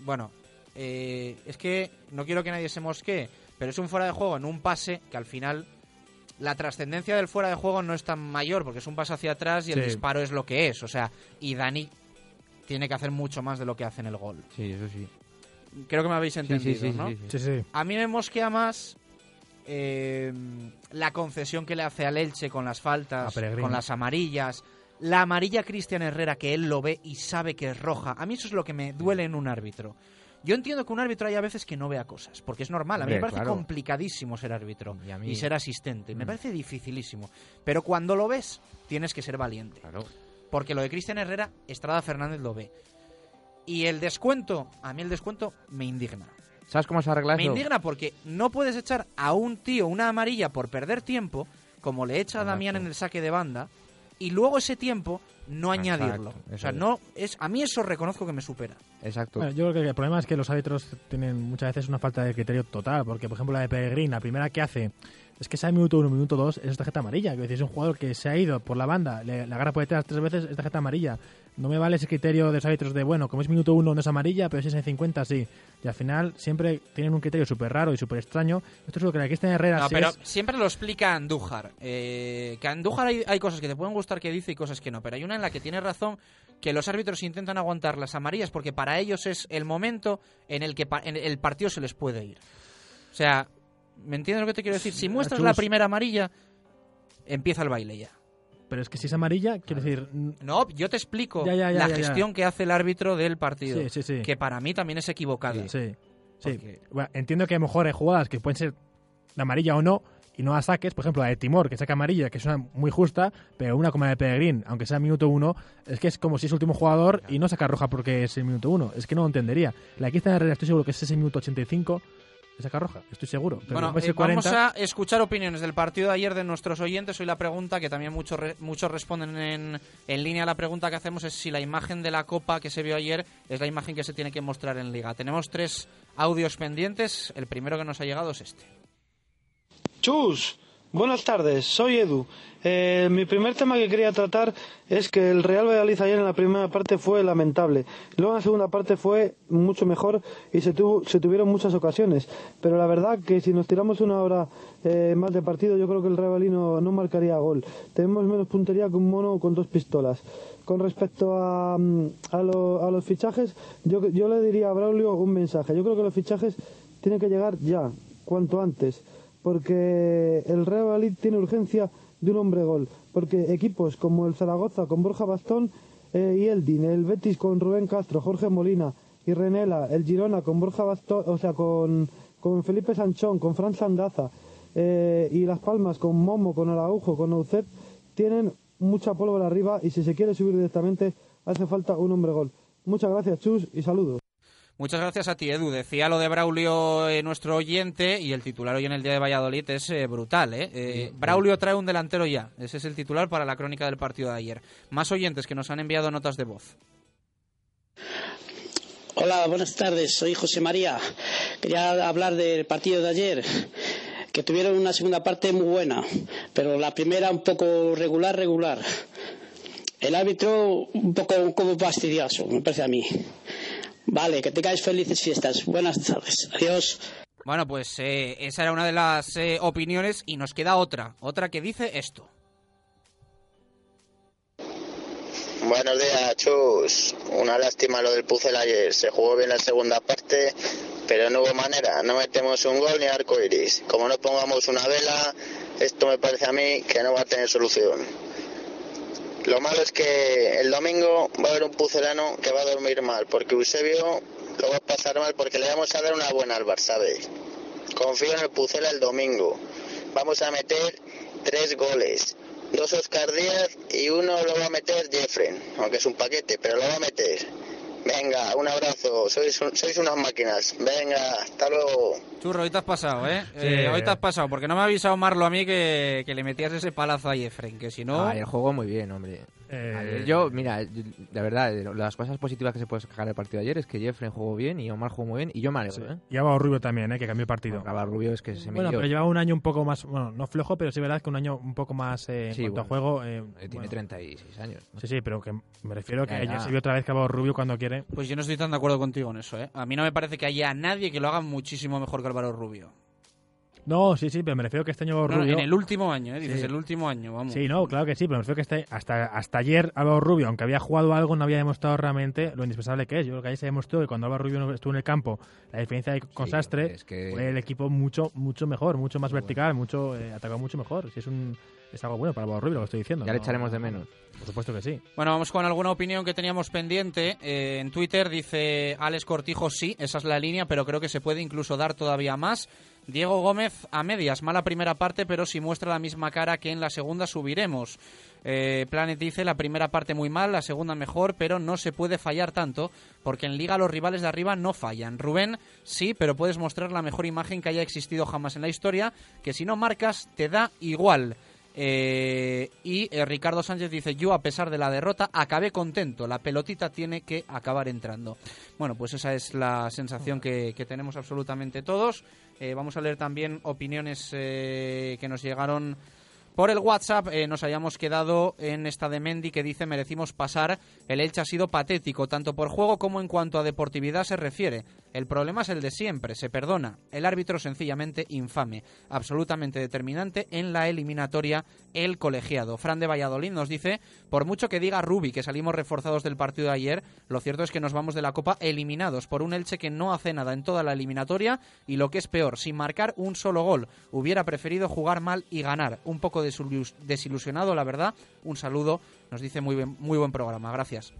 bueno, eh, es que no quiero que nadie se mosquee, pero es un fuera de juego en un pase que al final la trascendencia del fuera de juego no es tan mayor porque es un pase hacia atrás y el Sí. disparo es lo que es. O sea, y Dani tiene que hacer mucho más de lo que hace en el gol. Sí, eso sí. Creo que me habéis Sí, sí, entendido, sí, ¿no? sí, sí. Sí, sí. A mí me mosquea más eh, la concesión que le hace al Elche con las faltas, con las amarillas. La amarilla Cristian Herrera, que él lo ve y sabe que es roja. A mí eso es lo que me duele en un árbitro. Yo entiendo que un árbitro hay a veces que no vea cosas, porque es normal. A mí me parece claro. complicadísimo ser árbitro Y y, a mí- ser asistente. Me Mm. parece dificilísimo. Pero cuando lo ves, tienes que ser valiente. Claro. Porque lo de Cristian Herrera, Estrada Fernández lo ve. Y el descuento, a mí el descuento me indigna. ¿Sabes cómo se arregla Me eso? indigna porque no puedes echar a un tío una amarilla por perder tiempo, como le echa a Damián en el saque de banda, y luego ese tiempo no Exacto, añadirlo. O eso sea, no es a mí eso reconozco que me supera. Exacto. Bueno, yo creo que el problema es que los árbitros tienen muchas veces una falta de criterio total, porque por ejemplo la de Pellegrini, la primera que hace es que sea minuto uno, minuto dos, es tarjeta amarilla. Es decir, es un jugador que se ha ido por la banda, le, le agarra por detrás tres veces, es tarjeta amarilla. No me vale ese criterio de los árbitros de, bueno, como es minuto uno no es amarilla, pero si es en 50 sí. Y al final siempre tienen un criterio súper raro y súper extraño. Esto es lo que la Cristian Herrera No, pero es- siempre lo explica Andújar. Eh, que a Andújar hay, hay cosas que te pueden gustar que dice y cosas que no. Pero hay una en la que tiene razón que los árbitros intentan aguantar las amarillas porque para ellos es el momento en el que pa- en el partido se les puede ir. O sea, ¿me entiendes lo que te quiero decir? Si muestras la primera amarilla, empieza el baile ya. Pero es que si es amarilla, quiero decir... No, yo te explico Ya, ya, ya, la gestión que hace el árbitro del partido. Sí, sí, sí. Que para mí también es equivocada. Sí, sí. Bueno, entiendo que a lo mejor hay jugadas que pueden ser de amarilla o no y no la saques. Por ejemplo, la de Timor, que saca amarilla, que es una muy justa, pero una como la de Pellegrín, aunque sea minuto uno, es que es como si es último jugador y no saca roja porque es el minuto uno. Es que no lo entendería. La de Cristian Herrera estoy seguro que es ese minuto 85 le saca roja, estoy seguro. Pero Bueno, eh, el 40, vamos a escuchar opiniones del partido de ayer de nuestros oyentes. Hoy la pregunta, que también muchos re- muchos responden en, en línea, la pregunta que hacemos es si la imagen de la Copa que se vio ayer es la imagen que se tiene que mostrar en Liga. Tenemos tres audios pendientes. El primero que nos ha llegado es este. Chus, buenas tardes, soy Edu. Eh, mi primer tema que quería tratar es que el Real Valladolid ayer en la primera parte fue lamentable. Luego en la segunda parte fue mucho mejor y se, tuvo, se tuvieron muchas ocasiones. Pero la verdad que si nos tiramos una hora eh, más de partido, yo creo que el Real Valladolid no, no marcaría gol. Tenemos menos puntería que un mono con dos pistolas. Con respecto a, mm, a, lo- a los fichajes, yo, yo le diría a Braulio un mensaje. Yo creo que los fichajes tienen que llegar ya, cuanto antes porque el Real Valladolid tiene urgencia de un hombre gol, porque equipos como el Zaragoza con Borja Bastón eh, y Eldin, el Betis con Rubén Castro, Jorge Molina y Renela, el Girona con Borja Bastón, o sea, con, con Felipe Sanchón, con Fran Sandaza eh, y Las Palmas con Momo, con Araujo, con Naucet, tienen mucha pólvora arriba y si se quiere subir directamente hace falta un hombre gol. Muchas gracias, Chus, y saludos. Muchas gracias a ti, Edu. Decía lo de Braulio, eh, nuestro oyente, y el titular hoy en el día de Valladolid es eh, brutal. ¿eh? Eh, Braulio trae un delantero ya. Ese es el titular para la crónica del partido de ayer. Más oyentes que nos han enviado notas de voz. Hola, buenas tardes. Soy José María. Quería hablar del partido de ayer, que tuvieron una segunda parte muy buena, pero la primera un poco regular, regular. El árbitro un poco como fastidioso, me parece a mí. Vale, que tengáis felices fiestas. Buenas tardes. Adiós. Bueno, pues eh, esa era una de las eh, opiniones y nos queda otra. Otra que dice esto. Buenos días, Chus. Una lástima lo del Pucel ayer. Se jugó bien la segunda parte, pero no hubo manera. No metemos un gol ni arco iris. Como no pongamos una vela, esto me parece a mí que no va a tener solución. Lo malo es que el domingo va a haber un pucelano que va a dormir mal, porque Eusebio lo va a pasar mal porque le vamos a dar una buena al B. Confío en el Pucela el domingo. Vamos a meter tres goles. Dos Oscar Díaz y uno lo va a meter Jeffren, aunque es un paquete, pero lo va a meter. Venga, un abrazo, sois, un- sois unas máquinas. Venga, hasta luego. Churro, hoy te has pasado, ¿eh? Sí. Eh, hoy te has pasado, porque no me ha avisado Marlo a mí que, que le metías ese palazo a Jeffren, que si no... Ah, el juego muy bien, hombre. Eh, Ayer yo, mira, la verdad, las cosas positivas que se puede sacar del partido de ayer es que Jeffrey jugó bien y Omar jugó muy bien y yo me alegro, ¿eh? Y Álvaro Rubio también, ¿eh? que cambió el partido. Álvaro Rubio es que se me Bueno, dio. pero llevaba un año un poco más, bueno, no flojo, pero sí verdad que un año un poco más eh, en Sí, cuanto a juego. eh, eh, tiene bueno. 36 años. Sí, sí, pero que me refiero que Ya, ayer se vio otra vez que Álvaro Rubio cuando quiere. Pues yo no estoy tan de acuerdo contigo en eso, ¿eh? A mí no me parece que haya nadie que lo haga muchísimo mejor que Álvaro Rubio. No, sí, sí, pero me refiero que este año No, Rubio... en el último año, ¿eh? Dices Sí. el último año, vamos. Sí, no, claro que sí, pero me refiero que este, hasta, hasta ayer Álvaro Rubio, aunque había jugado algo, no había demostrado realmente lo indispensable que es. Yo creo que ahí se demostró que cuando Álvaro Rubio estuvo en el campo, la diferencia de con Sastre es que- fue el equipo mucho mucho mejor, mucho más vertical, mucho eh, atacado mucho mejor. Si es un es algo bueno para Álvaro Rubio lo que estoy diciendo. Ya le ¿no? echaremos de menos. Por supuesto que sí. Bueno, vamos con alguna opinión que teníamos pendiente. Eh, en Twitter dice Alex Cortijo, sí, esa es la línea, pero creo que se puede incluso dar todavía más. Diego Gómez a medias, mala primera parte, pero si muestra la misma cara que en la segunda subiremos. Eh, Planet dice la primera parte muy mal, la segunda mejor, pero no se puede fallar tanto, porque en liga los rivales de arriba no fallan. Rubén, sí, pero puedes mostrar la mejor imagen que haya existido jamás en la historia, que si no marcas te da igual. Eh, y eh, Ricardo Sánchez dice, yo a pesar de la derrota acabé contento, la pelotita tiene que acabar entrando. Bueno, pues esa es la sensación que, que tenemos absolutamente todos. Eh, vamos a leer también opiniones eh, que nos llegaron por el WhatsApp. Eh, nos hayamos quedado en esta de Mendy que dice merecimos pasar. El Elche ha sido patético, tanto por juego como en cuanto a deportividad se refiere. El problema es el de siempre, se perdona. El árbitro sencillamente infame, absolutamente determinante en la eliminatoria, el colegiado. Fran de Valladolid nos dice, por mucho que diga Rubi que salimos reforzados del partido de ayer, lo cierto es que nos vamos de la Copa eliminados por un Elche que no hace nada en toda la eliminatoria y lo que es peor, sin marcar un solo gol. Hubiera preferido jugar mal y ganar. Un poco desilus- desilusionado, la verdad. Un saludo, nos dice muy, bien- muy buen programa, gracias.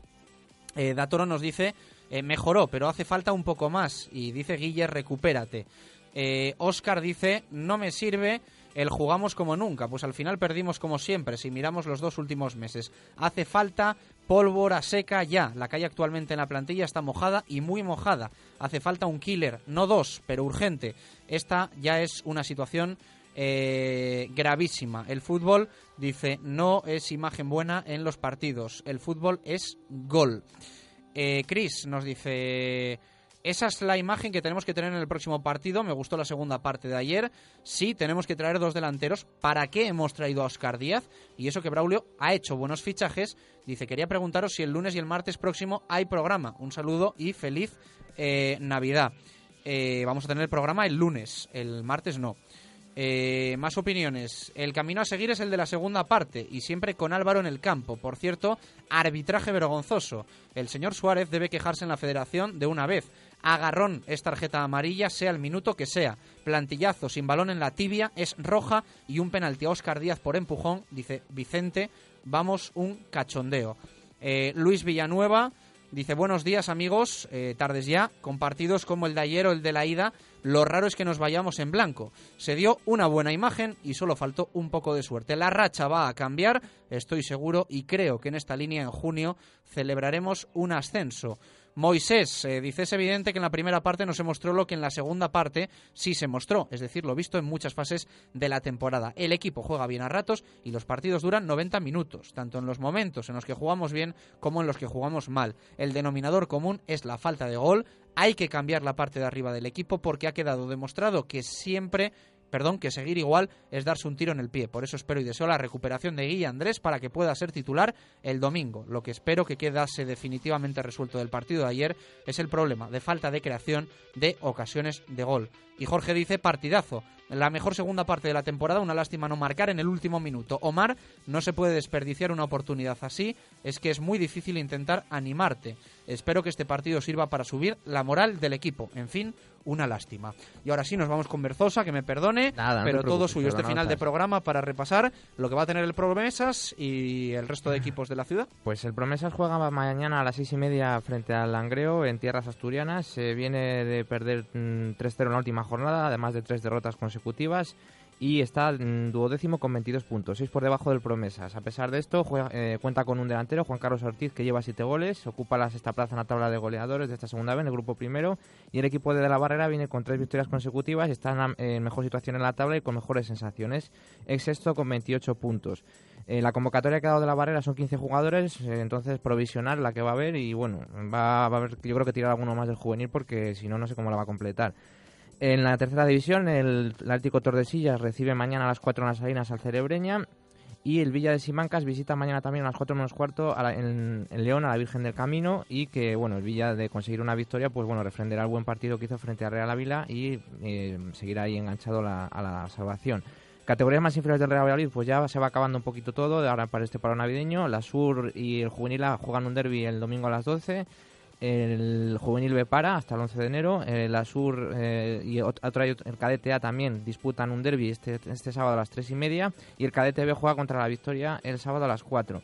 Eh, Datoro nos dice, eh, mejoró, pero hace falta un poco más. Y dice Guille, recupérate. Eh, Oscar dice, no me sirve el jugamos como nunca, pues al final perdimos como siempre si miramos los dos últimos meses. Hace falta pólvora seca ya. La calle actualmente en la plantilla está mojada y muy mojada. Hace falta un killer, no dos, pero urgente. Esta ya es una situación eh, gravísima. El fútbol, dice, no es imagen buena en los partidos. El fútbol es gol. Eh, Chris nos dice... Esa es la imagen que tenemos que tener en el próximo partido. Me gustó la segunda parte de ayer. Sí, tenemos que traer dos delanteros. ¿Para qué hemos traído a Oscar Díaz? Y eso que Braulio ha hecho buenos fichajes. Dice, quería preguntaros si el lunes y el martes próximo hay programa. Un saludo y feliz eh, Navidad. Eh, vamos a tener el programa el lunes, el martes no. Eh, más opiniones. El camino a seguir es el de la segunda parte y siempre con Álvaro en el campo. Por cierto, arbitraje vergonzoso. El señor Suárez debe quejarse en la federación de una vez. Agarrón es tarjeta amarilla, sea el minuto que sea. Plantillazo sin balón en la tibia es roja y un penalti a Oscar Díaz por empujón, dice Vicente. Vamos, un cachondeo. Eh, Luis Villanueva dice buenos días amigos, eh, tardes ya, con partidos como el de ayer o el de la ida lo raro es que nos vayamos en blanco. Se dio una buena imagen y solo faltó un poco de suerte. La racha va a cambiar, estoy seguro, y creo que en esta línea en junio celebraremos un ascenso. Moisés eh, dice es evidente que en la primera parte no se mostró lo que en la segunda parte sí se mostró, es decir, lo visto en muchas fases de la temporada. El equipo juega bien a ratos y los partidos duran 90 minutos, tanto en los momentos en los que jugamos bien como en los que jugamos mal. El denominador común es la falta de gol. Hay que cambiar la parte de arriba del equipo porque ha quedado demostrado que siempre perdón, que seguir igual es darse un tiro en el pie. Por eso espero y deseo la recuperación de Guilla Andrés para que pueda ser titular el domingo. Lo que espero que quedase definitivamente resuelto del partido de ayer es el problema de falta de creación de ocasiones de gol. Y Jorge dice partidazo. La mejor segunda parte de la temporada, una lástima no marcar en el último minuto. Omar, no se puede desperdiciar una oportunidad así, es que es muy difícil intentar animarte. Espero que este partido sirva para subir la moral del equipo. En fin, una lástima. Y ahora sí, nos vamos con Berzosa, que me perdone, Nada, pero todo suyo este final de programa para repasar lo que va a tener el Promesas y el resto de equipos de la ciudad. Pues el Promesas juega mañana a las seis y media frente al Langreo en tierras asturianas. Se viene de perder mm, 3-0 en la última jornada, además de tres derrotas consecutivas. Y está mm, duodécimo con 22 puntos, 6 por debajo del Promesas. A pesar de esto, juega- eh, cuenta con un delantero, Juan Carlos Ortiz, que lleva 7 goles, ocupa la sexta plaza en la tabla de goleadores de esta segunda vez, en el grupo primero. Y el equipo de De la Barrera viene con 3 victorias consecutivas, está en, en mejor situación en la tabla y con mejores sensaciones. Ex sexto con 28 puntos. Eh, la convocatoria que ha dado de la barrera son 15 jugadores, eh, entonces provisional la que va a haber y bueno, va, va a haber, yo creo que tirar alguno más del juvenil porque si no, no sé cómo la va a completar. En la tercera división, el, el Tordesillas recibe mañana a las 4 en las Salinas al Cerebreña y el Villa de Simancas visita mañana también a las 4 menos cuarto a la- en, León a la Virgen del Camino y que bueno, el Villa de conseguir una victoria, pues bueno, refrendará el buen partido que hizo frente a Real Ávila y eh, seguirá ahí enganchado la- a la salvación. Categorías más inferiores del Real Valladolid, pues ya se va acabando un poquito todo, ahora para este paro navideño. La Sur y el Juvenil A juegan un derby el domingo a las 12. El Juvenil B para hasta el 11 de enero. Eh, la Sur eh, y ot- otro, el Cadete A también disputan un derby este, este sábado a las 3 y media. Y el Cadete B juega contra la Victoria el sábado a las 4.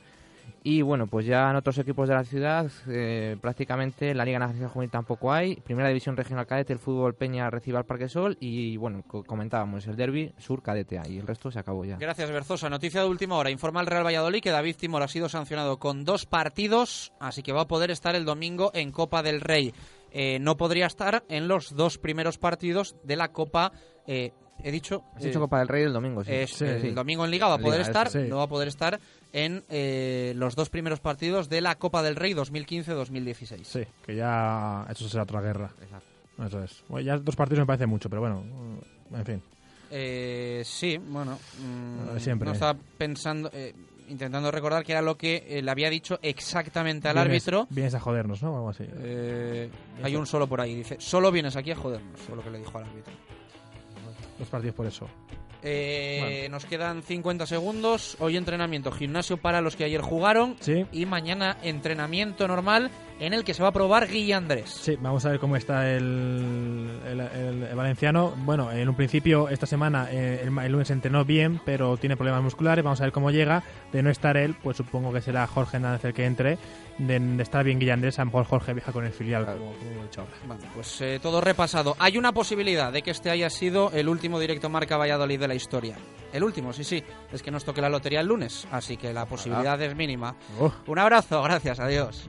Y bueno, pues ya en otros equipos de la ciudad, eh, prácticamente la Liga Nacional Juvenil tampoco hay. Primera División Regional Cadete, el fútbol Peña recibe al Parque Sol. Y bueno, co- comentábamos el derby Sur Cadete. Y el resto se acabó ya. Gracias, Berzosa. Noticia de última hora. Informa el Real Valladolid que David Timor ha sido sancionado con dos partidos, así que va a poder estar el domingo en Copa del Rey. Eh, no podría estar en los dos primeros partidos de la Copa. eh, he dicho. Has dicho Copa del Rey el domingo, sí. es- Sí, el domingo en Liga va a poder Liga, estar, sí. no va a poder estar en eh, los dos primeros partidos de la Copa del Rey 2015-2016. Sí, que ya eso será otra guerra. Eso es. Bueno, ya dos partidos me parece mucho, pero bueno, mm, en fin. Eh, sí, bueno. mm, Eh, siempre. No estaba pensando, eh, intentando recordar que era lo que eh, le había dicho exactamente al Vienes- árbitro. Vienes a jodernos, ¿no? O algo así. Eh, hay un solo por ahí, dice, solo vienes aquí a jodernos, fue lo que le dijo al árbitro. Dos partidos por eso. Eh, Nos quedan 50 segundos. Hoy entrenamiento, gimnasio para los que ayer jugaron. Y mañana entrenamiento normal en el que se va a probar Guilla Andrés. Sí, vamos a ver cómo está el, el, el- el valenciano. Bueno, en un principio, esta semana, eh, el, el lunes entrenó bien, pero tiene problemas musculares. Vamos a ver cómo llega. De no estar él, pues supongo que será Jorge Hernández el que entre. de, de estar bien Guillandés, a lo mejor Jorge viaja con el filial, como, como he dicho ahora. Bueno, pues eh, todo repasado. Hay una posibilidad de que este haya sido el último directo Marca Valladolid de la historia. El último, sí, sí. Es que nos toque la lotería el lunes, así que la posibilidad es mínima. Un abrazo, gracias, adiós.